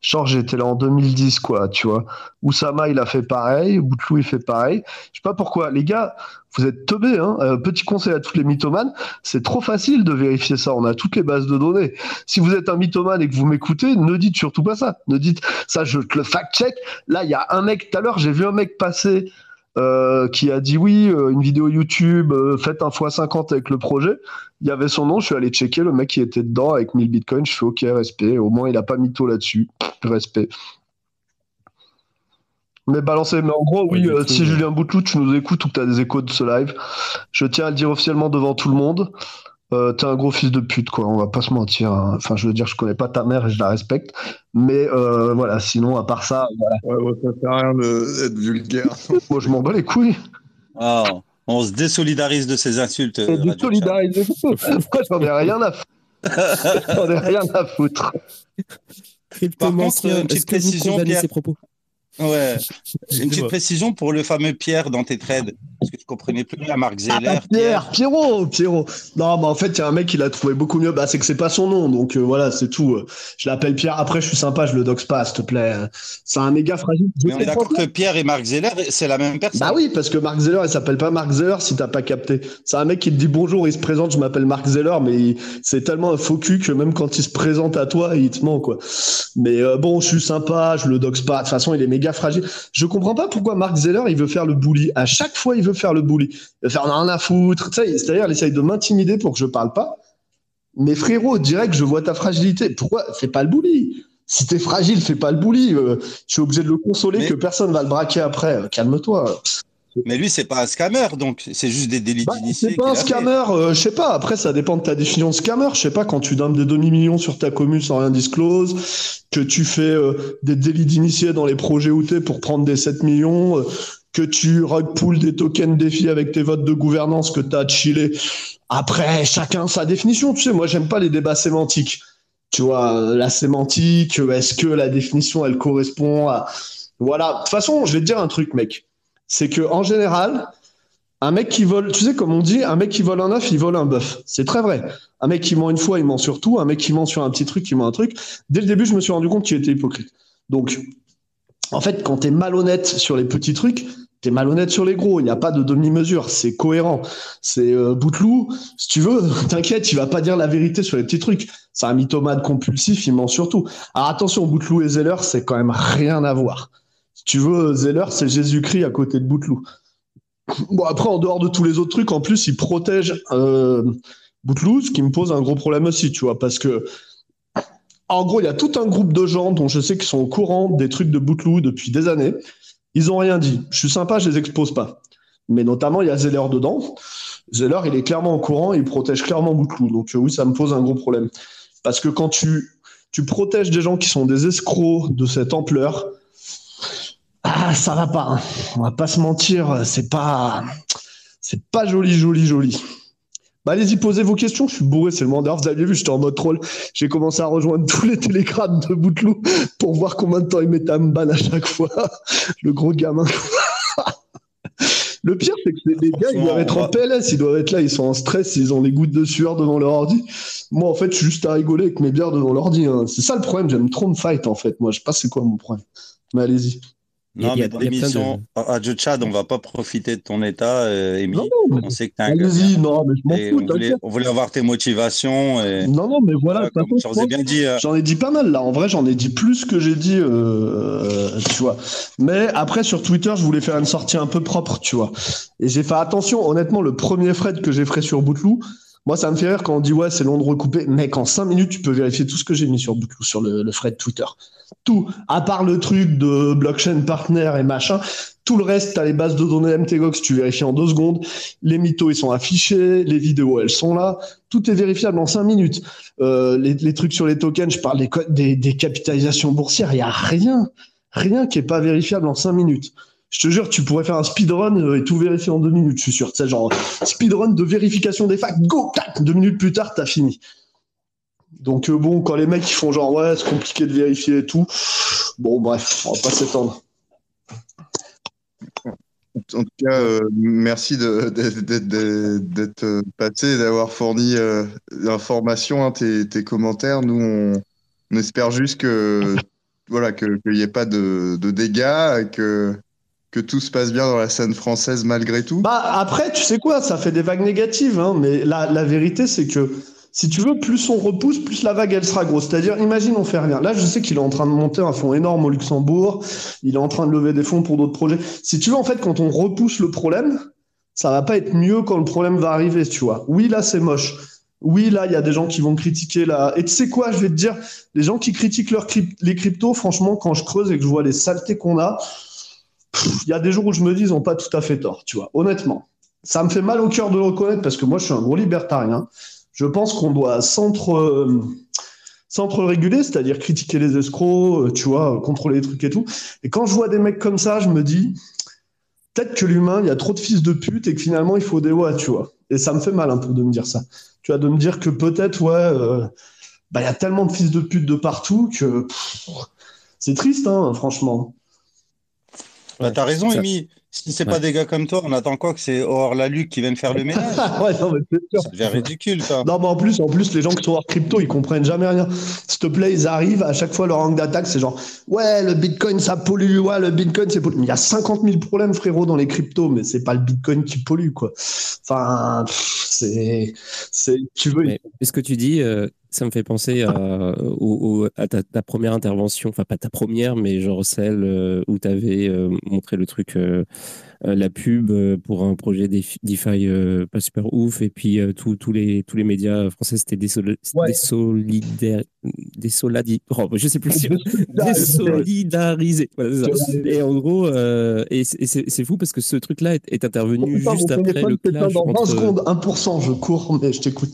F: Genre, j'étais là en 2010, quoi, tu vois. Oussama, il a fait pareil. Boutlou, il fait pareil. Je sais pas pourquoi. Les gars, vous êtes teubés, hein. Euh, petit conseil à tous les mythomanes. C'est trop facile de vérifier ça. On a toutes les bases de données. Si vous êtes un mythomane et que vous m'écoutez, ne dites surtout pas ça. Ne dites ça, je le fact-check. Là, il y a un mec, tout à l'heure, j'ai vu un mec passer euh, qui a dit oui, euh, une vidéo YouTube, euh, faites un x50 avec le projet. Il y avait son nom, je suis allé checker, le mec qui était dedans avec 1000 bitcoins, je fais ok, respect, au moins il a pas mytho là-dessus, respect. Mais balancer, mais en gros, oui, si Julien Boutlou, tu nous écoutes ou que tu as des échos de ce live, je tiens à le dire officiellement devant tout le monde. Euh, t'es un gros fils de pute, quoi. On va pas se mentir. Hein. Enfin, je veux dire, je connais pas ta mère et je la respecte. Mais euh, voilà, sinon, à part ça, voilà.
C: Ouais, ouais, ça sert à rien d'être vulgaire.
F: Moi, je m'en bats les couilles.
B: Ah, on se désolidarise de ces insultes.
F: Euh, désolidarise. Moi, j'en ai rien à foutre. j'en ai rien à foutre.
B: Par contre, une petite précision, Pierre. Ses propos? Ouais. Une petite précision pour le fameux Pierre dans tes trades. Parce que tu comprenais plus. Marc Zeller.
F: Ah, Pierre, Pierrot, Pierrot. Non, bah en fait, il y a un mec qui l'a trouvé beaucoup mieux. Bah, c'est que c'est pas son nom, donc euh, voilà, c'est tout. Je l'appelle Pierre. Après, je suis sympa, je le doxe pas, s'il te plaît. C'est un méga fragile.
B: Mais on est d'accord que Pierre et Marc Zeller, c'est la même personne.
F: Bah oui, parce que Marc Zeller, il s'appelle pas Marc Zeller si t'as pas capté. C'est un mec qui te dit bonjour, il se présente, je m'appelle Marc Zeller, mais c'est tellement un faux cul que même quand il se présente à toi, il te ment, quoi. Mais euh, bon, je suis sympa, je le doxe pas. De toute façon, il est méga fragile. Je comprends pas pourquoi Marc Zeller, il veut faire le bully. À chaque fois, il veut faire le bully. Il veut faire rien à foutre. C'est-à-dire, il essaye de m'intimider pour que je parle pas. Mais frérot, direct, je vois ta fragilité. Pourquoi? Fais pas le bully. Si t'es fragile, fais pas le bully. Euh, je suis obligé de le consoler que personne va le braquer après. Euh, calme-toi.
B: Mais lui, c'est pas un scammer, donc c'est juste des délits bah,
F: C'est pas un scammer, euh, je sais pas. Après, ça dépend de ta définition de scammer. Je sais pas, quand tu donnes des demi-millions sur ta commune sans rien disclose, que tu fais euh, des délits d'initié dans les projets UT pour prendre des 7 millions, euh, que tu rug des tokens défis avec tes votes de gouvernance que tu as chillé. Après, chacun sa définition. Tu sais, moi, j'aime pas les débats sémantiques. Tu vois, la sémantique, est-ce que la définition, elle correspond à. Voilà. De toute façon, je vais te dire un truc, mec c'est que en général, un mec qui vole, tu sais, comme on dit, un mec qui vole un œuf, il vole un bœuf. C'est très vrai. Un mec qui ment une fois, il ment sur tout. Un mec qui ment sur un petit truc, il ment un truc. Dès le début, je me suis rendu compte qu'il était hypocrite. Donc, en fait, quand tu es malhonnête sur les petits trucs, malhonnête sur les gros. Il n'y a pas de demi-mesure. C'est cohérent. C'est euh, Bouteloup, si tu veux, t'inquiète, il va pas dire la vérité sur les petits trucs. C'est un mythomane compulsif, il ment sur tout. Alors attention, Bouteloup et Zeller, c'est quand même rien à voir tu veux, Zeller, c'est Jésus-Christ à côté de Bouteloup. Bon, après, en dehors de tous les autres trucs, en plus, il protège euh, Bouteloup, ce qui me pose un gros problème aussi, tu vois, parce que, en gros, il y a tout un groupe de gens dont je sais qu'ils sont au courant des trucs de Bouteloup depuis des années. Ils ont rien dit. Je suis sympa, je les expose pas. Mais notamment, il y a Zeller dedans. Zeller, il est clairement au courant, il protège clairement Bouteloup. Donc, euh, oui, ça me pose un gros problème. Parce que quand tu, protèges des gens qui sont des escrocs de cette ampleur, ah, ça va pas. Hein. On va pas se mentir, c'est pas, c'est pas joli, joli, joli. Bah, allez-y, posez vos questions. Je suis bourré, c'est le moment Vous aviez vu, j'étais en mode troll. J'ai commencé à rejoindre tous les télégrammes de Bouteloup pour voir combien de temps il mettait à me ban à chaque fois. Le gros gamin. le pire, c'est que les gars, ils doivent être en PLS, ils doivent être là, ils sont en stress, ils ont les gouttes de sueur devant leur ordi. Moi, en fait, je suis juste à rigoler avec mes bières devant l'ordi. Hein. C'est ça le problème, j'aime trop me fight, en fait. Moi, je sais pas c'est quoi mon problème. Mais allez-y.
B: Non, mais dans l'émission de... à Chad, on va pas profiter de ton état, euh, Non, non, on sait que un
F: Allez-y, non, mais je m'en fous.
B: On voulait, on voulait, avoir tes motivations. Et...
F: Non, non, mais voilà. j'en ai bien dit. Euh, j'en ai dit pas mal, là. En vrai, j'en ai dit plus que j'ai dit, euh, tu vois. Mais après, sur Twitter, je voulais faire une sortie un peu propre, tu vois. Et j'ai fait attention, honnêtement, le premier Fred que j'ai fait sur Bouteloup, moi, ça me fait rire quand on dit ouais, c'est long de recouper. Mec, en 5 minutes, tu peux vérifier tout ce que j'ai mis sur Bouteloup, sur le, le Fred Twitter. Tout, à part le truc de blockchain partner et machin, tout le reste, tu as les bases de données MTGOX, tu vérifies en deux secondes. Les mythos, ils sont affichés. Les vidéos, elles sont là. Tout est vérifiable en 5 minutes. Euh, les, trucs sur les tokens, je parle des, capitalisations boursières, il y a rien. Rien qui est pas vérifiable en 5 minutes. Je te jure, tu pourrais faire un speedrun euh, et tout vérifier en deux minutes, je suis sûr. C'est genre speedrun de vérification des facts, go, tac, deux minutes plus tard, t'as fini. Donc euh, bon, quand les mecs ils font genre ouais, c'est compliqué de vérifier et tout, bon bref, on va pas s'étendre.
C: En tout cas, euh, merci d'être passé, d'avoir fourni l'information, hein, tes, commentaires. Nous, on, espère juste que voilà qu'il n'y ait pas de, de dégâts, que que tout se passe bien dans la scène française malgré tout
F: Bah après, tu sais quoi, ça fait des vagues négatives, hein, mais la, la vérité c'est que si tu veux, plus on repousse, plus la vague elle sera grosse. C'est-à-dire, imagine on fait rien. Là, je sais qu'il est en train de monter un fonds énorme au Luxembourg, il est en train de lever des fonds pour d'autres projets. Si tu veux, en fait, quand on repousse le problème, ça va pas être mieux quand le problème va arriver, tu vois. Oui, là c'est moche. Oui, là, il y a des gens qui vont critiquer là. Et tu sais quoi, je vais te dire, les gens qui critiquent les cryptos, franchement, quand je creuse et que je vois les saletés qu'on a, il y a des jours où je me dis, ils n'ont pas tout à fait tort, tu vois, honnêtement. Ça me fait mal au cœur de le reconnaître parce que moi, je suis un gros libertarien. Je pense qu'on doit centre, réguler cest c'est-à-dire critiquer les escrocs, euh, tu vois, contrôler les trucs et tout. Et quand je vois des mecs comme ça, je me dis, peut-être que l'humain, il y a trop de fils de pute et que finalement, il faut des lois, tu vois. Et ça me fait mal un peu de me dire ça. Tu vois, de me dire que peut-être, ouais, euh, bah, il y a tellement de fils de pute de partout que c'est triste, hein, franchement.
B: Bah, t'as raison, Amy. Si c'est pas des gars comme toi, on attend quoi que c'est hors la Luc qui vienne faire le ménage
F: ouais, non, mais c'est sûr.
B: Ça devient ridicule, ça.
F: Non, mais en plus, en plus, les gens qui sont hors crypto, ils comprennent jamais rien. S'il te plaît, ils arrivent, à chaque fois, leur angle d'attaque, c'est genre, ouais, le bitcoin, ça pollue, ouais, le bitcoin, c'est pollué. Il y a 50 000 problèmes, frérot, dans les cryptos, mais c'est pas le bitcoin qui pollue, quoi. Enfin, c'est, c'est, tu veux.
A: Mais ce que tu dis, euh, ça me fait penser à, au- au- à ta, ta première intervention, enfin pas ta première, mais genre celle euh, où tu avais montré le truc, euh, euh, la pub euh, pour un projet Def- DeFi euh, pas super ouf, et puis euh, tous les, tous les médias français c'était désoli-
F: Ouais.
A: désolidaire- désoladi- oh, je sais plus si désolidarisé. Voilà. Et en gros, euh, et c'est- fou parce que ce truc-là est, est intervenu juste après le clash
F: dans 20
A: entre.
F: secondes, 1%, je cours, mais je t'écoute.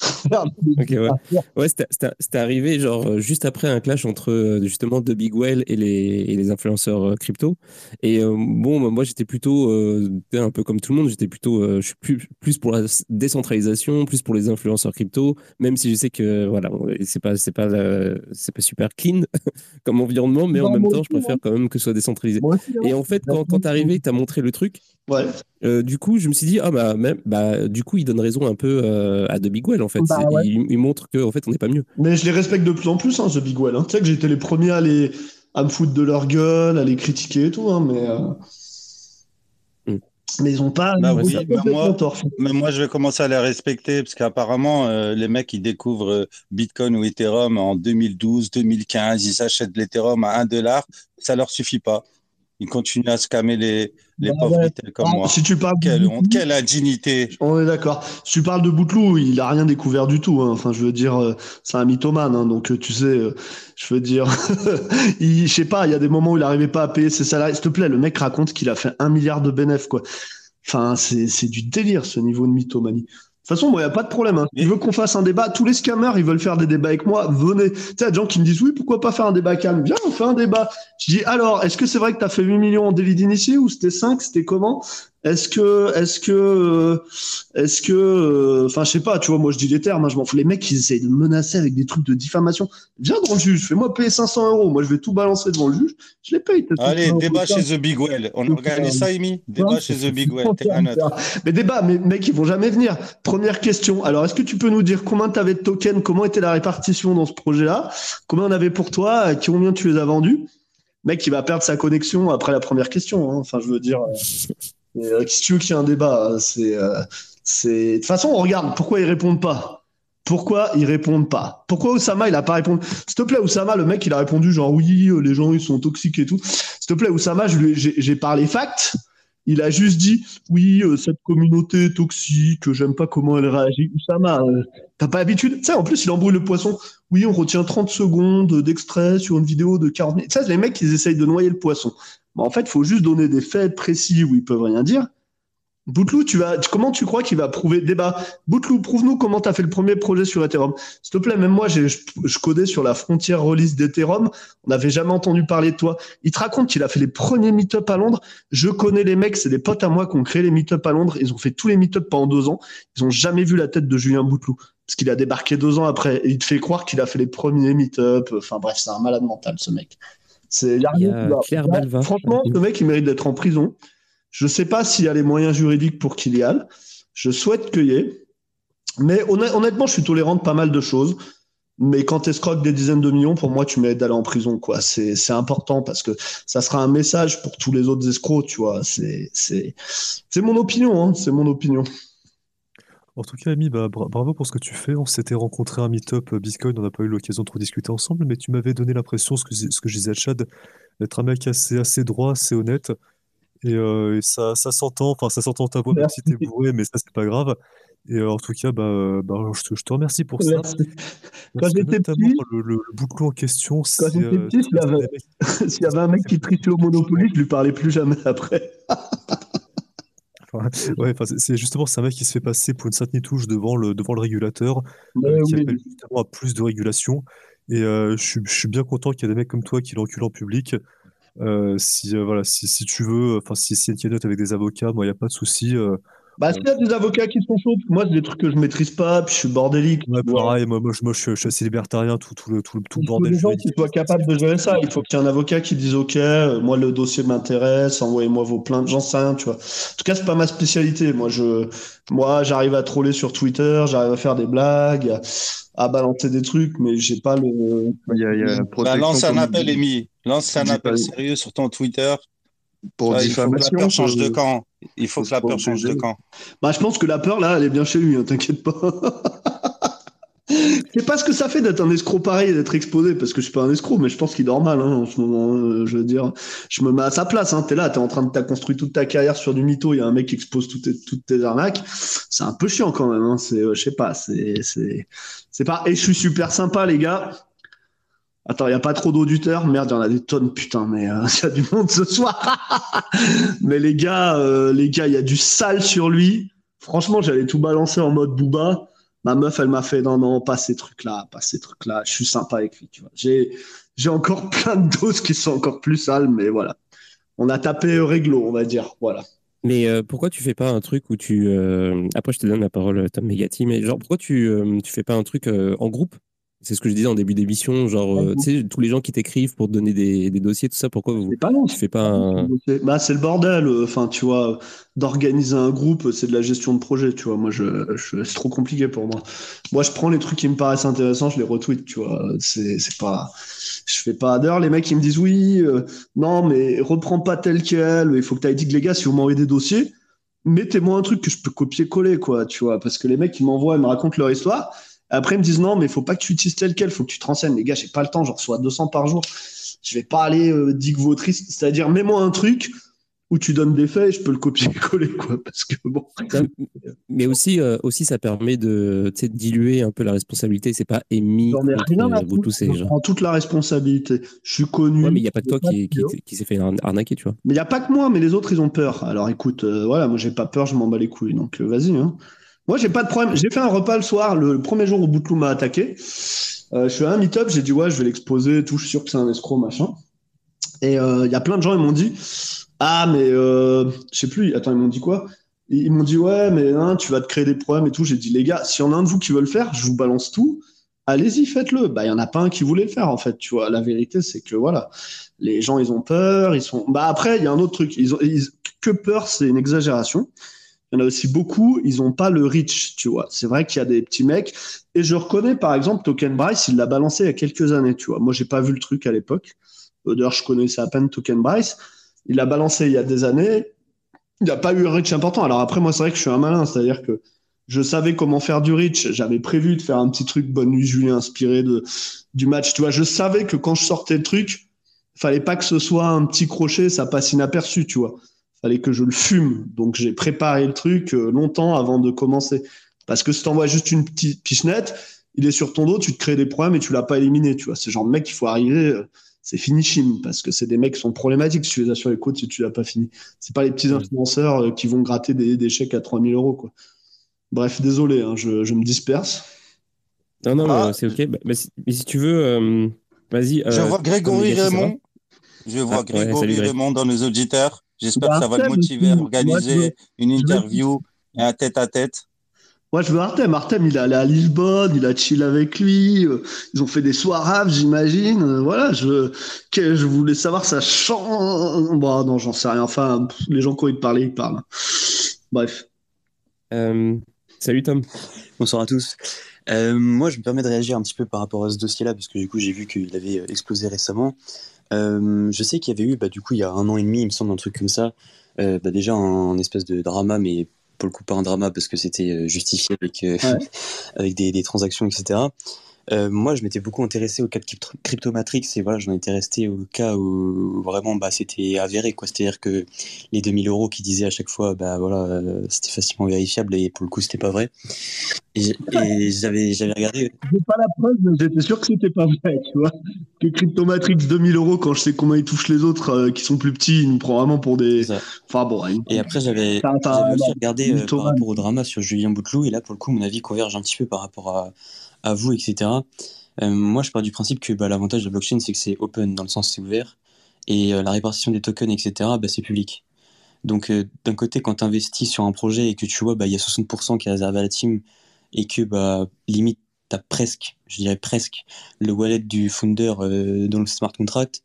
A: Ok, ouais. Ouais, c'était- arrivé genre euh, juste après un clash entre euh, justement The Big Well et les, et les influenceurs euh, crypto. Et euh, bon, bah, moi j'étais plutôt euh, un peu comme tout le monde, j'étais plutôt, euh, je suis plus, plus pour la décentralisation, plus pour les influenceurs crypto, même si je sais que voilà, c'est pas, c'est pas, c'est pas super clean comme environnement, mais en même temps,
F: aussi,
A: je préfère quand même que ce soit décentralisé.
F: Aussi, hein.
A: Et en fait, quand, quand t'es arrivé et que t'as montré le truc,
F: Ouais.
A: euh, du coup, je me suis dit, ah bah, même, bah, du coup, il donne raison un peu euh, à The Big Well, en fait.
F: Bah ouais.
A: il, il montre qu'en fait, on n'est pas mieux.
F: Mais je les respecte de plus en plus, hein, The Big Well. Hein. Tu sais que j'étais les premiers à, les, à me foutre de leur gueule, à les critiquer et tout, hein, mais, euh,
A: Mm.
F: mais ils ont pas.
B: Bah
F: ils
B: oui, bah moi-. Mais moi, je vais commencer à les respecter parce qu'apparemment, euh, les mecs, ils découvrent euh, Bitcoin ou Ethereum en 2012, 2015. Ils achètent l'Ethereum à 1 dollar. Ça leur suffit pas. Ils continuent à scammer les, les
F: Bah
B: pauvres
F: ouais.
B: comme
F: Ah,
B: moi.
F: Si tu parles de
B: Quelle
F: Bouteloup,
B: honte, quelle indignité.
F: on est d'accord. Si tu parles de Bouteloup, il a rien découvert du tout. hein. Enfin, je veux dire, euh, c'est un mythomane. hein. Donc, euh, tu sais, euh, je veux dire, il, je sais pas, il y a des moments où il n'arrivait pas à payer ses salariés. S'il te plaît, le mec raconte qu'il a fait un milliard de bénéfices, quoi. Enfin, c'est c'est du délire, ce niveau de mythomanie. De toute façon, moi, il n'y a pas de problème. Hein. Tu veux qu'on fasse un débat, tous les scammers, ils veulent faire des débats avec moi, venez. Tu sais, des gens qui me disent, oui, pourquoi pas faire un débat calme? Viens, on fait un débat. Je dis, alors, est-ce que c'est vrai que tu as fait 8 millions en délit d'initié ou c'était 5 C'était comment? Est-ce que, est-ce que, euh, est-ce que, euh, enfin, je sais pas, tu vois, moi, je dis les termes, hein, je m'en fous. Les mecs, ils essayent de me menacer avec des trucs de diffamation. Viens devant le juge, fais-moi payer 500 euros. Moi, je vais tout balancer devant le juge. Je les paye.
B: Allez,
F: 500 euros.
B: débat chez The Big Well. On organise ça, Amy? Débat chez The Big Well.
F: Mais débat, mais mec, ils vont jamais venir. Première question. Alors, est-ce que tu peux nous dire combien tu avais de tokens, comment était la répartition dans ce projet-là, combien on avait pour toi, combien tu les as vendus? Mec, il va perdre sa connexion après la première question. hein. Enfin, je veux dire, euh, euh, si tu veux qu'il y ait un débat, c'est, euh, c'est. De toute façon, on regarde. Pourquoi ils répondent pas Pourquoi ils répondent pas? Pourquoi Oussama il a pas répondu? S'il te plaît, Oussama, le mec, il a répondu genre oui, euh, les gens ils sont toxiques et tout. S'il te plaît, Oussama, j'ai parlé facts. Il a juste dit oui, cette communauté est toxique, j'aime pas comment elle réagit. Oussama, t'as pas l'habitude? Tu sais, en plus, il embrouille le poisson. Oui, on retient 30 secondes d'extrait sur une vidéo de 40 minutes. Sais, les mecs, ils essayent de noyer le poisson. Mais en fait, il faut juste donner des faits précis où ils peuvent rien dire. Boutlou, tu vas, comment tu crois qu'il va prouver débat? Boutlou, prouve-nous comment tu as fait le premier projet sur Ethereum. S'il te plaît, même moi, je, je codais sur la frontière release d'Ethereum. On n'avait jamais entendu parler de toi. Il te raconte qu'il a fait les premiers meet-up à Londres. Je connais les mecs, c'est des potes à moi qui ont créé les meet-up à Londres. Ils ont fait tous les meet-up pendant deux ans. Ils ont jamais vu la tête de Julien Boutlou. Parce qu'il a débarqué deux ans après. Il te fait croire qu'il a fait les premiers meet-up. Enfin bref, c'est un malade mental, ce mec. C'est.
A: Claire Balva.
F: Franchement, ce mec, il mérite d'être en prison. Je sais pas s'il y a les moyens juridiques pour qu'il y aille. Je souhaite qu'il y ait. Mais honn- honnêtement, je suis tolérant de pas mal de choses. Mais quand tu escroques des dizaines de millions, pour moi, tu mérites d'aller en prison. quoi. C'est important parce que ça sera un message pour tous les autres escrocs, tu vois. C'est c'est- c'est mon opinion, hein. c'est mon opinion.
D: En tout cas, Ami, bah, bra- bravo pour ce que tu fais. On s'était rencontré à un meet-up euh, Bitcoin, on n'a pas eu l'occasion de trop discuter ensemble, mais tu m'avais donné l'impression, ce que, ce que je disais à Chad, d'être un mec assez, assez droit, assez honnête. Et, euh, et ça, ça s'entend, enfin, ça s'entend ta voix, même si t'es bourré, mais ça, c'est pas grave. Et euh, en tout cas, bah, bah, je te, je te remercie pour ça.
F: Merci. Quand
D: Parce
F: j'étais petit,
D: le, le, le en question,
F: quand
D: c'est.
F: j'étais petit, s'il y avait un mec qui trichait au Monopoly, je lui parlais plus jamais après.
D: Enfin, ouais, enfin, c'est justement, c'est un mec qui se fait passer pour une sainte nitouche devant le, devant le régulateur, euh, qui
F: oui.
D: appelle justement à plus de régulation. Et euh, je suis, je suis bien content qu'il y ait des mecs comme toi qui le reculent en public. Euh, si, voilà, si, si tu veux, enfin, si, si y a une cagnotte avec des avocats, moi, il n'y a pas de souci.
F: Bah, s'il y a des avocats qui sont chauds, moi, c'est des trucs que je maîtrise pas, puis je suis bordélique.
D: Ouais, pareil, moi, moi, je, moi, je, suis- je suis assez libertarien, tout, tout le, tout, le- tout
F: Il faut
D: bordel
F: des gens qui soient capables de gérer ça. Il faut qu'il y ait un avocat qui dise OK, euh, moi le dossier m'intéresse, envoyez-moi vos plaintes, j'en sais rien, tu vois. En tout cas, c'est pas ma spécialité. Moi, je, moi, j'arrive à troller sur Twitter, j'arrive à faire des blagues, à, à balancer des trucs, mais j'ai pas le.
C: Il y a, il y a
B: Bah, lance un appel, Amy. Lance un appel sérieux sur ton Twitter.
C: Pour
B: Ouais, il faut que la
C: diffamation.
B: peur change de camp. Il faut que la peur change de camp.
F: Bah, je pense que la peur là, elle est bien chez lui, hein, t'inquiète pas. C'est pas ce que ça fait d'être un escroc pareil et d'être exposé, parce que je suis pas un escroc, mais je pense qu'il dort mal hein, en ce moment. hein, je veux dire, je me mets à sa place. Hein, t'es là, t'es en train de t'as construit toute ta carrière sur du mytho. Il y a un mec qui expose toutes tes, toutes tes arnaques. C'est un peu chiant quand même. Hein, c'est, euh, je sais pas, c'est, c'est, c'est pas. Et je suis super sympa, les gars. Attends, il y a pas trop d'auditeurs? Merde, il y en a des tonnes, putain. Mais euh, il y a du monde ce soir. mais les gars, euh, les gars, il y a du sale sur lui. Franchement, j'allais tout balancer en mode booba. Ma meuf, elle m'a fait non, non, pas ces trucs-là, pas ces trucs-là. Je suis sympa avec lui, tu vois. J'ai, j'ai encore plein de doses qui sont encore plus sales, mais voilà. On a tapé euh, réglo, on va dire. Voilà.
A: Mais pourquoi tu fais pas un truc où tu. Après, je te donne la parole, Tom Megati, mais genre, pourquoi tu, tu fais pas un truc en groupe? C'est ce que je disais en début d'émission, genre, euh, tu sais, tous les gens qui t'écrivent pour te donner des, des dossiers, tout ça, pourquoi vous,
F: pas long.
A: tu fais pas un.
F: Bah, c'est le bordel. euh, Enfin, tu vois, d'organiser un groupe, c'est de la gestion de projet, tu vois. Moi, je, je- c'est trop compliqué pour moi. Moi, je prends les trucs qui me paraissent intéressants, je les retweet, tu vois. C'est, pas, je fais pas. D'ailleurs, les mecs, ils me disent oui, euh, non, mais reprends pas tel quel. Il faut que tu dit que les gars, si vous m'envoyez des dossiers, mettez-moi un truc que je peux copier-coller, quoi, tu vois. Parce que les mecs, ils m'envoient, ils me racontent leur histoire. Après, ils me disent non, mais il faut pas que tu utilises tel quel, faut que tu te renseignes. Les gars, j'ai pas le temps, j'en reçois 200 par jour. Je vais pas aller euh, digue vautrice. C'est-à-dire, mets-moi un truc où tu donnes des faits et je peux le copier-coller, quoi. Parce que bon.
A: Mais aussi, euh, aussi, ça permet de, diluer un peu la responsabilité. C'est pas émis
F: J'en ai
A: contre,
F: rien à
A: euh,
F: foutre. Je prends toute la responsabilité. Je suis connu.
A: Ouais, mais il n'y a pas que toi qui,
F: de
A: qui, qui s'est fait arnaquer, tu vois.
F: Mais il n'y a pas que moi, mais les autres, ils ont peur. Alors écoute, euh, voilà, moi, j'ai pas peur, je m'en bats les couilles. Donc, vas-y. Hein. Moi, j'ai pas de problème. J'ai fait un repas le soir, le, premier jour où Boutlou m'a attaqué. Euh, je suis à un meet-up, j'ai dit, ouais, je vais l'exposer, tout, je suis sûr que c'est un escroc, machin. Et euh, il y a plein de gens, ils m'ont dit, ah, mais euh, je sais plus, attends, ils m'ont dit quoi? Ils, ils m'ont dit, ouais, mais hein, tu vas te créer des problèmes et tout. J'ai dit, les gars, s'il y en a un de vous qui veut le faire, je vous balance tout. Allez-y, faites-le. Bah, il y en a pas un qui voulait le faire, en fait. Tu vois, la vérité, c'est que voilà, les gens, ils ont peur, ils sont. Bah après, il y a un autre truc. Ils ont, ils- Que peur, c'est une exagération. Il y en a aussi beaucoup, ils ont pas le reach, tu vois. C'est vrai qu'il y a des petits mecs. Et je reconnais, par exemple, Token Bryce, il l'a balancé il y a quelques années, tu vois. Moi, j'ai pas vu le truc à l'époque. Euh, D'ailleurs, je connaissais à peine Token Bryce. Il l'a balancé il y a des années. Il n'y a pas eu un reach important. Alors après, moi, c'est vrai que je suis un malin, c'est-à-dire que je savais comment faire du reach. J'avais prévu de faire un petit truc Bonne nuit Julien inspiré de, du match. Tu vois, je savais que quand je sortais le truc, fallait pas que ce soit un petit crochet, ça passe inaperçu, tu vois. Fallait que je le fume. Donc j'ai préparé le truc euh, longtemps avant de commencer. Parce que si t'envoies juste une petite pichenette, il est sur ton dos, tu te crées des problèmes et tu l'as pas éliminé, tu vois. C'est le genre de mec qu'il faut arriver, euh, c'est fini chim, parce que c'est des mecs qui sont problématiques si tu les as sur les côtes si tu l'as pas fini. C'est pas les petits influenceurs euh, qui vont gratter des, des chèques à 3000 euros, quoi. Bref, désolé, hein, je, je me disperse.
A: Non, non,
B: Ah.
A: c'est ok. Bah, si, mais si tu veux, euh, vas-y.
B: Je vois Grégory Raymond. Je vois
A: Ah, ouais,
B: Grégory
A: salut.
B: Raymond dans nos auditeurs. J'espère
F: a
B: que ça va le motiver à organiser
F: Moi,
B: une interview et un tête-à-tête.
F: Moi, je veux Artem. Artem, il est allé à Lisbonne, il a chill avec lui. euh, Ils ont fait des soirées, j'imagine. euh, Voilà, je, que, je voulais savoir ça chante. Bon, non, j'en sais rien. Enfin, les gens, quand ils parlaient, ils parlent. Bref.
A: Euh, salut Tom.
G: Bonsoir à tous. Euh, moi, je me permets de réagir un petit peu par rapport à ce dossier-là, parce que du coup, j'ai vu qu'il avait explosé récemment. Euh, je sais qu'il y avait eu, bah, du coup, il y a un an et demi, il me semble, un truc comme ça. Euh, bah, déjà, un, un espèce de drama, mais pour le coup, pas un drama, parce que c'était euh, justifié avec, euh,
F: Ouais.
G: avec des, des transactions, etc. Euh, moi, je m'étais beaucoup intéressé au cas de Crypto- Cryptomatrix et voilà, j'en étais resté au cas où vraiment bah, c'était avéré, quoi. C'est-à-dire que les 2000 euros qu'ils disaient à chaque fois, bah voilà, euh, c'était facilement vérifiable et pour le coup, c'était pas vrai. Et, j'avais, j'avais regardé,
F: J'ai pas la preuve, mais j'étais sûr que c'était pas vrai, tu vois. Que Cryptomatrix 2000 euros, quand je sais comment ils touchent les autres euh, qui sont plus petits, ils nous prend vraiment pour des. Enfin bon, il-
G: Et après, j'avais aussi regardé par rapport au drama sur Julien Bouteloup, et là, pour le coup, mon avis converge un petit peu par rapport à, à vous, etc. Euh, moi, je pars du principe que bah, l'avantage de la blockchain, c'est que c'est open, dans le sens c'est ouvert, et euh, la répartition des tokens, etc., bah, c'est public. Donc, euh, d'un côté, quand tu investis sur un projet et que tu vois, bah, il y a 60% qui est réservé à la team et que, limite, tu as presque, je dirais presque, le wallet du founder dans le smart contract,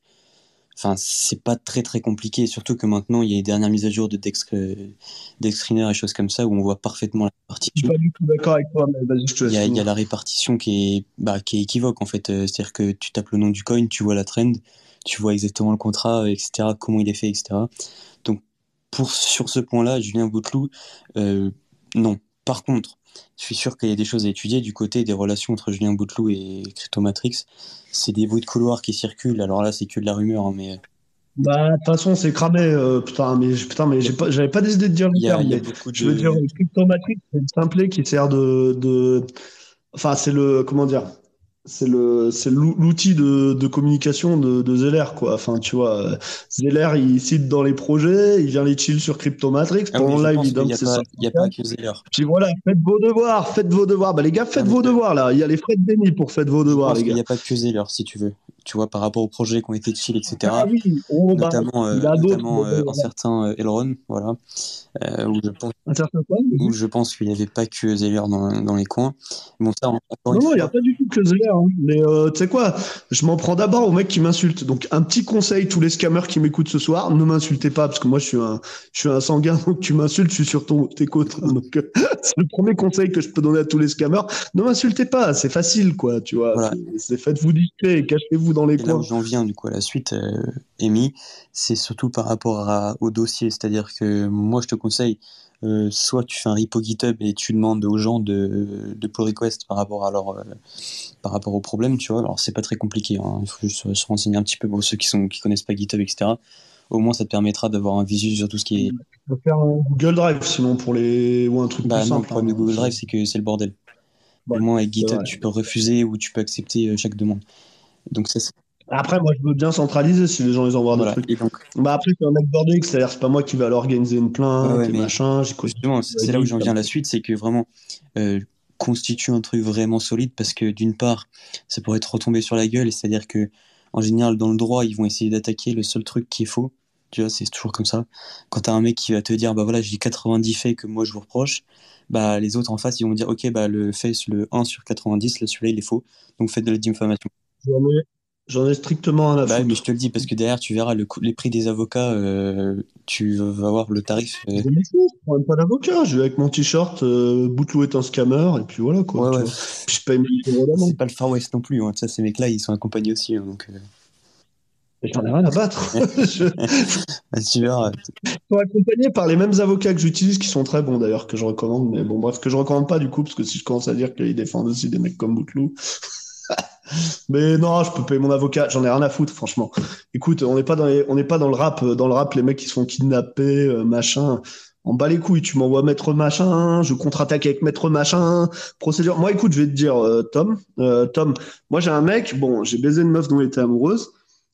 G: enfin, c'est pas très très compliqué. Surtout que maintenant, il y a les dernières mises à jour de Dex, euh, Dextrainer et choses comme ça où on voit parfaitement la répartition.
F: Je suis pas du tout d'accord avec toi, mais vas-y, je te
G: Il y, a,
F: laisse
G: il y a la répartition qui est, bah, qui est équivoque en fait. Euh, C'est-à-dire que tu tapes le nom du coin, tu vois la trend, tu vois exactement le contrat, etc., comment il est fait, etc. Donc, pour, sur ce point-là, Julien Bouteloup, euh, non. Par contre, je suis sûr qu'il y a des choses à étudier du côté des relations entre Julien Bouteloup et Cryptomatrix. C'est des bruits de couloir qui circulent. Alors là, c'est que de la rumeur, hein, mais
F: Bah, de toute façon, c'est cramé, euh, putain, mais, putain, mais j'ai pas, j'avais pas décidé de dire le terme,
G: il y a
F: mais
G: beaucoup de.
F: je veux dire, Cryptomatrix, c'est le simplet qui sert de, de, enfin, c'est le, comment dire, c'est le, c'est l'ou- l'outil de, de communication de, de Zeller, quoi. Enfin, tu vois, Zeller, il cite dans les projets, il vient les chill sur Cryptomatrix,
G: Ah oui,
F: pendant live, il donne ses
G: il y a pas que Zeller.
F: Puis voilà, faites vos devoirs, faites vos devoirs. Bah, les gars, faites
G: Ah,
F: vos devoirs, là. Il y a les frais de déni pour faites vos devoirs, les gars.
G: n'y a pas que Zeller, si tu veux. Tu vois, par rapport aux projets qui ont été chill, etc.
F: Ah oui, oh, bah,
G: notamment euh, notamment euh, un certain euh, Elron, voilà, euh, où je pense, où je pense qu'il n'y avait pas que Zeller dans, dans les coins. Bon, ça,
F: Non, il n'y a pas du tout que Zeller. Hein. Mais euh, tu sais quoi Je m'en prends d'abord aux mecs qui m'insultent. Donc, un petit conseil, tous les scammers qui m'écoutent ce soir, ne m'insultez pas, parce que moi, je suis un, je suis un sanguin, donc tu m'insultes, je suis sur ton, tes côtes. hein. donc, c'est le premier conseil que je peux donner à tous les scammers. Ne m'insultez pas, c'est facile, quoi, tu vois.
G: Voilà.
F: C'est- faites-vous dicter et dans les
G: et là où j'en viens, du coup, à la suite, euh, Amy, c'est surtout par rapport à- au dossier. C'est-à-dire que moi, je te conseille, euh, soit tu fais un repo GitHub et tu demandes aux gens de, de pull request par rapport à leur, euh, par rapport au problème, tu vois. Alors, c'est pas très compliqué, hein. Il faut juste se renseigner un petit peu pour ceux qui sont, qui connaissent pas GitHub, etc. Au moins, ça te permettra d'avoir un visu sur tout ce qui est,
F: Je peux faire un Google Drive, sinon, pour les. ou un truc
G: Bah
F: plus
G: non, le problème de
F: hein.
G: Google Drive, c'est que c'est le bordel. Au moins, avec GitHub, tu peux refuser ou tu peux accepter chaque demande. Donc, ça, c'est-
F: Après, moi, je veux bien centraliser si les gens ils envoient
G: voilà.
F: des trucs. Bah après, c'est un mec bordélique, c'est-à-dire c'est pas moi qui vais aller organiser une plainte
G: Ouais,
F: et machin.
G: Justement, c'est là où j'en viens à la suite, c'est que vraiment, euh, constitue un truc vraiment solide parce que d'une part, ça pourrait te retomber sur la gueule, c'est-à-dire que, en général, dans le droit, ils vont essayer d'attaquer le seul truc qui est faux. Tu vois, c'est toujours comme ça. Quand t'as un mec qui va te dire, bah voilà, j'ai 90 faits que moi je vous reproche, bah les autres en face, ils vont dire, ok, bah le fait, le 1 sur 90, là, celui-là, il est faux, donc faites de la diffamation.
F: J'en ai, ai strictement un à
G: Bah,
F: foutre.
G: mais je te le dis parce que derrière, tu verras le les prix des avocats, euh, tu vas voir le tarif. euh,
F: Je même pas d'avocat. Je vais avec mon t-shirt, euh, Bouteloup est un scammer, et puis voilà quoi.
G: Ouais, ouais.
F: Puis je paye 1000 euros d'amende.
G: C'est pas le Far West non plus. Hein. Ça, ces mecs-là, ils sont accompagnés aussi. hein, donc,
F: J'en ai rien à battre. je
G: bah, tu verras.
F: suis accompagné par les mêmes avocats que j'utilise, qui sont très bons d'ailleurs, que je recommande. Mais bon, bref, que je recommande pas du coup, parce que si je commence à dire qu'ils défendent aussi des mecs comme Bouteloup. Mais non, je peux payer mon avocat, j'en ai rien à foutre, franchement. Écoute, on n'est pas dans le rap, dans le rap, les mecs qui se font kidnapper, euh, machin. On bat les couilles, tu m'envoies maître machin, je contre-attaque avec maître machin, procédure. Moi, écoute, je vais te dire, euh, Tom, euh, Tom, moi j'ai un mec, bon, j'ai baisé une meuf dont elle était amoureuse,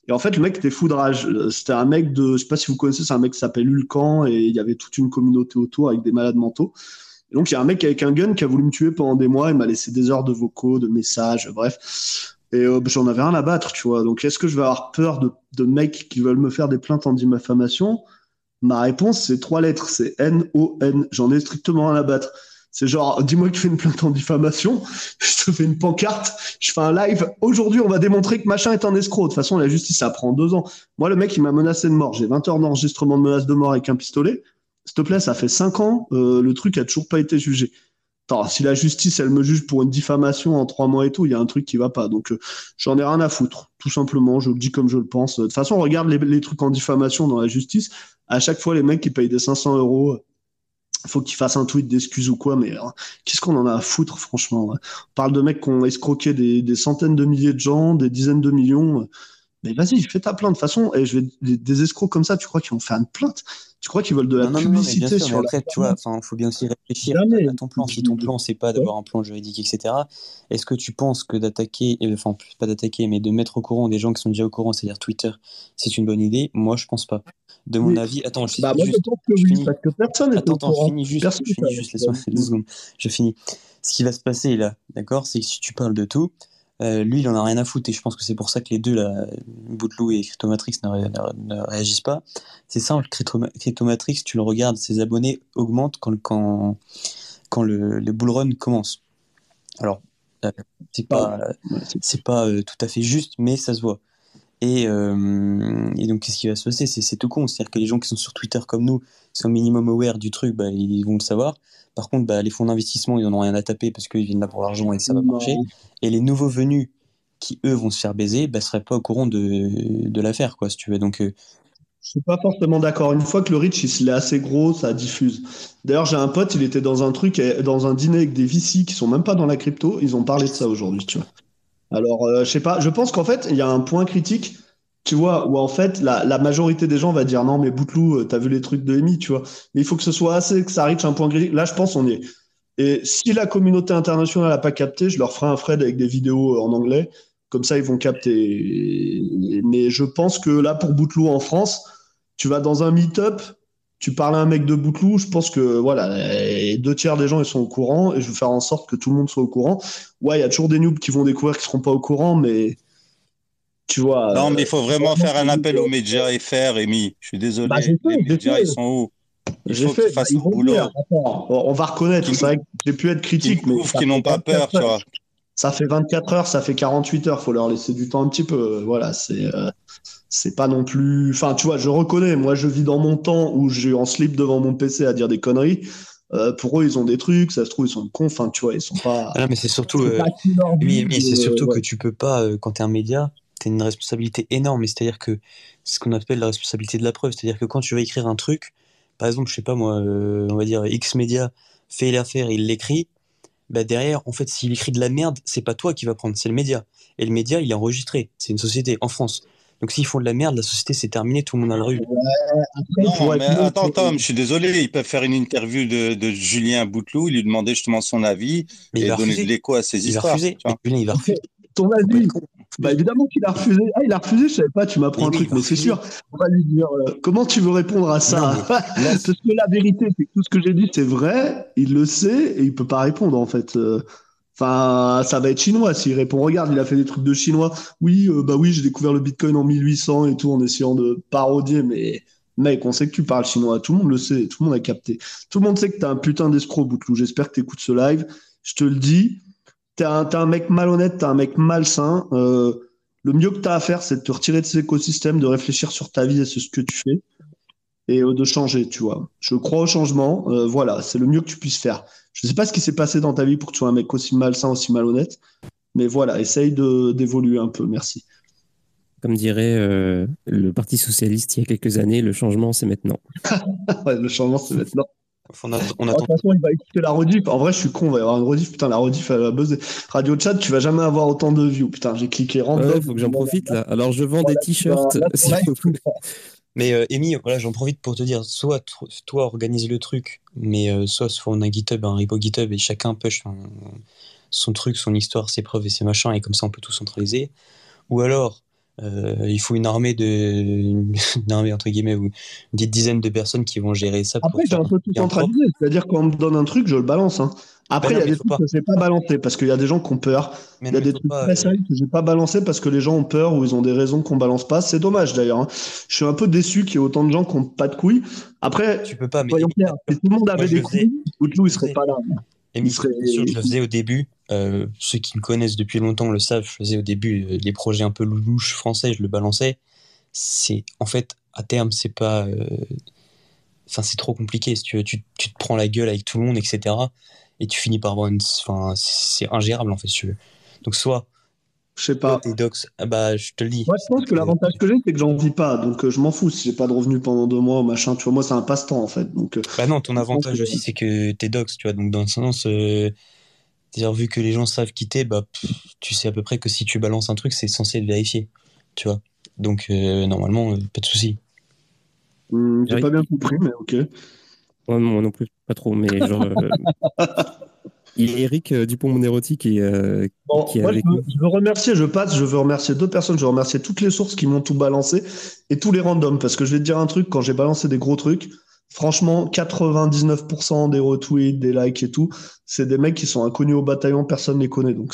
F: et en fait, le mec était foudrage. Euh, C'était un mec de, je sais pas si vous connaissez, c'est un mec qui s'appelle Ulcan, et il y avait toute une communauté autour avec des malades mentaux. Donc, il y a un mec avec un gun qui a voulu me tuer pendant des mois, il m'a laissé des heures de vocaux, de messages, bref. Et euh, j'en avais rien à battre, tu vois. Donc, est-ce que je vais avoir peur de, de mecs qui veulent me faire des plaintes en diffamation Ma réponse, c'est trois lettres. C'est N-O-N. J'en ai strictement rien à battre. C'est genre, dis-moi que tu fais une plainte en diffamation, je te fais une pancarte, je fais un live. Aujourd'hui, on va démontrer que machin est un escroc. De toute façon, la justice, ça prend deux ans. Moi, le mec, il m'a menacé de mort. J'ai 20 heures d'enregistrement de menace de mort avec un pistolet. S'il te plaît, ça fait cinq ans, euh, le truc a toujours pas été jugé. Attends, si la justice, elle me juge pour une diffamation en trois mois et tout, il y a un truc qui va pas. Donc, euh, j'en ai rien à foutre. Tout simplement, je le dis comme je le pense. De toute façon, regarde les, trucs en diffamation dans la justice. À chaque fois, les mecs qui payent des 500 euros, faut qu'ils fassent un tweet d'excuses ou quoi, mais euh, qu'est-ce qu'on en a à foutre, franchement. On parle de mecs qui ont escroqué des, centaines de milliers de gens, des dizaines de millions. Mais vas-y, fais ta plainte. De toute façon, vais, des, des escrocs comme ça, tu crois qu'ils vont faire une plainte? Tu crois qu'ils veulent de la
G: Non, non, non, non,
F: publicité
G: sûr,
F: sur
G: mais
F: la
G: après, tu vois, enfin, faut bien aussi réfléchir
F: Jamais.
G: à ton plan. Si ton plan, c'est pas d'avoir un plan juridique, etc., est-ce que tu penses que d'attaquer, euh, enfin, pas d'attaquer, mais de mettre au courant des gens qui sont déjà au courant, c'est-à-dire Twitter, c'est une bonne idée? Moi, je pense pas. De mon avis, attends, je
F: Bah, moi,
G: juste,
F: je
G: finis.
F: que personne
G: Attends, attends, je
F: courant.
G: finis juste,
F: Personne
G: je finis juste, laisse-moi deux secondes. Je finis. Ce qui va se passer là, d'accord, c'est que si tu parles de tout, Euh, lui, il en a rien à foutre et je pense que c'est pour ça que les deux, là, Bootloo et Cryptomatrix, ne, ré- ne- réagissent pas. C'est simple, Cryptoma- Cryptomatrix, tu le regardes, ses abonnés augmentent quand, quand, quand le, le bull run commence. Alors, euh, c'est pas,
F: c'est
G: pas euh, tout à fait juste, mais ça se voit. Et, euh, et donc, qu'est-ce qui va se passer? C'est tout con. C'est-à-dire que les gens qui sont sur Twitter comme nous, qui sont minimum aware du truc, bah, ils vont le savoir. Par contre, bah, les fonds d'investissement, ils n'en ont rien à taper parce qu'ils viennent là pour l'argent et ça va marcher. Et les nouveaux venus qui, eux, vont se faire baiser, bah, seraient pas au courant de, de l'affaire, quoi, si tu veux. Donc, euh,
F: Je suis pas forcément d'accord. Une fois que le reach il est assez gros, ça diffuse. D'ailleurs, j'ai un pote, il était dans un truc, dans un dîner avec des VC qui sont même pas dans la crypto. Ils ont parlé de ça aujourd'hui, tu vois. Alors, euh, je sais pas. Je pense qu'en fait, il y a un point critique, tu vois, où en fait, la, la majorité des gens va dire non, mais Bouteloup, euh, t'as vu les trucs de Emi, tu vois. Mais il faut que ce soit assez, que ça reach un point critique. Là, je pense on est. Et si la communauté internationale n'a pas capté, je leur ferai un thread avec des vidéos en anglais. Comme ça, ils vont capter. Mais je pense que là, pour Bouteloup en France, tu vas dans un meet-up, tu parles à un mec de Bouteloup, je pense que voilà, deux tiers des gens ils sont au courant et je vais faire en sorte que tout le monde soit au courant. Ouais, il y a toujours des noobs qui vont découvrir qui seront pas au courant, mais tu vois.
B: Non,
F: euh,
B: mais il faut vraiment
F: franchement,
B: faire un appel aux médias et faire, Rémi. Je suis désolé.
F: Bah, fait,
B: les médias, ils sont où? Il
F: J'ai
B: faut
F: fait, bah, ils
B: boulot.
F: Attends, on va reconnaître, c'est vrai que j'ai pu être critique, mais
B: qu'ils n'ont pas peur,
F: 24
B: tu vois.
F: Ça fait 24 heures, ça fait 48 heures, faut leur laisser du temps un petit peu. Voilà, c'est euh, c'est pas non plus. Enfin, tu vois, je reconnais, moi je vis dans mon temps où j'ai en slip devant mon PC à dire des conneries. Euh, pour eux, ils ont des trucs, ça se trouve, ils sont cons, enfin, tu vois, ils sont pas.
G: ah non, mais c'est surtout, euh, Oui, mais c'est surtout
F: ouais.
G: que tu peux pas, euh, quand tu es un média, tu as une responsabilité énorme. C'est-à-dire que c'est ce qu'on appelle la responsabilité de la preuve. C'est-à-dire que quand tu vas écrire un truc, par exemple, je sais pas moi, euh, on va dire X média fait l'affaire, il l'écrit, bah derrière, en fait, s'il écrit de la merde, c'est pas toi qui va prendre, c'est le média. Et le média, il est enregistré. C'est une société en France. Donc s'ils font de la merde, la société c'est terminé, tout le monde a le rue.
F: Après, il faut
B: Non,
F: être
B: mais attends, Tom, je suis désolé. Ils peuvent faire une interview de, de Julien Bouteloup, lui demander justement son avis
G: Mais il
B: et
G: va
B: donner de
G: refuser.
B: l'écho à ses
G: Il va
B: histoires.
G: Julien, il va refuser.
F: Ton avis, bah évidemment qu'il a refusé. Ah, il a refusé, je savais pas, tu m'apprends un truc,
G: il
F: mais c'est sûr. On va lui dire, euh, comment tu veux répondre à ça? Parce que la vérité, c'est que tout ce que j'ai dit, c'est vrai, il le sait et il peut pas répondre en fait. Euh, Enfin, ça va être chinois s'il répond. Regarde, il a fait des trucs de chinois. Oui, euh, bah oui, j'ai découvert le Bitcoin en 1800 et tout en essayant de parodier, mais mec, on sait que tu parles chinois. Tout le monde le sait, tout le monde a capté. Tout le monde sait que t'es un putain d'escroc, Bouteloup. J'espère que t'écoutes ce live. Je te le dis. T'es un, un mec malhonnête, t'es un mec malsain. Euh, le mieux que t'as à faire, c'est de te retirer de cet écosystème, de réfléchir sur ta vie et sur ce que tu fais et euh, de changer, tu vois. Je crois au changement. voilà, c'est le mieux que tu puisses faire. Je sais pas ce qui s'est passé dans ta vie pour que tu sois un mec aussi malsain, aussi malhonnête. Mais voilà, essaye de, d'évoluer un peu. Merci.
A: Comme dirait euh, le Parti Socialiste il y a quelques années, le changement, c'est maintenant.
F: Ouais, le changement, c'est maintenant.
G: On, a- on
F: De
G: attend.
F: toute façon, il va écouter la rediff. En vrai, je suis con, il va y avoir une rediff. Putain, la rediff, elle va buzzer. Radio Chat, tu vas jamais avoir autant de views. Putain, j'ai cliqué.
A: Ouais, faut que j'en profite là. Alors, je vends des t-shirts. Si.
G: Mais euh, Amy, voilà, j'en profite pour te dire, soit toi organise le truc, mais euh, soit soit on a GitHub, un repo GitHub et chacun push son, son truc, son histoire, ses preuves et ses machins et comme ça on peut tout centraliser. Ou alors euh, il faut une armée de une armée entre guillemets ou une petite dizaine de personnes qui vont gérer ça.
F: Après, j'ai un peu tout centralisé. C'est-à-dire, quand on me donne un truc, je le balance. hein. Après, il y a des trucs
G: pas.
F: que je n'ai pas balancé parce qu'il y a des gens qui ont peur. Il y a des trucs
G: pas,
F: très
G: euh,
F: sérieux que j'ai pas balancé parce que les gens ont peur ou ils ont des raisons qu'on balance pas. C'est dommage d'ailleurs. hein. Je suis un peu déçu qu'il y ait autant de gens qui n'ont pas de couilles. Après,
G: tu peux pas. Mais
F: soyons clairs, si tout le monde avait
G: je
F: des couilles, Outlou, il
G: Je
F: serait pas là. Il serait-
G: je le faisais au début. Euh, ceux qui me connaissent depuis longtemps le savent. Je faisais au début euh, les projets un peu louches français, je le balançais. C'est en fait à terme, c'est pas. Enfin, c'est trop compliqué. Si tu, veux. tu, tu te prends la gueule avec tout le monde, etc. Et tu finis par avoir une. Enfin, c'est ingérable en fait. Si tu veux. Donc soit
F: Je sais pas.
G: tes docs, ah bah je te le dis.
F: Moi, je pense que l'avantage que j'ai, c'est que j'en vis pas. Donc, euh, je m'en fous si j'ai pas de revenus pendant deux mois, machin. Tu vois, moi, c'est un passe-temps, en fait. Donc, euh,
G: Bah non, ton avantage aussi, c'est que t'es docs, tu vois. Donc, dans le sens, euh, c'est-à-dire, vu que les gens savent quitter, bah, pff, tu sais à peu près que si tu balances un truc, c'est censé être vérifié, tu vois. Donc, euh, normalement, euh, pas de souci.
F: hum, j'ai pas bien compris, mais ok.
A: Ouais, moi non plus, pas trop, mais genre. euh, Il y a Eric euh, Dupont-Monérotti qui, euh,
F: Bon,
A: qui est
F: moi, je veux,
A: nous.
F: je veux remercier, je passe, je veux remercier deux personnes, je veux remercier toutes les sources qui m'ont tout balancé et tous les randoms, parce que je vais te dire un truc, quand j'ai balancé des gros trucs, franchement, 99% des retweets, des likes et tout, c'est des mecs qui sont inconnus au bataillon, personne ne les connaît. Donc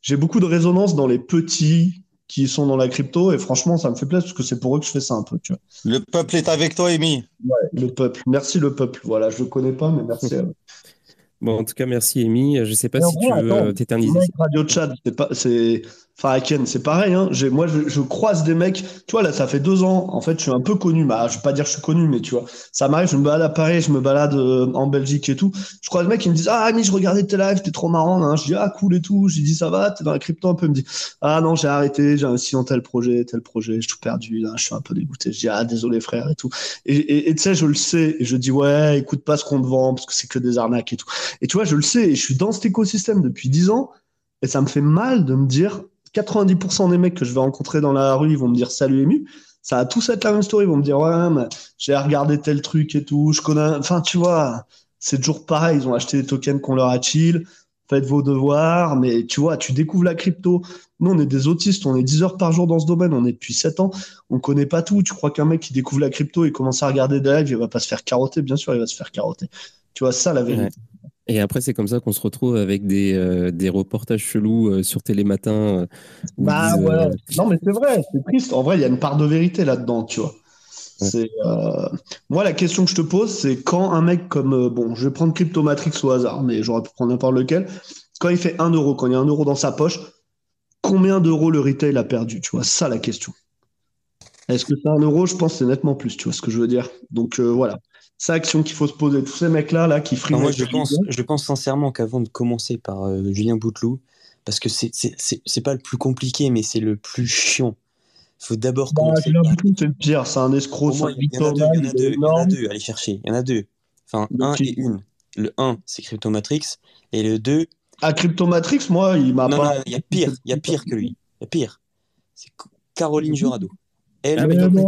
F: j'ai beaucoup de résonance dans les petits qui sont dans la crypto et franchement, ça me fait plaisir parce que c'est pour eux que je fais ça un peu. Tu vois.
C: Le peuple est avec toi, Amy.
F: Ouais, le peuple. Merci le peuple. Voilà, je le connais pas, mais merci à.
A: Bon, en tout cas, merci Amy. Je sais pas si tu veux t'éterniser.
F: Radio Chat, c'est pas, c'est, enfin, Ken, c'est pareil. Hein. Moi, je, je, croise des mecs. Tu vois, là, ça fait deux ans. En fait, je suis un peu connu. Bah, je vais pas dire que je suis connu, mais tu vois, ça m'arrive. Je me balade à Paris, je me balade euh, en Belgique et tout. Je croise des mecs qui me disent Ah, Amy, je regardais tes lives, t'es trop marrant. Hein. Je dis Ah, cool et tout. Je dis Ça va, t'es dans la crypto un peu? Il me dit Ah non, j'ai arrêté, j'ai investi dans tel projet, tel projet, j'ai tout perdu. Là, je suis un peu dégoûté. Je dis Ah, désolé, frère et tout. Et tu sais, je le sais. Et je dis Ouais, écoute pas ce qu'on te vend parce que c'est que des arnaques et tout. Et tu vois, je le sais je suis dans cet écosystème depuis 10 ans et ça me fait mal de me dire 90% des mecs que je vais rencontrer dans la rue, ils vont me dire salut ému. Ça va tous être la même story. Ils vont me dire ouais, j'ai regardé tel truc et tout. Je connais. Enfin, tu vois, c'est toujours pareil. Ils ont acheté des tokens qu'on leur a chill. Faites vos devoirs. Mais tu vois, tu découvres la crypto. Nous, on est des autistes. On est 10 heures par jour dans ce domaine. On est depuis 7 ans. On connaît pas tout. Tu crois qu'un mec qui découvre la crypto et commence à regarder des lives, il va pas se faire carotter. Bien sûr, il va se faire carotter. Tu vois, ça, la vérité.
A: Et après, c'est comme ça qu'on se retrouve avec des, euh, des reportages chelous euh, sur Télématin. Euh,
F: bah ouais. Non, mais c'est vrai, c'est triste. En vrai, il y a une part de vérité là-dedans, tu vois. Moi, la question que je te pose, c'est quand un mec comme. bon, je vais prendre Cryptomatrix au hasard, mais j'aurais pu prendre n'importe lequel. Quand il fait un euro, quand il y a un euro dans sa poche, combien d'euros le retail a perdu Tu vois, ça la question. Est-ce que c'est un euro? Je pense que c'est nettement plus, tu vois ce que je veux dire. Donc voilà c'est action qu'il faut se poser. Tous ces mecs-là là, qui friment.
G: Moi, je pense, je pense sincèrement qu'avant de commencer par euh, Julien Bouteloup, parce que c'est pas le plus compliqué, mais c'est le plus chiant. Il faut d'abord bah, commencer.
F: Julien Bouteloup, c'est le pire, c'est un escroc.
G: Il y, en a deux, il y en a deux, il y en a deux, allez chercher. Il y en a deux. Enfin, un et une. Le 1, c'est Cryptomatrix, et le 2.
F: Ah, Cryptomatrix, moi, il m'a pas.
G: Non, il y a pire, il y a pire que lui. Il y a pire. C'est Caroline Jurado.
F: Elle, ah, non,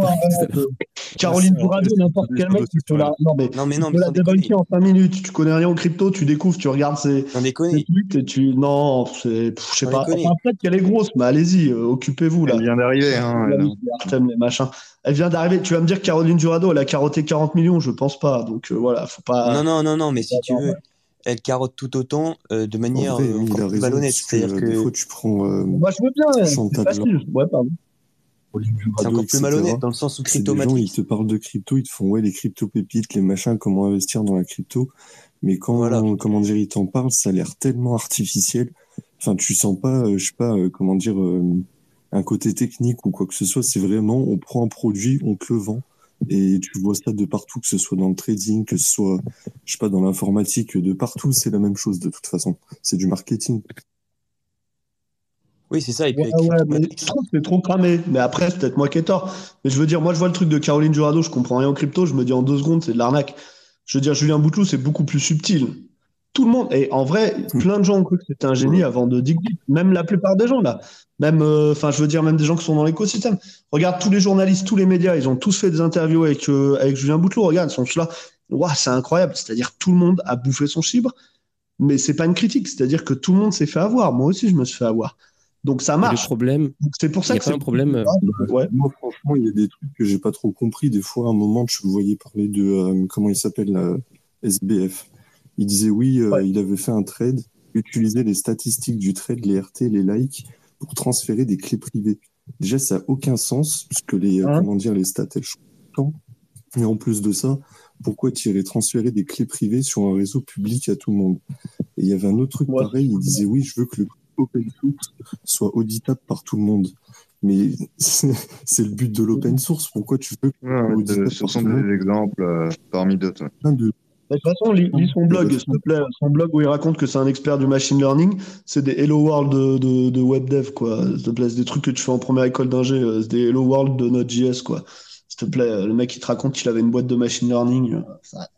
F: Caroline Bourado, n'importe quel mec, tu peux la, non, mais,
G: non, mais non,
F: tu la débunker en 5 minutes. Tu connais rien en crypto, tu découvres, tu regardes ses,
G: ses tweets
F: et tu, non, c'est, je sais pas. Enfin, peut-être qu'elle est grosse, mais allez-y, euh, occupez-vous, là.
H: Elle vient d'arriver, hein.
F: Elle vient d'arriver. Tu vas me dire que Caroline Jurado, elle a carotté 40 millions, je pense pas. Donc, euh, voilà, faut pas.
G: Non, non, non, non, mais si tu veux elle carotte tout autant euh, de manière euh, ballonnette. C'est-à-dire que.
H: Des fois, tu prends.
F: Moi, je veux bien. C'est facile. Ouais, pardon.
G: C'est encore plus malhonnête dans le sens où crypto gens,
H: Ils te parlent de crypto, ils te font ouais les crypto pépites, les machins, comment investir dans la crypto. Mais quand comment dire ils t'en parlent, ça a l'air tellement artificiel. Enfin, tu sens pas, euh, je sais pas, euh, comment dire, euh, un côté technique ou quoi que ce soit. C'est vraiment, on prend un produit, on te le vend. Et tu vois ça de partout, que ce soit dans le trading, que ce soit, je sais pas, dans l'informatique, de partout, c'est la même chose de toute façon. C'est du marketing.
G: Oui, c'est ça. Et
F: puis je trouve que c'est trop cramé. Mais après, c'est peut-être moi qui ai tort. Mais je veux dire, moi, je vois le truc de Caroline Jurado, je comprends rien en crypto. Je me dis en deux secondes, c'est de l'arnaque. Je veux dire, Julien Bouteloup, c'est beaucoup plus subtil. Tout le monde, et en vrai, plein de gens ont cru que c'était un génie avant de dire Même la plupart des gens, là. Même, euh, enfin, je veux dire, même des gens qui sont dans l'écosystème. Regarde, tous les journalistes, tous les médias, ils ont tous fait des interviews avec, euh, avec Julien Bouteloup. Regarde, ils sont tous là. c'est incroyable. C'est-à-dire, tout le monde a bouffé son chibre. Mais c'est pas une critique. C'est-à-dire que tout le monde s'est fait avoir. Moi aussi, je me suis fait avoir. Donc ça marche.
A: Le problème,
F: c'est pour ça que c'est
A: un problème.
H: Ouais. Moi, franchement, il y a des trucs que j'ai pas trop compris. Des fois, à un moment, je voyais parler de euh, comment il s'appelle la SBF. Il disait oui, euh, il avait fait un trade, utilisait les statistiques du trade, les RT, les likes pour transférer des clés privées. Déjà, ça n'a aucun sens puisque les euh, hein comment dire les stats elles changent Et en plus de ça, pourquoi tirer transférer des clés privées sur un réseau public à tout le monde? Et il y avait un autre truc pareil. Il disait oui, je veux que le open source soit auditable par tout le monde. Mais c'est le but de l'open source. Pourquoi tu veux
C: que Ce sont des exemples euh, parmi d'autres.
F: De... toute façon, lis, son blog, s'il te plaît. Son blog où il raconte que c'est un expert du machine learning, c'est des Hello World de, de, de web dev, quoi. S'il te plaît, c'est des trucs que tu fais en première école d'ingé, euh, c'est des Hello World de Node.js, quoi. S'il te plaît, le mec, il te raconte qu'il avait une boîte de machine learning. Ça, c'est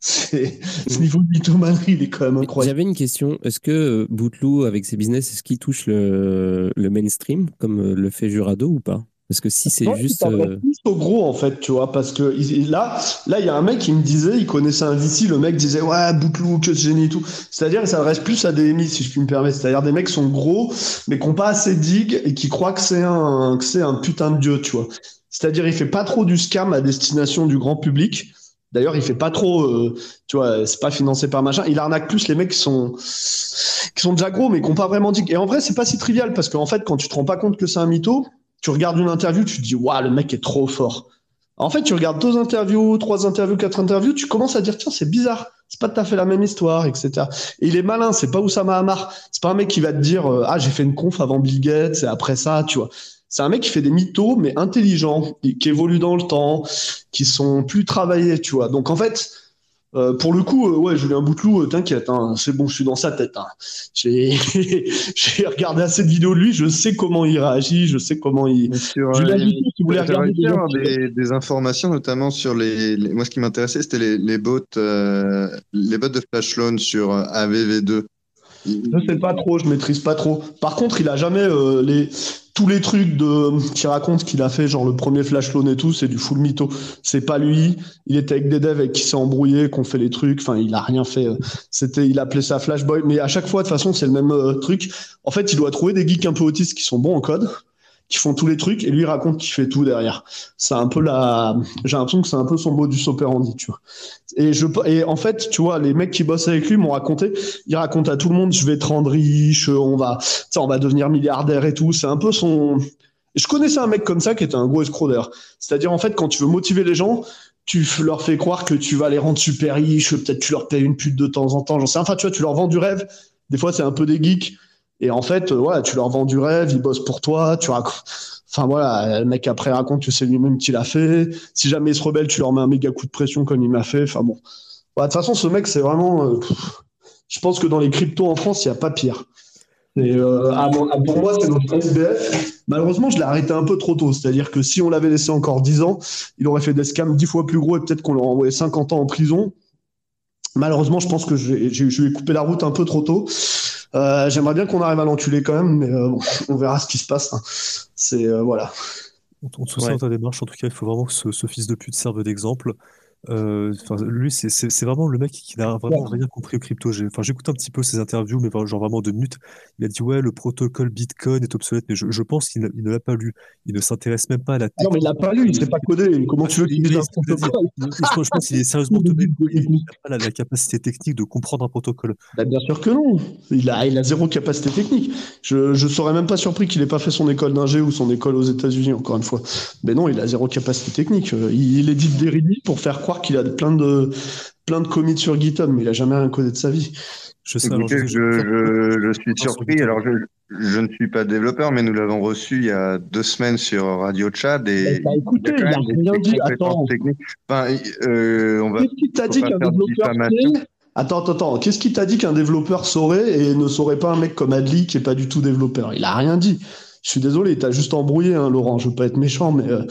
F: ce niveau de mythomanie, il est quand même incroyable.
A: J'avais une question. Est-ce que euh, Bouteloup, avec ses business, est-ce qu'il touche le, le, mainstream comme euh, le fait Jurado ou pas? Parce que si c'est juste.
F: Il euh... plus au gros, en fait, tu vois, parce que là, là, il y a un mec qui me disait, il connaissait un VC, le mec disait, ouais, Bouteloup, que génie et tout. C'est-à-dire, il s'adresse plus à des émis, si je puis me permettre. C'est-à-dire des mecs qui sont gros, mais qui n'ont pas assez digue et qui croient que c'est un, que c'est un putain de dieu, tu vois. C'est-à-dire, il fait pas trop du scam à destination du grand public D'ailleurs, il fait pas trop, euh, tu vois, c'est pas financé par machin. Il arnaque plus les mecs qui sont, qui sont déjà gros, mais qui n'ont pas vraiment dit. Et en vrai, c'est pas si trivial parce qu'en fait, quand tu te rends pas compte que c'est un mytho, tu regardes une interview, tu te dis, waouh, le mec est trop fort. En fait, tu regardes deux interviews, trois interviews, quatre interviews, tu commences à dire, tiens, c'est bizarre. C'est pas tout à fait la même histoire, etc. Et il est malin, c'est pas Oussama Hamar. C'est pas un mec qui va te dire, euh, ah, j'ai fait une conf avant Bill Gates et après ça, tu vois. C'est un mec qui fait des mythos, mais intelligents, qui évoluent dans le temps, qui sont plus travaillés, tu vois. Donc en fait, euh, pour le coup, euh, ouais, Julien Bouteloup, euh, t'inquiète, hein, c'est bon, je suis dans sa tête. Hein. J'ai regardé assez de vidéos de lui, je sais comment il réagit, je sais comment il.
C: Sur, Julien Bouteloup, si vous voulez regarder des, des, informations, notamment sur les. moi, ce qui m'intéressait, c'était les, les bots, les bots de Flash Loan sur AVV2.
F: Je sais pas trop, je maîtrise pas trop. Par contre, il a jamais les tous les trucs de qui raconte qu'il a fait, genre le premier flash loan et tout, c'est du full mytho. C'est pas lui. Il était avec des devs avec qui s'est embrouillé, qu'on fait les trucs. Enfin, il a rien fait. C'était, il appelait ça Flashboy. Mais à chaque fois, de toute façon, c'est le même euh, truc. En fait, il doit trouver des geeks un peu autistes qui sont bons en code qui font tous les trucs et lui raconte qu'il fait tout derrière. C'est un peu la, j'ai l'impression que c'est un peu son modus operandi, tu vois. Et je, et en fait, tu vois, les mecs qui bossent avec lui m'ont raconté, il raconte à tout le monde, je vais te rendre riche, on va, on va devenir milliardaire et tout. C'est un peu son, je connaissais un mec comme ça qui était un gros escroc. C'est-à-dire en fait, quand tu veux motiver les gens, tu leur fais croire que tu vas les rendre super riches, peut-être tu leur payes une pute de temps en temps, j'en sais. Enfin, tu vois, tu leur vends du rêve. Des fois, c'est un peu des geeks et en fait, voilà, euh, tu leur vends du rêve, ils bossent pour toi, tu racontes. Enfin voilà, le mec après raconte que c'est lui-même qui l'a fait. Si jamais il se rebelle, tu leur mets un méga coup de pression comme il m'a fait. Enfin bon. De toute façon, ce mec, c'est vraiment. Euh, je pense que dans les cryptos en France, il n'y a pas pire. Et, euh, pour moi, c'est notre SBF. Malheureusement, je l'ai arrêté un peu trop tôt. C'est-à-dire que si on l'avait laissé encore 10 ans, il aurait fait des scams 10 fois plus gros et peut-être qu'on l'aurait envoyé 50 ans en prison. Malheureusement, je pense que je lui ai coupé la route un peu trop tôt. Euh, j'aimerais bien qu'on arrive à l'enculer quand même, mais euh, on verra ce qui se passe. Hein. C'est euh, voilà.
D: On, te soutient dans ta démarche. En tout cas, il faut vraiment que ce, ce fils de pute serve d'exemple. Euh, lui, c'est vraiment le mec qui n'a vraiment rien compris au crypto. Enfin, j'écoute un petit peu ses interviews, mais genre vraiment de minutes. Il a dit ouais, le protocole Bitcoin est obsolète, mais je, je pense qu'il ne l'a pas lu. Il ne s'intéresse même pas à la.
F: Non, mais il l'a pas lu. Il ne sait pas coder. Comment tu veux qu'il lise un protocole?
D: Je pense qu'il est sérieusement de Il n'a pas la, capacité technique de comprendre un protocole.
F: Bah, bien sûr que non. Il a, il a zéro capacité technique. Je, je serais même pas surpris qu'il ait pas fait son école d'ingé ou son école aux États-Unis encore une fois. Mais non, il a zéro capacité technique. Il, il édite des pour faire qu'il a plein de, plein de commits sur GitHub, mais il a jamais rien codé de sa vie.
C: Je, sais, je, je, suis surpris. Alors, je, ne suis pas développeur, mais nous l'avons reçu il y a deux semaines sur Radio Chad. Et
F: bah, écoutez, il, a rien dit. Attends.
C: Enfin, euh, on va,
F: Qu'est-ce qui t'a dit qu'un développeur Attends, attends, attends. Qu'est-ce qui t'a dit qu'un développeur saurait et ne saurait pas un mec comme Adli qui est pas du tout développeur? Il a rien dit. Je suis désolé, t'as juste embrouillé, hein, Laurent. Je veux pas être méchant, mais euh,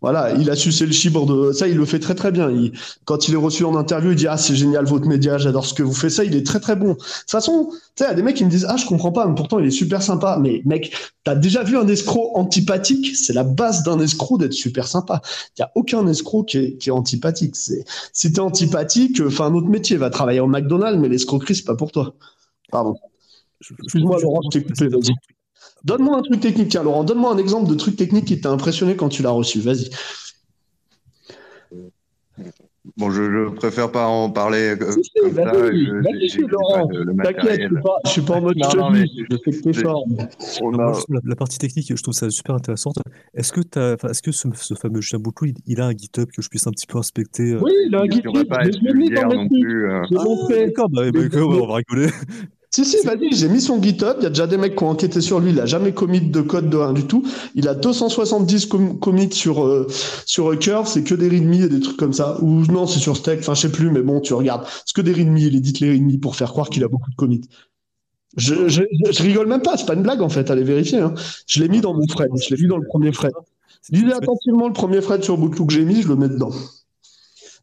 F: voilà, il a sucé le chibre de ça. Il le fait très très bien. Il, quand il est reçu en interview, il dit ah c'est génial votre média, j'adore ce que vous faites. Ça, il est très très bon. De toute façon, tu sais, il y a des mecs qui me disent ah je comprends pas, mais pourtant il est super sympa. Mais mec, t'as déjà vu un escroc antipathique? C'est la base d'un escroc d'être super sympa. Il y a aucun escroc qui est, qui est antipathique. C'est si t'es antipathique, fais un autre métier, va travailler au McDonald's, mais l'escroquerie c'est pas pour toi. Pardon. Excuse-moi Laurent, je t'ai coupé. Vas-y. Donne-moi un truc technique, tiens, Laurent, donne-moi un exemple de truc technique qui t'a impressionné quand tu l'as reçu. Vas-y.
C: Bon, je, je, préfère pas en parler euh, si, comme ça.
F: Laurent. T'inquiète, je suis pas en mode non, non, je sais que t'es fort.
D: La, partie technique, je trouve ça super intéressante. Est-ce que, est -ce, que ce, ce fameux Julien Bouclou, il, il, a un GitHub que je puisse un petit peu inspecter
F: euh? Oui, il a un GitHub. Je l'ai mis dans mes
D: trucs. D'accord, bah, bah, on va rigoler.
F: Si, si, vas-y, j'ai mis son GitHub. Il y a déjà des mecs qui ont enquêté sur lui. Il a jamais commit de code de rien du tout. Il a 270 commits sur, euh, sur Curve. C'est que des readme et des trucs comme ça. Ou non, c'est sur Stack. Enfin, je sais plus, mais bon, tu regardes. C'est que des readme. Il édite les readme pour faire croire qu'il a beaucoup de commits. Je, je, je, rigole même pas. C'est pas une blague, en fait. Allez vérifier. Hein. Je l'ai mis dans mon thread. Je l'ai mis dans le premier thread. Lisez attentivement le premier thread sur Bootloop que j'ai mis. Je le mets dedans.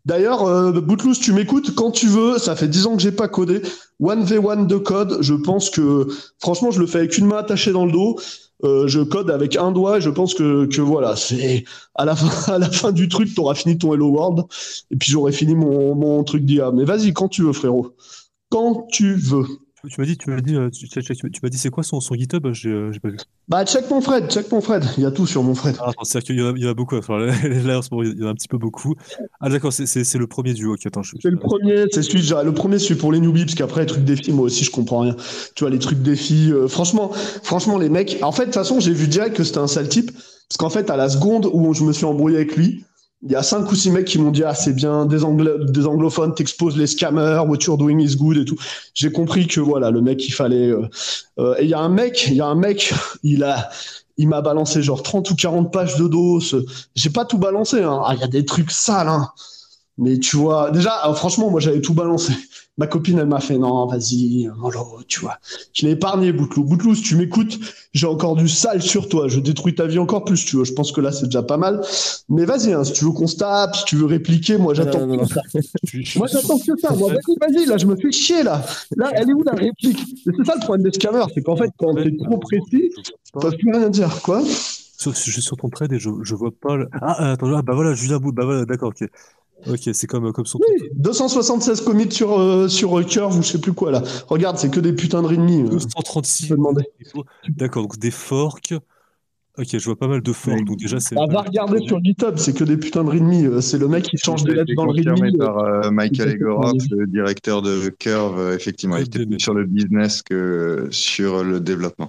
F: D'ailleurs, euh, Bootlous, tu m'écoutes quand tu veux. Ça fait 10 ans que j'ai pas codé. 1v1 de code, je pense que, franchement, je le fais avec une main attachée dans le dos. Euh, je code avec un doigt et je pense que, que voilà, c'est à la fin, du truc, tu auras fini ton Hello World et puis j'aurai fini mon, mon truc d'IA. Mais vas-y, quand tu veux, frérot. Quand tu veux.
D: Tu m'as dit, tu m'as dit, euh, tu, m'as dit c'est quoi son, son GitHub? J'ai euh, j'ai pas vu.
F: Bah, check mon Fred, check mon Fred. Il y a tout sur mon Fred.
D: Ah, c'est-à-dire qu'il y en a, beaucoup. Enfin, là, il y en a un petit peu beaucoup. Ah, d'accord, c'est- c'est c'est le premier duo. Ok, attends, je,
F: C'est le premier, c'est celui, j'ai- le premier, celui pour les newbies, parce qu'après, les trucs défis, moi aussi, je comprends rien. Tu vois, les trucs défis, euh, franchement, franchement, les mecs, en fait, de toute façon, j'ai vu direct que c'était un sale type, parce qu'en fait, à la seconde où je me suis embrouillé avec lui, il y a cinq ou six mecs qui m'ont dit, ah, c'est bien, des, des anglophones, t'exposes les scammers, what you're doing is good et tout. J'ai compris que, voilà, le mec, il fallait, euh, euh, et il y a un mec, il y a un mec, il a, il m'a balancé genre 30 ou 40 pages de dos. J'ai pas tout balancé, hein. Ah, il y a des trucs sales, hein. Mais tu vois, déjà, euh, franchement, moi, j'avais tout balancé. Ma copine, elle m'a fait, non, vas-y, mollo, tu vois. Je l'ai épargné, Boutlou. Boutlou, si tu m'écoutes, j'ai encore du sale sur toi. Je détruis ta vie encore plus, tu vois. Je pense que là, c'est déjà pas mal. Mais vas-y, hein, si tu veux qu'on se tape, si tu veux répliquer, moi, j'attends. Moi, j'attends que ça. Moi, vas-y, vas-y, là, je me fais chier, là. Là, elle est où la réplique? C'est ça le problème des scammers, c'est qu'en fait, quand t'es trop précis, ils peuvent plus rien dire, quoi.
D: Sur, je suis sur ton trade et je, je vois pas le... Ah, attends, ah, bah voilà, Julien Bout, bah voilà, d'accord, ok. Ok, c'est comme, comme son
F: Oui, 276 commits sur, euh, sur euh, Curve ou je sais plus quoi, là. Regarde, c'est que des putains de readme. euh.
D: 236.
F: peux demander.
D: D'accord, donc des forks. Ok, je vois pas mal de forks, donc déjà c'est.
F: Ah, va regarder sur GitHub, c'est que des putains de readme. euh, C'est le mec qui change des lettres dans le
C: confirmé
F: readme.
C: par euh, Michael. Egorov, le directeur de Curve. Effectivement, il était plus sur le business que sur le développement.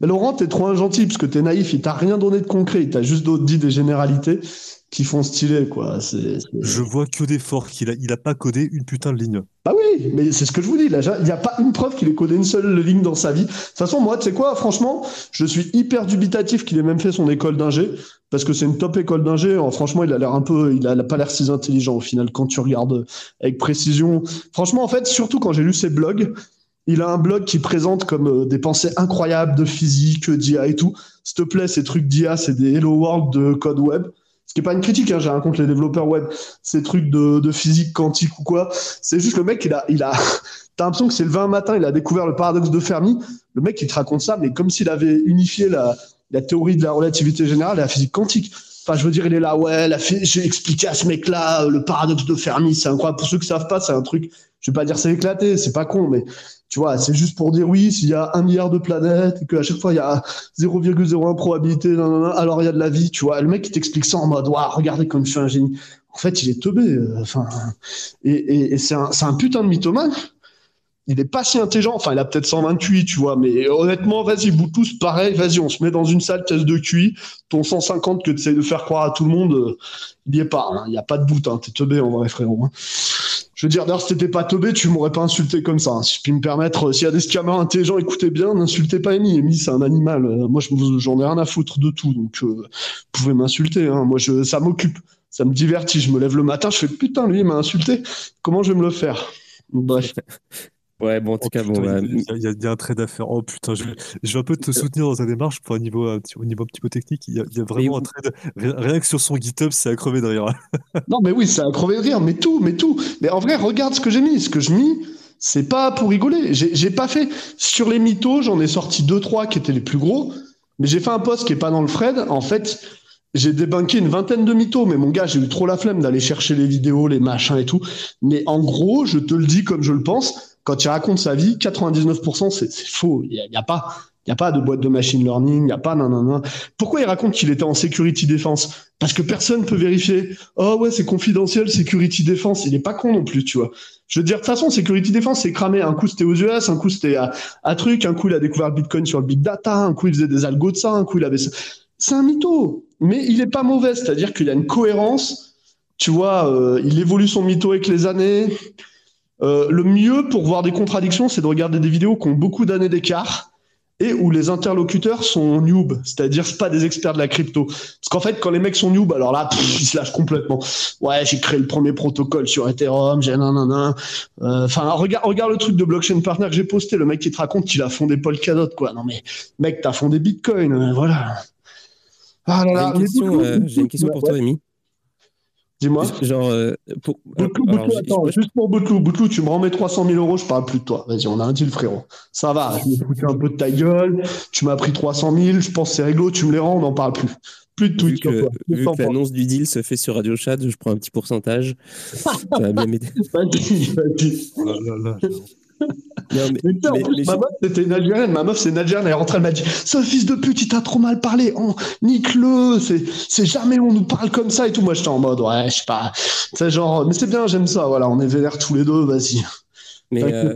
F: Mais Laurent, t'es trop un gentil parce que t'es naïf, il t'a rien donné de concret, il t'a juste dit des généralités qui font stylé, quoi. C'est, c'est-
D: Je vois que des forks, il a, il a pas codé une putain de ligne.
F: Bah oui, mais c'est ce que je vous dis, là, il n'y a pas une preuve qu'il ait codé une seule ligne dans sa vie. De toute façon, moi, tu sais quoi, franchement, je suis hyper dubitatif qu'il ait même fait son école d'ingé, parce que c'est une top école d'ingé. Alors, Franchement, il a l'air un peu, il a, il a pas l'air si intelligent au final quand tu regardes avec précision. Franchement, en fait, surtout quand j'ai lu ses blogs, il a un blog qui présente comme euh, des pensées incroyables de physique, d'IA et tout. S'il te plaît, ces trucs d'IA, c'est des Hello World de code web. Ce qui n'est pas une critique, hein, j'ai rien contre les développeurs web. Ces trucs de, de physique quantique ou quoi. C'est juste le mec, il a, il a, t'as l'impression que c'est le 20 matin, il a découvert le paradoxe de Fermi. Le mec, il te raconte ça, mais comme s'il avait unifié la, la théorie de la relativité générale et la physique quantique. Enfin, je veux dire, il est là, ouais, j'ai expliqué à ce mec-là euh, le paradoxe de Fermi, c'est incroyable. Pour ceux qui savent pas, c'est un truc, je vais pas dire c'est éclaté, c'est pas con, mais tu vois, c'est juste pour dire oui, s'il y a un milliard de planètes et qu'à chaque fois il y a 0,01 probabilité, alors il y a de la vie, tu vois. Le mec, il t'explique ça en mode, waouh, regardez comme je suis un génie. En fait, il est teubé. euh, Enfin, et, et, et c'est un, un putain de mythomane. Il est pas si intelligent. Enfin, il a peut-être 128, tu vois. Mais honnêtement, vas-y, vous tous, pareil, vas-y, on se met dans une salle test de QI. Ton 150 que tu essayes de faire croire à tout le monde, euh, il y est pas. hein. Il y a pas de doute. Hein. T'es teubé en vrai, frérot. hein. Je veux dire, d'ailleurs, si t'étais pas teubé, tu m'aurais pas insulté comme ça. hein. Si je puis me permettre, euh, s'il y a des scammers intelligents, écoutez bien, n'insultez pas Amy. Amy, c'est un animal. Euh, moi, je- j'en ai rien à foutre de tout. Donc, vous pouvez m'insulter. Moi, je, ça m'occupe. Ça me divertit. Je me lève le matin, je fais putain, lui, il m'a insulté. Comment je vais me le faire? Bref.
A: Ouais, bon, en tout
D: Oh,
A: cas,
D: putain,
A: bon, bah,
D: il y, a- y y un trade à faire. Oh putain, je vais, je vais un peu te soutenir dans ta démarche pour un niveau, un petit- au niveau un petit peu technique. Il y a, il y a vraiment un trade. Rien, rien que sur son GitHub, c'est à crever de rire.
F: Non, mais oui, c'est à crever de rire, mais tout, mais tout. Mais en vrai, regarde ce que j'ai mis. Ce que je mis, c'est pas pour rigoler. J'ai j'ai pas fait. Sur les mythos, j'en ai sorti deux, trois qui étaient les plus gros. Mais j'ai fait un post qui est pas dans le Fred. En fait, j'ai débunké une vingtaine de mythos. Mais mon gars, j'ai eu trop la flemme d'aller chercher les vidéos, les machins et tout. Mais en gros, je te le dis comme je le pense. Quand il raconte sa vie, 99%, c'est faux. Il y a, a pas. Il n'y a pas de boîte de machine learning, il n'y a pas nanana. Pourquoi il raconte qu'il était en security defense Parce que personne peut vérifier. Oh ouais, c'est confidentiel, security defense. Il est pas con non plus, tu vois. Je veux dire, de toute façon, security defense, c'est cramé. Un coup, c'était aux US, un coup, c'était à, à truc, un coup, il a découvert le Bitcoin sur le big data, un coup, il faisait des algos de ça, un coup, il avait ça. C'est un mytho. Mais il est pas mauvais, c'est-à-dire qu'il y a une cohérence. Tu vois, euh, il évolue son mytho avec les années. Euh, le mieux pour voir des contradictions, c'est de regarder des vidéos qui ont beaucoup d'années d'écart et où les interlocuteurs sont noob, c'est-à-dire c'est pas des experts de la crypto. Parce qu'en fait, quand les mecs sont noob, alors là, pff, ils se lâchent complètement. Ouais, j'ai créé le premier protocole sur Ethereum, j'ai nanana. Euh, Enfin, regarde, regarde le truc de blockchain partner que j'ai posté, le mec qui te raconte qu'il a fondé Polkadot, quoi. Non mais, mec, t'as fondé Bitcoin, euh, voilà. Ah là
A: j'ai une question, euh, une pour toi, Amy.
F: Dis-moi.
A: Genre, euh, pour,
F: Boutlou,
A: alors,
F: Boutlou,
A: j'ai-
F: attends,
A: moi, je-
F: juste pour Boutlou, Boutlou, tu me remets 300 000 euros, je parle plus de toi. Vas-y, on a un deal, frérot. Ça va, je me foutais un peu de ta gueule, tu m'as pris 300 000, je pense que c'est réglo, tu me les rends, on n'en parle plus. Plus de
A: vu
F: tweets,
A: que,
F: sur toi.
A: vu que l'annonce du deal se fait sur Radio Chat, je prends un petit pourcentage. Ça va bien m'aider.
F: Vas-y, vas-y.
D: Oh là là là.
F: Mais, en plus, ma meuf, c'était une Algérienne. Ma meuf, c'est une Algérienne. Elle est rentrée, elle m'a dit Ce fils de pute, il t'a trop mal parlé. Oh, nique-le. C'est jamais on nous parle comme ça et tout. Moi, j'étais en mode Ouais, je sais pas. C'est genre, mais c'est bien, j'aime ça. Voilà, on est vénère tous les deux, vas-y.
A: Mais euh,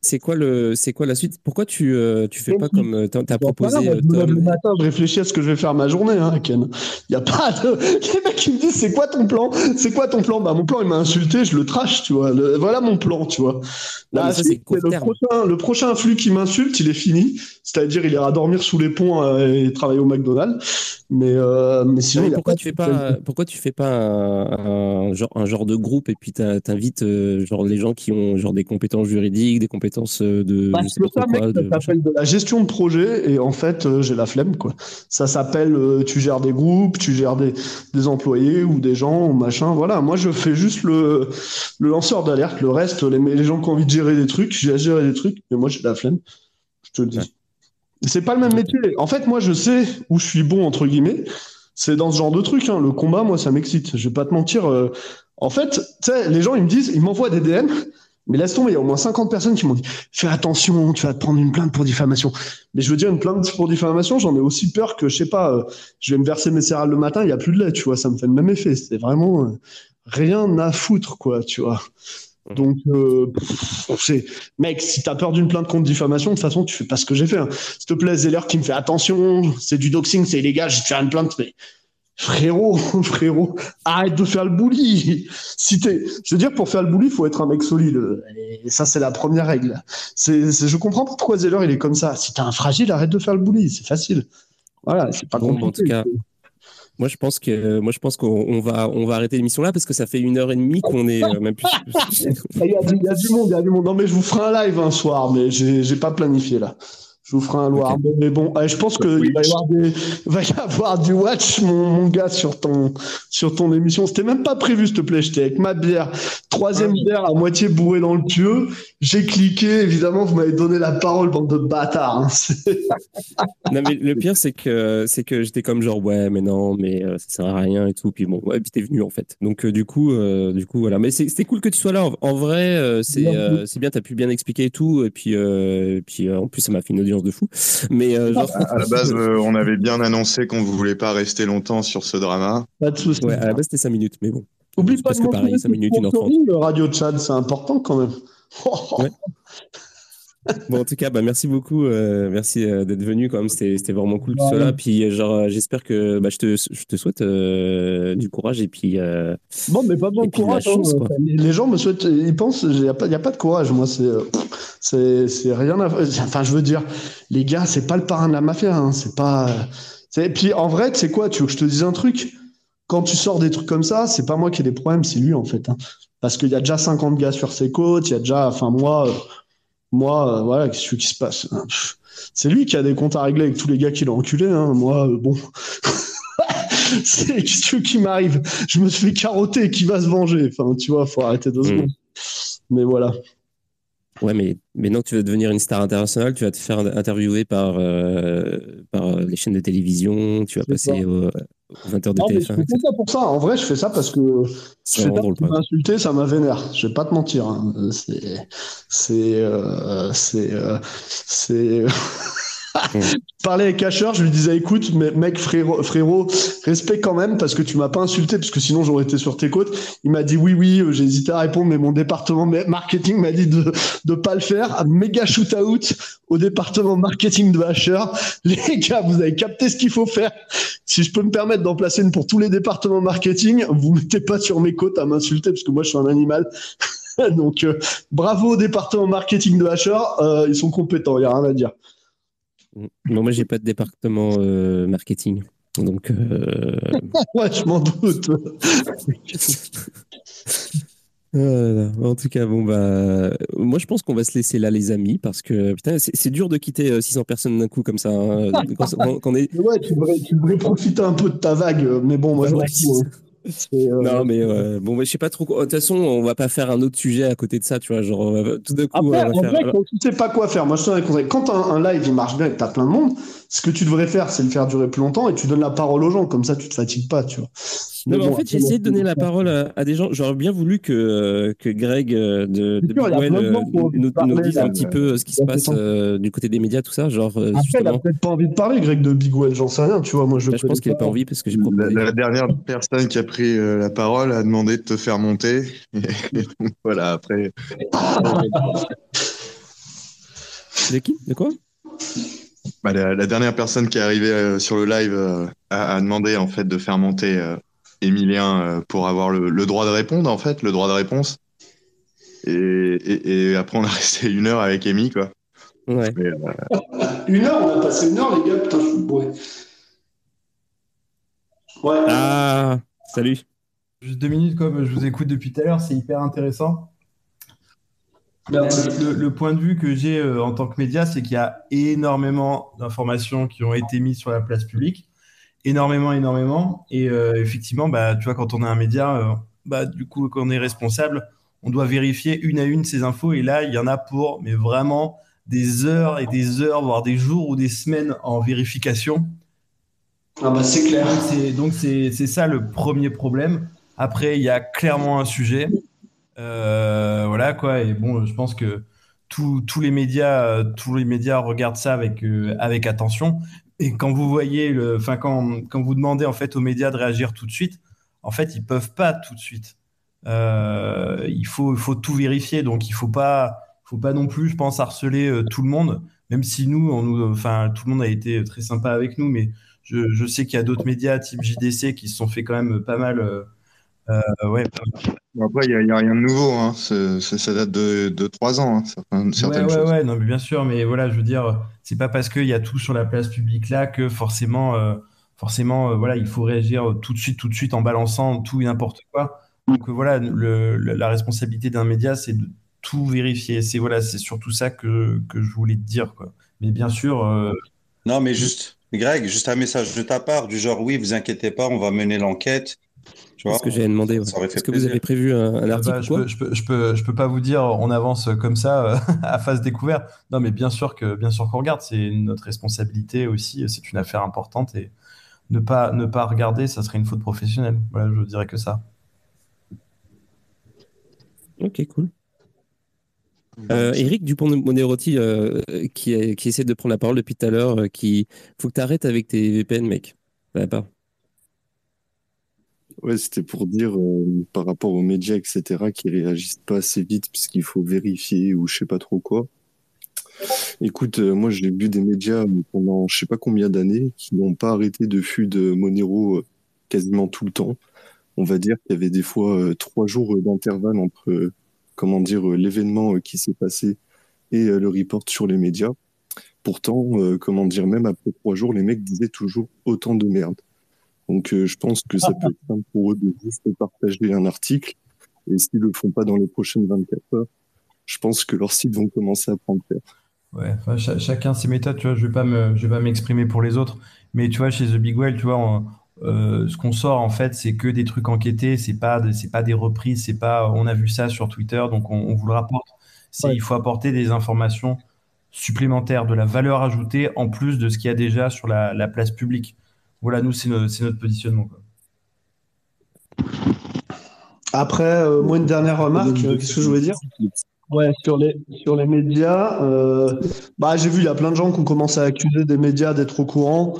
A: c'est quoi le, c'est quoi la suite? Pourquoi tu, euh, tu fais pas comme euh, tu as proposé
F: Le matin, je réfléchis à ce que je vais faire ma journée, hein, Ken. Il y a pas de les mecs qui me disent c'est quoi ton plan? C'est quoi ton plan? Bah mon plan, il m'a insulté, je le trash, tu vois. Voilà mon plan, tu vois. Là, le prochain, le prochain flux qui m'insulte, il est fini. C'est-à-dire, il ira dormir sous les ponts et travailler au McDonald's. Mais, mais sinon,
A: pourquoi, tu fais pas, pourquoi tu fais pas un, genre, un genre de groupe et puis tu invites genre les gens qui ont genre des compétences juridiques, des compétences euh, de.
F: Que ça, mec, ça s'appelle de la gestion de projet et en fait, euh, j'ai la flemme, quoi. Ça s'appelle, euh, tu gères des groupes, tu gères des, des, employés ou des gens ou machin. Voilà, moi, je fais juste le, le lanceur d'alerte. Le reste, les, les, gens qui ont envie de gérer des trucs, j'ai à gérer des trucs, mais moi, j'ai la flemme. Je te le dis. C'est pas le même métier. En fait, moi, je sais où je suis bon, entre guillemets. C'est dans ce genre de truc. Hein. Le combat, moi, ça m'excite. Je vais pas te mentir. En fait, tu sais, les gens, ils me disent, ils m'envoient des DM. Mais laisse tomber, il y a au moins 50 personnes qui m'ont dit fais attention, tu vas te prendre une plainte pour diffamation. Mais je veux dire, une plainte pour diffamation, j'en ai aussi peur que, je sais pas, euh, je vais me verser mes céréales le matin, il n'y a plus de lait, tu vois, ça me fait le même effet. C'est vraiment euh, rien à foutre, quoi, tu vois. Donc, euh, c'est, mec, si t'as peur d'une plainte contre diffamation, de toute façon, tu fais pas ce que j'ai fait. Hein. S'il te plaît, Zeller qui me fait attention, c'est du doxing, c'est illégal, je vais te faire une plainte, mais Frérot, frérot, arrête de faire le bully. Si t'es, je veux dire, pour faire le bully, il faut être un mec solide. Et ça, c'est la première règle. C'est, je comprends pas pourquoi Zeller, il est comme ça. Si t'es un fragile, arrête de faire le bully. C'est facile. Voilà, c'est pas compliqué. En tout cas,
A: moi, je pense que, moi, je pense qu'on va, on va arrêter l'émission là parce que ça fait une heure et demie qu'on est euh, même plus.
F: il, y a il y, a du monde, il y a du monde. Non, mais je vous ferai un live un soir, mais j'ai, j'ai pas planifié là. Je vous ferai un loir. Mais bon, je pense qu'il va, va, y avoir du watch, mon, mon, gars, sur ton, sur ton émission. C'était même pas prévu, s'il te plaît. J'étais avec ma bière, troisième bière à moitié bourrée dans le pieu. J'ai cliqué. Évidemment, vous m'avez donné la parole, bande de bâtards. Hein.
A: non, mais le pire, c'est que, c'est que j'étais comme genre, ouais, mais non, mais euh, ça sert à rien et tout. Puis bon, ouais, puis t'es venu, en fait. Donc, euh, du coup, euh, du coup, voilà. Mais c'était cool que tu sois là. En, en vrai, c'est c'est bien, t'as pu bien expliquer et tout. Et puis, puis en plus, ça m'a fait une audience de fou. Mais euh, genre...
C: à la base, euh, on avait bien annoncé qu'on ne voulait pas rester longtemps sur ce drama.
F: Pas de soucis.
A: Ouais, à la base, c'était 5 minutes, mais bon.
F: Oublie pas de que pareil, 5 minutes, 1h30. Le radio chat, c'est important quand même. ouais.
A: bon, en tout cas, bah, merci beaucoup. Euh, merci euh, d'être venu. Quand même, c'était vraiment cool tout cela. Puis, euh, genre, j'espère que bah, je, te, je te souhaite du courage et puis.
F: bon, mais pas de courage. Hein. les gens me souhaitent, ils pensent, il n'y a, pas, a pas de courage. Moi, c'est, c'est rien à. Enfin, je veux dire, les gars, c'est pas le parrain de la mafia. Hein. C'est pas. Et puis, en vrai, tu sais quoi Tu veux que je te dise un truc? Quand tu sors des trucs comme ça, c'est pas moi qui ai des problèmes, c'est lui, en fait. Hein. Parce qu'il y a déjà 50 gars sur ses côtes. Il y a déjà. Enfin, moi moi, euh, voilà, qu'est-ce qui se passe? Hein, C'est lui qui a des comptes à régler avec tous les gars qui l'ont enculé. Hein. Moi, euh, bon. c'est qu'est-ce qui m'arrive? Je me suis fait carotter, qui va se venger Enfin, tu vois, faut arrêter deux hmm. secondes. Mais voilà.
A: Ouais, mais maintenant que tu veux devenir une star internationale, tu vas te faire interviewer par, euh, par les chaînes de télévision, tu vas passer au, 20h de
F: téléphone. Je fais ça pour ça. En vrai, je fais ça parce que je fais ça insulter, ça m'a vénère. Je vais pas te mentir. Hein. C'est. C'est. Euh, c'est. Euh, c'est. Je parlais avec Asher, je lui disais écoute, mec, frérot, frérot, respect quand même parce que tu m'as pas insulté parce que sinon j'aurais été sur tes côtes. Il m'a dit oui, oui, euh, j'ai hésité à répondre, mais mon département marketing m'a dit de de pas le faire. Méga shoot out au département marketing de Asher. Les gars, vous avez capté ce qu'il faut faire. Si je peux me permettre d'en placer une pour tous les départements marketing, vous mettez pas sur mes côtes à m'insulter parce que moi je suis un animal. Donc euh, bravo au département marketing de Asher, euh, ils sont compétents, il y a rien à dire.
A: Mm. moi, j'ai pas de département euh, marketing. Donc. Euh...
F: ouais, je m'en doute.
A: en tout cas, bon, bah, moi je pense qu'on va se laisser là, les amis, parce que putain, c'est dur de quitter 600 euh, personnes d'un coup comme ça. Hein,
F: quand, est... Ouais, tu devrais, tu devrais, profiter un peu de ta vague, mais bon, moi je m'en fous. Hein. Euh,
A: Non, mais euh, bon, mais je sais pas trop. De toute façon, on va pas faire un autre sujet à côté de ça, tu vois. Genre, on va- tout d'un coup,
F: Après,
A: on va
F: en
A: faire.
F: vrai,
A: alors-
F: quand tu sais pas quoi faire, moi je te donne un conseil. Quand un, un live il marche bien et que t'as plein de monde, ce que tu devrais faire, c'est le faire durer plus longtemps et tu donnes la parole aux gens. Comme ça, tu te fatigues pas, tu vois.
A: Non, mais
F: bon,
A: en fait, j'ai essayé de donner la parole à, à des gens. J'aurais bien voulu que, euh, que Greg euh, de, de
F: sûr,
A: euh, nous,
F: parler,
A: nous dise
F: là,
A: un petit peu ce qui se passe euh, du côté des médias, tout ça. Genre,
F: Après, il a
A: justement.
F: peut-être pas envie de parler, Greg de Big Well, j'en sais rien, tu vois. Moi, je,
A: Là, je pense qu'il a pas envie parce que j'ai proposé.
C: La, la dernière personne qui a pris euh, la parole a demandé de te faire monter. Voilà, après.
A: De qui? De quoi?
C: Bah, la, la dernière personne qui est arrivée euh, sur le live euh, a, a demandé en fait de faire monter euh, Emilien euh, pour avoir le, le droit de répondre en fait, le droit de réponse. Et, et, et après on a resté une heure avec Amy quoi.
A: Ouais.
C: Mais, euh,
F: Une heure, on a passé une heure, les gars, putain, je suis bourré. Ouais.
A: Ah, salut.
I: Juste deux minutes, comme je vous écoute depuis tout à l'heure, c'est hyper intéressant.
F: Merci.
I: Le, le point de vue que j'ai euh, en tant que média, c'est qu'il y a énormément d'informations qui ont été mises sur la place publique. Énormément, énormément. Et euh, effectivement, bah, tu vois, quand on est un média, euh, bah, du coup, quand on est responsable, on doit vérifier une à une ces infos. Et là, il y en a pour, mais vraiment, des heures et des heures, voire des jours ou des semaines en vérification.
F: Ah bah c'est clair.
I: Donc, c'est ça le premier problème. Après, il y a clairement un sujet. Euh, voilà quoi. Et bon, je pense que tous tous les médias, euh, tous les médias regardent ça avec euh, avec attention. Et quand vous voyez enfin quand quand vous demandez en fait aux médias de réagir tout de suite, en fait ils peuvent pas tout de suite. Il faut faut tout vérifier. Donc il faut pas faut pas non plus, je pense, harceler tout le monde. Même si nous, on nous, enfin tout le monde a été très sympa avec nous, mais je, je sais qu'il y a d'autres médias type JDC qui se sont fait quand même pas mal. Euh, ouais,
C: bon, après il y, a- rien de nouveau, hein. C'est- c'est- ça date de, de trois ans, hein, certaines,
I: ouais,
C: certaines
I: ouais,
C: choses.
I: ouais, non, mais bien sûr, mais voilà, je veux dire, c'est pas parce qu'il y a tout sur la place publique là que forcément, euh, forcément, euh, voilà, il faut réagir tout de suite, tout de suite en balançant tout et n'importe quoi. Donc voilà, le, le- la responsabilité d'un média, c'est de tout vérifier. C'est voilà, c'est surtout ça que, que je voulais te dire, quoi. Mais bien sûr, euh,
B: Non, mais juste, Greg, juste un message de ta part, du genre, oui, vous inquiétez pas, on va mener l'enquête. Tu vois,
A: ce que j'avais demandé. ouais. Est-ce que vous avez prévu un, un
I: Ah
A: article
I: bah, je,
A: quoi
I: peux, je, peux, je, peux, je peux pas vous dire on avance comme ça euh, à phase découverte. Non, mais bien sûr que bien sûr qu'on regarde, c'est notre responsabilité aussi, c'est une affaire importante et ne pas ne pas regarder, ça serait une faute professionnelle. Voilà, je dirais que ça.
A: Ok, cool. Euh, Eric Dupont-Monerotti, euh, qui, est- qui essaie de prendre la parole depuis tout à l'heure, euh, qui faut que tu arrêtes avec tes VPN, mec. Ça va pas.
H: Ouais, c'était pour dire euh, par rapport aux médias, etc., qui réagissent pas assez vite puisqu'il faut vérifier ou je sais pas trop quoi. Écoute, euh, moi j'ai vu des médias euh, pendant je sais pas combien d'années qui n'ont pas arrêté de flux de Monero euh, quasiment tout le temps. On va dire qu'il y avait des fois trois jours d'intervalle entre comment dire l'événement qui s'est passé et le report sur les médias. Pourtant, comment dire, même après trois jours, les mecs disaient toujours autant de merde. Donc euh, je pense que ça peut être simple pour eux de juste partager un article. Et s'ils le font pas dans les prochaines 24 heures, je pense que leurs sites vont commencer à prendre cher.
I: Ouais, enfin, chacun ses méthodes, tu vois, je vais pas me, je vais pas m'exprimer pour les autres, mais tu vois, chez The Big Well, tu vois, on- euh, ce qu'on sort en fait, c'est que des trucs enquêtés, c'est pas, c'est pas des reprises, c'est pas, on a vu ça sur Twitter, donc on, on vous le rapporte. C'est,
F: Ouais.
I: il faut apporter des informations supplémentaires, de la valeur ajoutée en plus de ce qu'il y a déjà sur la, la place publique. Voilà, nous, c'est no- c'est notre positionnement, quoi.
F: Après, euh, moi, une dernière remarque, euh, qu'est-ce que je voulais dire Ouais, sur les, sur les médias, euh, bah, j'ai vu, il y a plein de gens qui ont commencé à accuser des médias d'être au courant.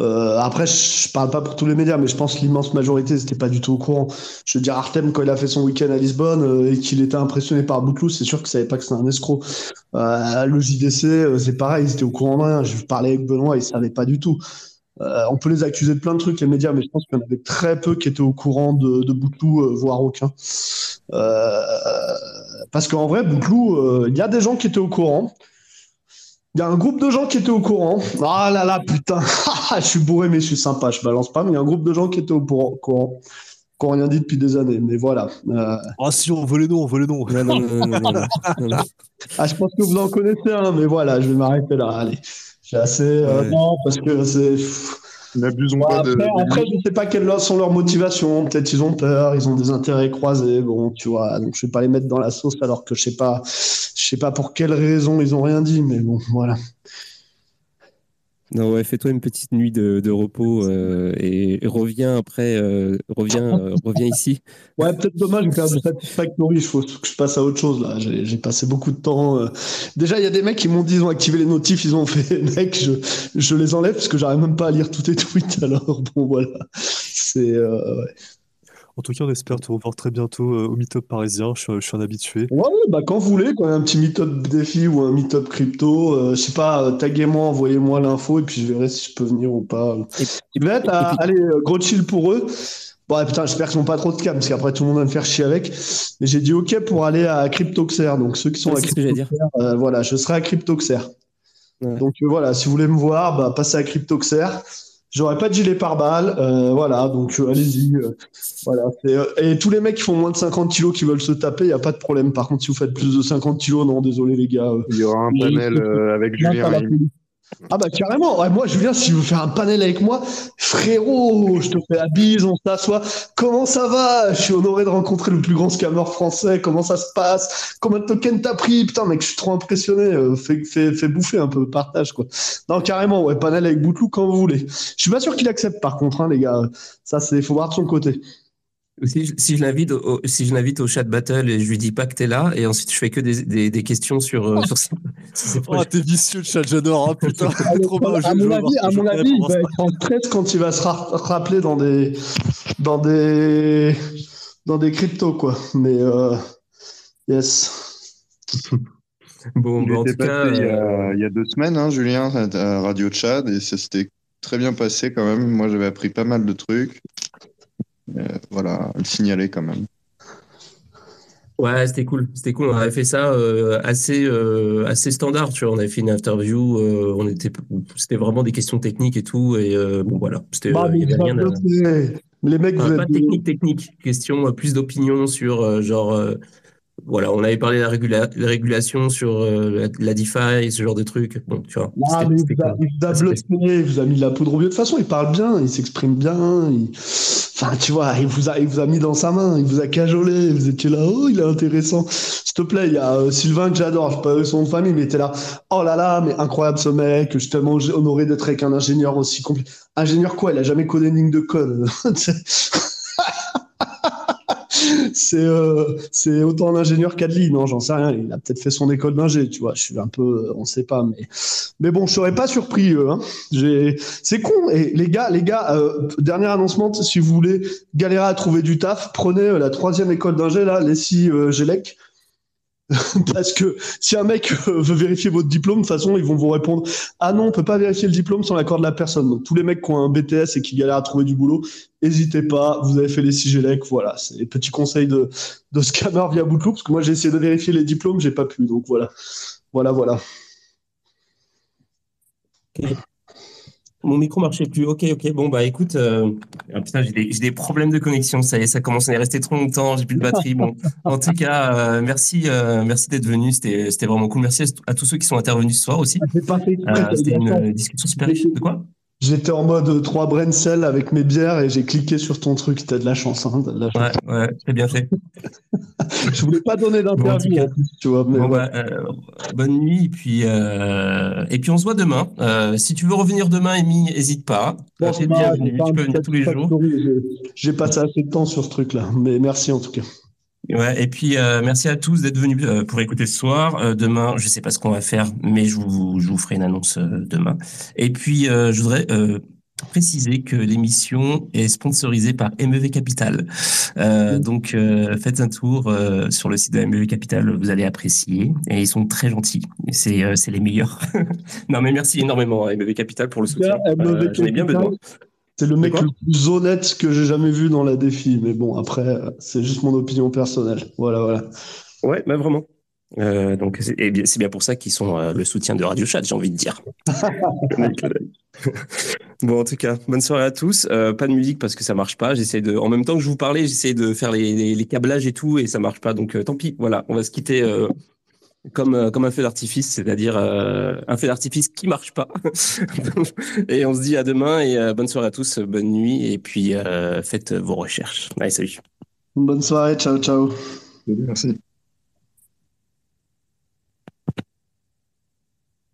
F: Euh, après, je parle pas pour tous les médias, mais je pense que l'immense majorité n'était pas du tout au courant. Je veux dire, Artem, quand il a fait son week-end à Lisbonne euh, et qu'il était impressionné par Bouteloup, c'est sûr qu'il savait pas que c'était un escroc. Euh, le JDC, euh, c'est pareil, ils étaient au courant de rien. Je parlais avec Benoît, il savait pas du tout. Euh, on peut les accuser de plein de trucs, les médias, mais je pense qu'il y en avait très peu qui étaient au courant de, de Bouteloup, euh, voire aucun. Euh, parce qu'en vrai, Bouteloup, euh, il y a des gens qui étaient au courant. Il y a un groupe de gens qui étaient au courant. Ah là là, putain, je suis bourré, mais je suis sympa, je balance pas, mais il y a un groupe de gens qui étaient au courant, qui n'ont rien dit depuis des années. Mais voilà. Euh,
D: Ah si, on veut les noms, on veut les noms.
A: Non, non, non, non, non, non, non, non.
F: ah, je pense que vous en connaissez un, mais voilà, je vais m'arrêter là. Allez, j'ai assez. euh,
A: Ouais.
F: Non, parce que c'est.
C: N'abusons pas de.
F: après, après, je sais pas quelles sont leurs motivations. Peut-être ils ont peur, ils ont des intérêts croisés. Bon, tu vois, donc je vais pas les mettre dans la sauce alors que je sais pas, je sais pas pour quelles raisons ils ont rien dit, mais bon, voilà.
A: Non, ouais, fais-toi une petite nuit de, de repos euh, et, reviens après, euh, reviens, euh, reviens ici.
F: Ouais, peut-être vais faire du Satisfactory. Il faut que je passe à autre chose là. J'ai passé beaucoup de temps. Déjà, il y a des mecs qui m'ont dit, ils ont activé les notifs, ils ont fait, mec, je, je les enlève parce que j'arrive même pas à lire tous tes tweets. Alors bon, voilà. C'est ouais.
D: En tout cas, on espère te revoir très bientôt euh, au meet-up parisien. Je, suis- je suis un habitué.
F: Ouais, bah quand vous voulez, quoi, un petit meet-up défi ou un meet-up crypto, euh, je sais pas, euh, taguez-moi, envoyez-moi l'info et puis je verrai si je peux venir ou pas.
A: Et-
F: à, allez, euh, gros chill pour eux. Bon, ouais, putain, j'espère qu'ils n'ont pas trop de cam, parce qu'après tout le monde va me faire chier avec. Mais j'ai dit OK pour aller à CryptoXer. Donc ceux qui sont
A: Ouais,
F: à. CryptoXer, euh, voilà, je serai à CryptoXer.
A: Ouais.
F: Donc euh, voilà, si vous voulez me voir, bah, passez à CryptoXer. J'aurai pas de gilet pare-balles, euh, voilà, donc euh, allez-y. euh, voilà, euh, et tous les mecs qui font moins de 50 kilos qui veulent se taper, il n'y a pas de problème. Par contre, si vous faites plus de 50 kilos, non, désolé les gars. euh,
C: Il y aura un panel euh, avec Julien.
F: Ah bah carrément, ouais, moi Julien, si veux faire un panel avec moi, frérot, je te fais la bise, on s'assoit. Comment ça va? Je suis honoré de rencontrer le plus grand scammer français. Comment ça se passe? Combien de tokens t'as pris? Putain, mec, je suis trop impressionné. Euh, Fais, fais, fais bouffer un peu, partage quoi. Non, carrément, ouais, panel avec Boutlou quand vous voulez. Je suis pas sûr qu'il accepte par contre, hein, les gars. Ça, c'est, faut voir de son côté.
A: Si, je- si je l'invite au, si je l'invite au chat battle et je lui dis pas que t'es là, et ensuite je fais que des, des, des questions sur, euh, sur, ses
D: Oh, t'es vicieux, le chat, j'adore. hein, putain,
F: À
D: trop je-
F: mon avis, à mon avis, il va être en stress quand il va se ra- rappeler dans des, dans des, dans des cryptos, quoi. Mais, euh, yes.
A: Bon,
C: Il
A: bah, en tout cas,
C: passé il y,
A: euh,
C: a, il y a deux semaines, hein, Julien, à à Radio Tchad, et ça s'était très bien passé quand même. Moi, j'avais appris pas mal de trucs. Euh, voilà, à le signaler quand même.
A: Ouais, c'était cool. C'était cool. On avait fait ça euh, assez, euh, assez standard, tu vois. On avait fait une interview. euh, on était, c'était vraiment des questions techniques et tout. Et euh, bon, voilà. C'était,
F: Bah,
A: euh, il y avait rien à.
F: les mecs,
A: Enfin, pas technique, technique. Question euh, plus d'opinion sur euh, genre. euh, voilà, on avait parlé de la, régula- la régulation sur euh, la, la DeFi, ce genre de trucs. Bon, tu vois.
F: Ah, mais il vous a,
A: cool.
F: il vous a blotté, il vous a mis de la poudre au vieux. De toute façon, il parle bien, il s'exprime bien. il- Enfin, tu vois, il vous a, il vous a mis dans sa main, il vous a cajolé. Vous étiez là, oh, il est intéressant. S'il te plaît, il y a euh, Sylvain que j'adore, je pas son nom de famille, mais il était là. Oh là là, mais incroyable ce mec, je suis tellement honoré d'être avec un ingénieur aussi complet. Ingénieur quoi? Il a jamais codé une ligne de code. C'est euh, c'est autant un ingénieur qu'Adli, non, j'en sais rien. Il a peut-être fait son école d'ingé, tu vois. Je suis un peu, on sait pas, mais mais bon, je serais pas surpris. euh, hein. C'est con. Et les gars, les gars, euh, dernier annoncement, si vous voulez galérer à trouver du taf, prenez euh, la troisième école d'ingé là, Leslie euh, Gélec. Parce que si un mec euh, veut vérifier votre diplôme, de toute façon, ils vont vous répondre Ah non, on peut pas vérifier le diplôme sans l'accord de la personne. Donc, tous les mecs qui ont un BTS et qui galèrent à trouver du boulot, n'hésitez pas, vous avez fait les Gélec. Voilà, c'est les petits conseils de, de via Bootloop. Parce que moi, j'ai essayé de vérifier les diplômes, j'ai pas pu. Donc, voilà. Voilà, voilà.
A: Mon micro marchait plus. Ok, ok. Bon, bah écoute, euh, ah, putain, j'ai des, problèmes de connexion. Ça y est, ça commence à y rester trop longtemps. J'ai plus de batterie. Bon, en tout cas, euh, merci, euh, merci d'être venu. C'était, vraiment cool. Merci à, tous ceux qui sont intervenus ce soir aussi.
F: T'as
A: c'était une discussion super riche. De quoi?
F: J'étais en mode euh, 3 brain cells avec mes bières et j'ai cliqué sur ton truc. T'as de la chance, hein, de la chance.
A: Ouais, ouais, c'est bien fait.
F: Je voulais pas donner d'interview, tu vois. Mais
A: Bon,
F: ouais.
A: bah, euh, bonne nuit. Et puis, euh, et puis, on se voit demain. Euh, si tu veux revenir demain, Amy, n'hésite pas.
F: Bon,
A: Euh,
F: c'est
A: T'es
F: pas-
A: bienvenu.
F: c'est pas
A: Tu
F: un
A: peux venir tous les jours.
F: J'ai passé assez de temps sur ce truc-là. Mais merci en tout cas.
A: Ouais, et puis euh, merci à tous d'être venus euh, pour écouter ce soir. Euh, demain, je sais pas ce qu'on va faire, mais je vous, je vous ferai une annonce demain. Et puis, je voudrais préciser que l'émission est sponsorisée par MEV Capital. Euh, donc, euh, faites un tour euh, sur le site de MEV Capital, vous allez apprécier. Et ils sont très gentils. C'est les meilleurs. non, mais merci énormément à MEV Capital pour le soutien. Euh, J'en ai bien besoin.
F: C'est le mec le plus honnête que j'ai jamais vu dans la défi. Mais bon, après, euh, c'est juste mon opinion personnelle. Voilà, voilà.
A: Ouais, bah vraiment. Euh, donc c'est et bien, c'est bien pour ça qu'ils sont euh, le soutien de Radio Chat, j'ai envie de dire. bon, en tout cas, bonne soirée à tous. Euh, pas de musique parce que ça marche pas. J'essaie de, en même temps que je vous parlais, j'essaie de faire les, les, les câblages et tout et ça marche pas. Donc tant pis. Voilà, on va se quitter. Euh, comme, comme un feu d'artifice, c'est-à-dire euh, un feu d'artifice qui marche pas. et on se dit à demain et euh, bonne soirée à tous, bonne nuit et puis faites vos recherches. Allez, salut.
F: Bonne soirée, ciao, ciao.
C: Merci.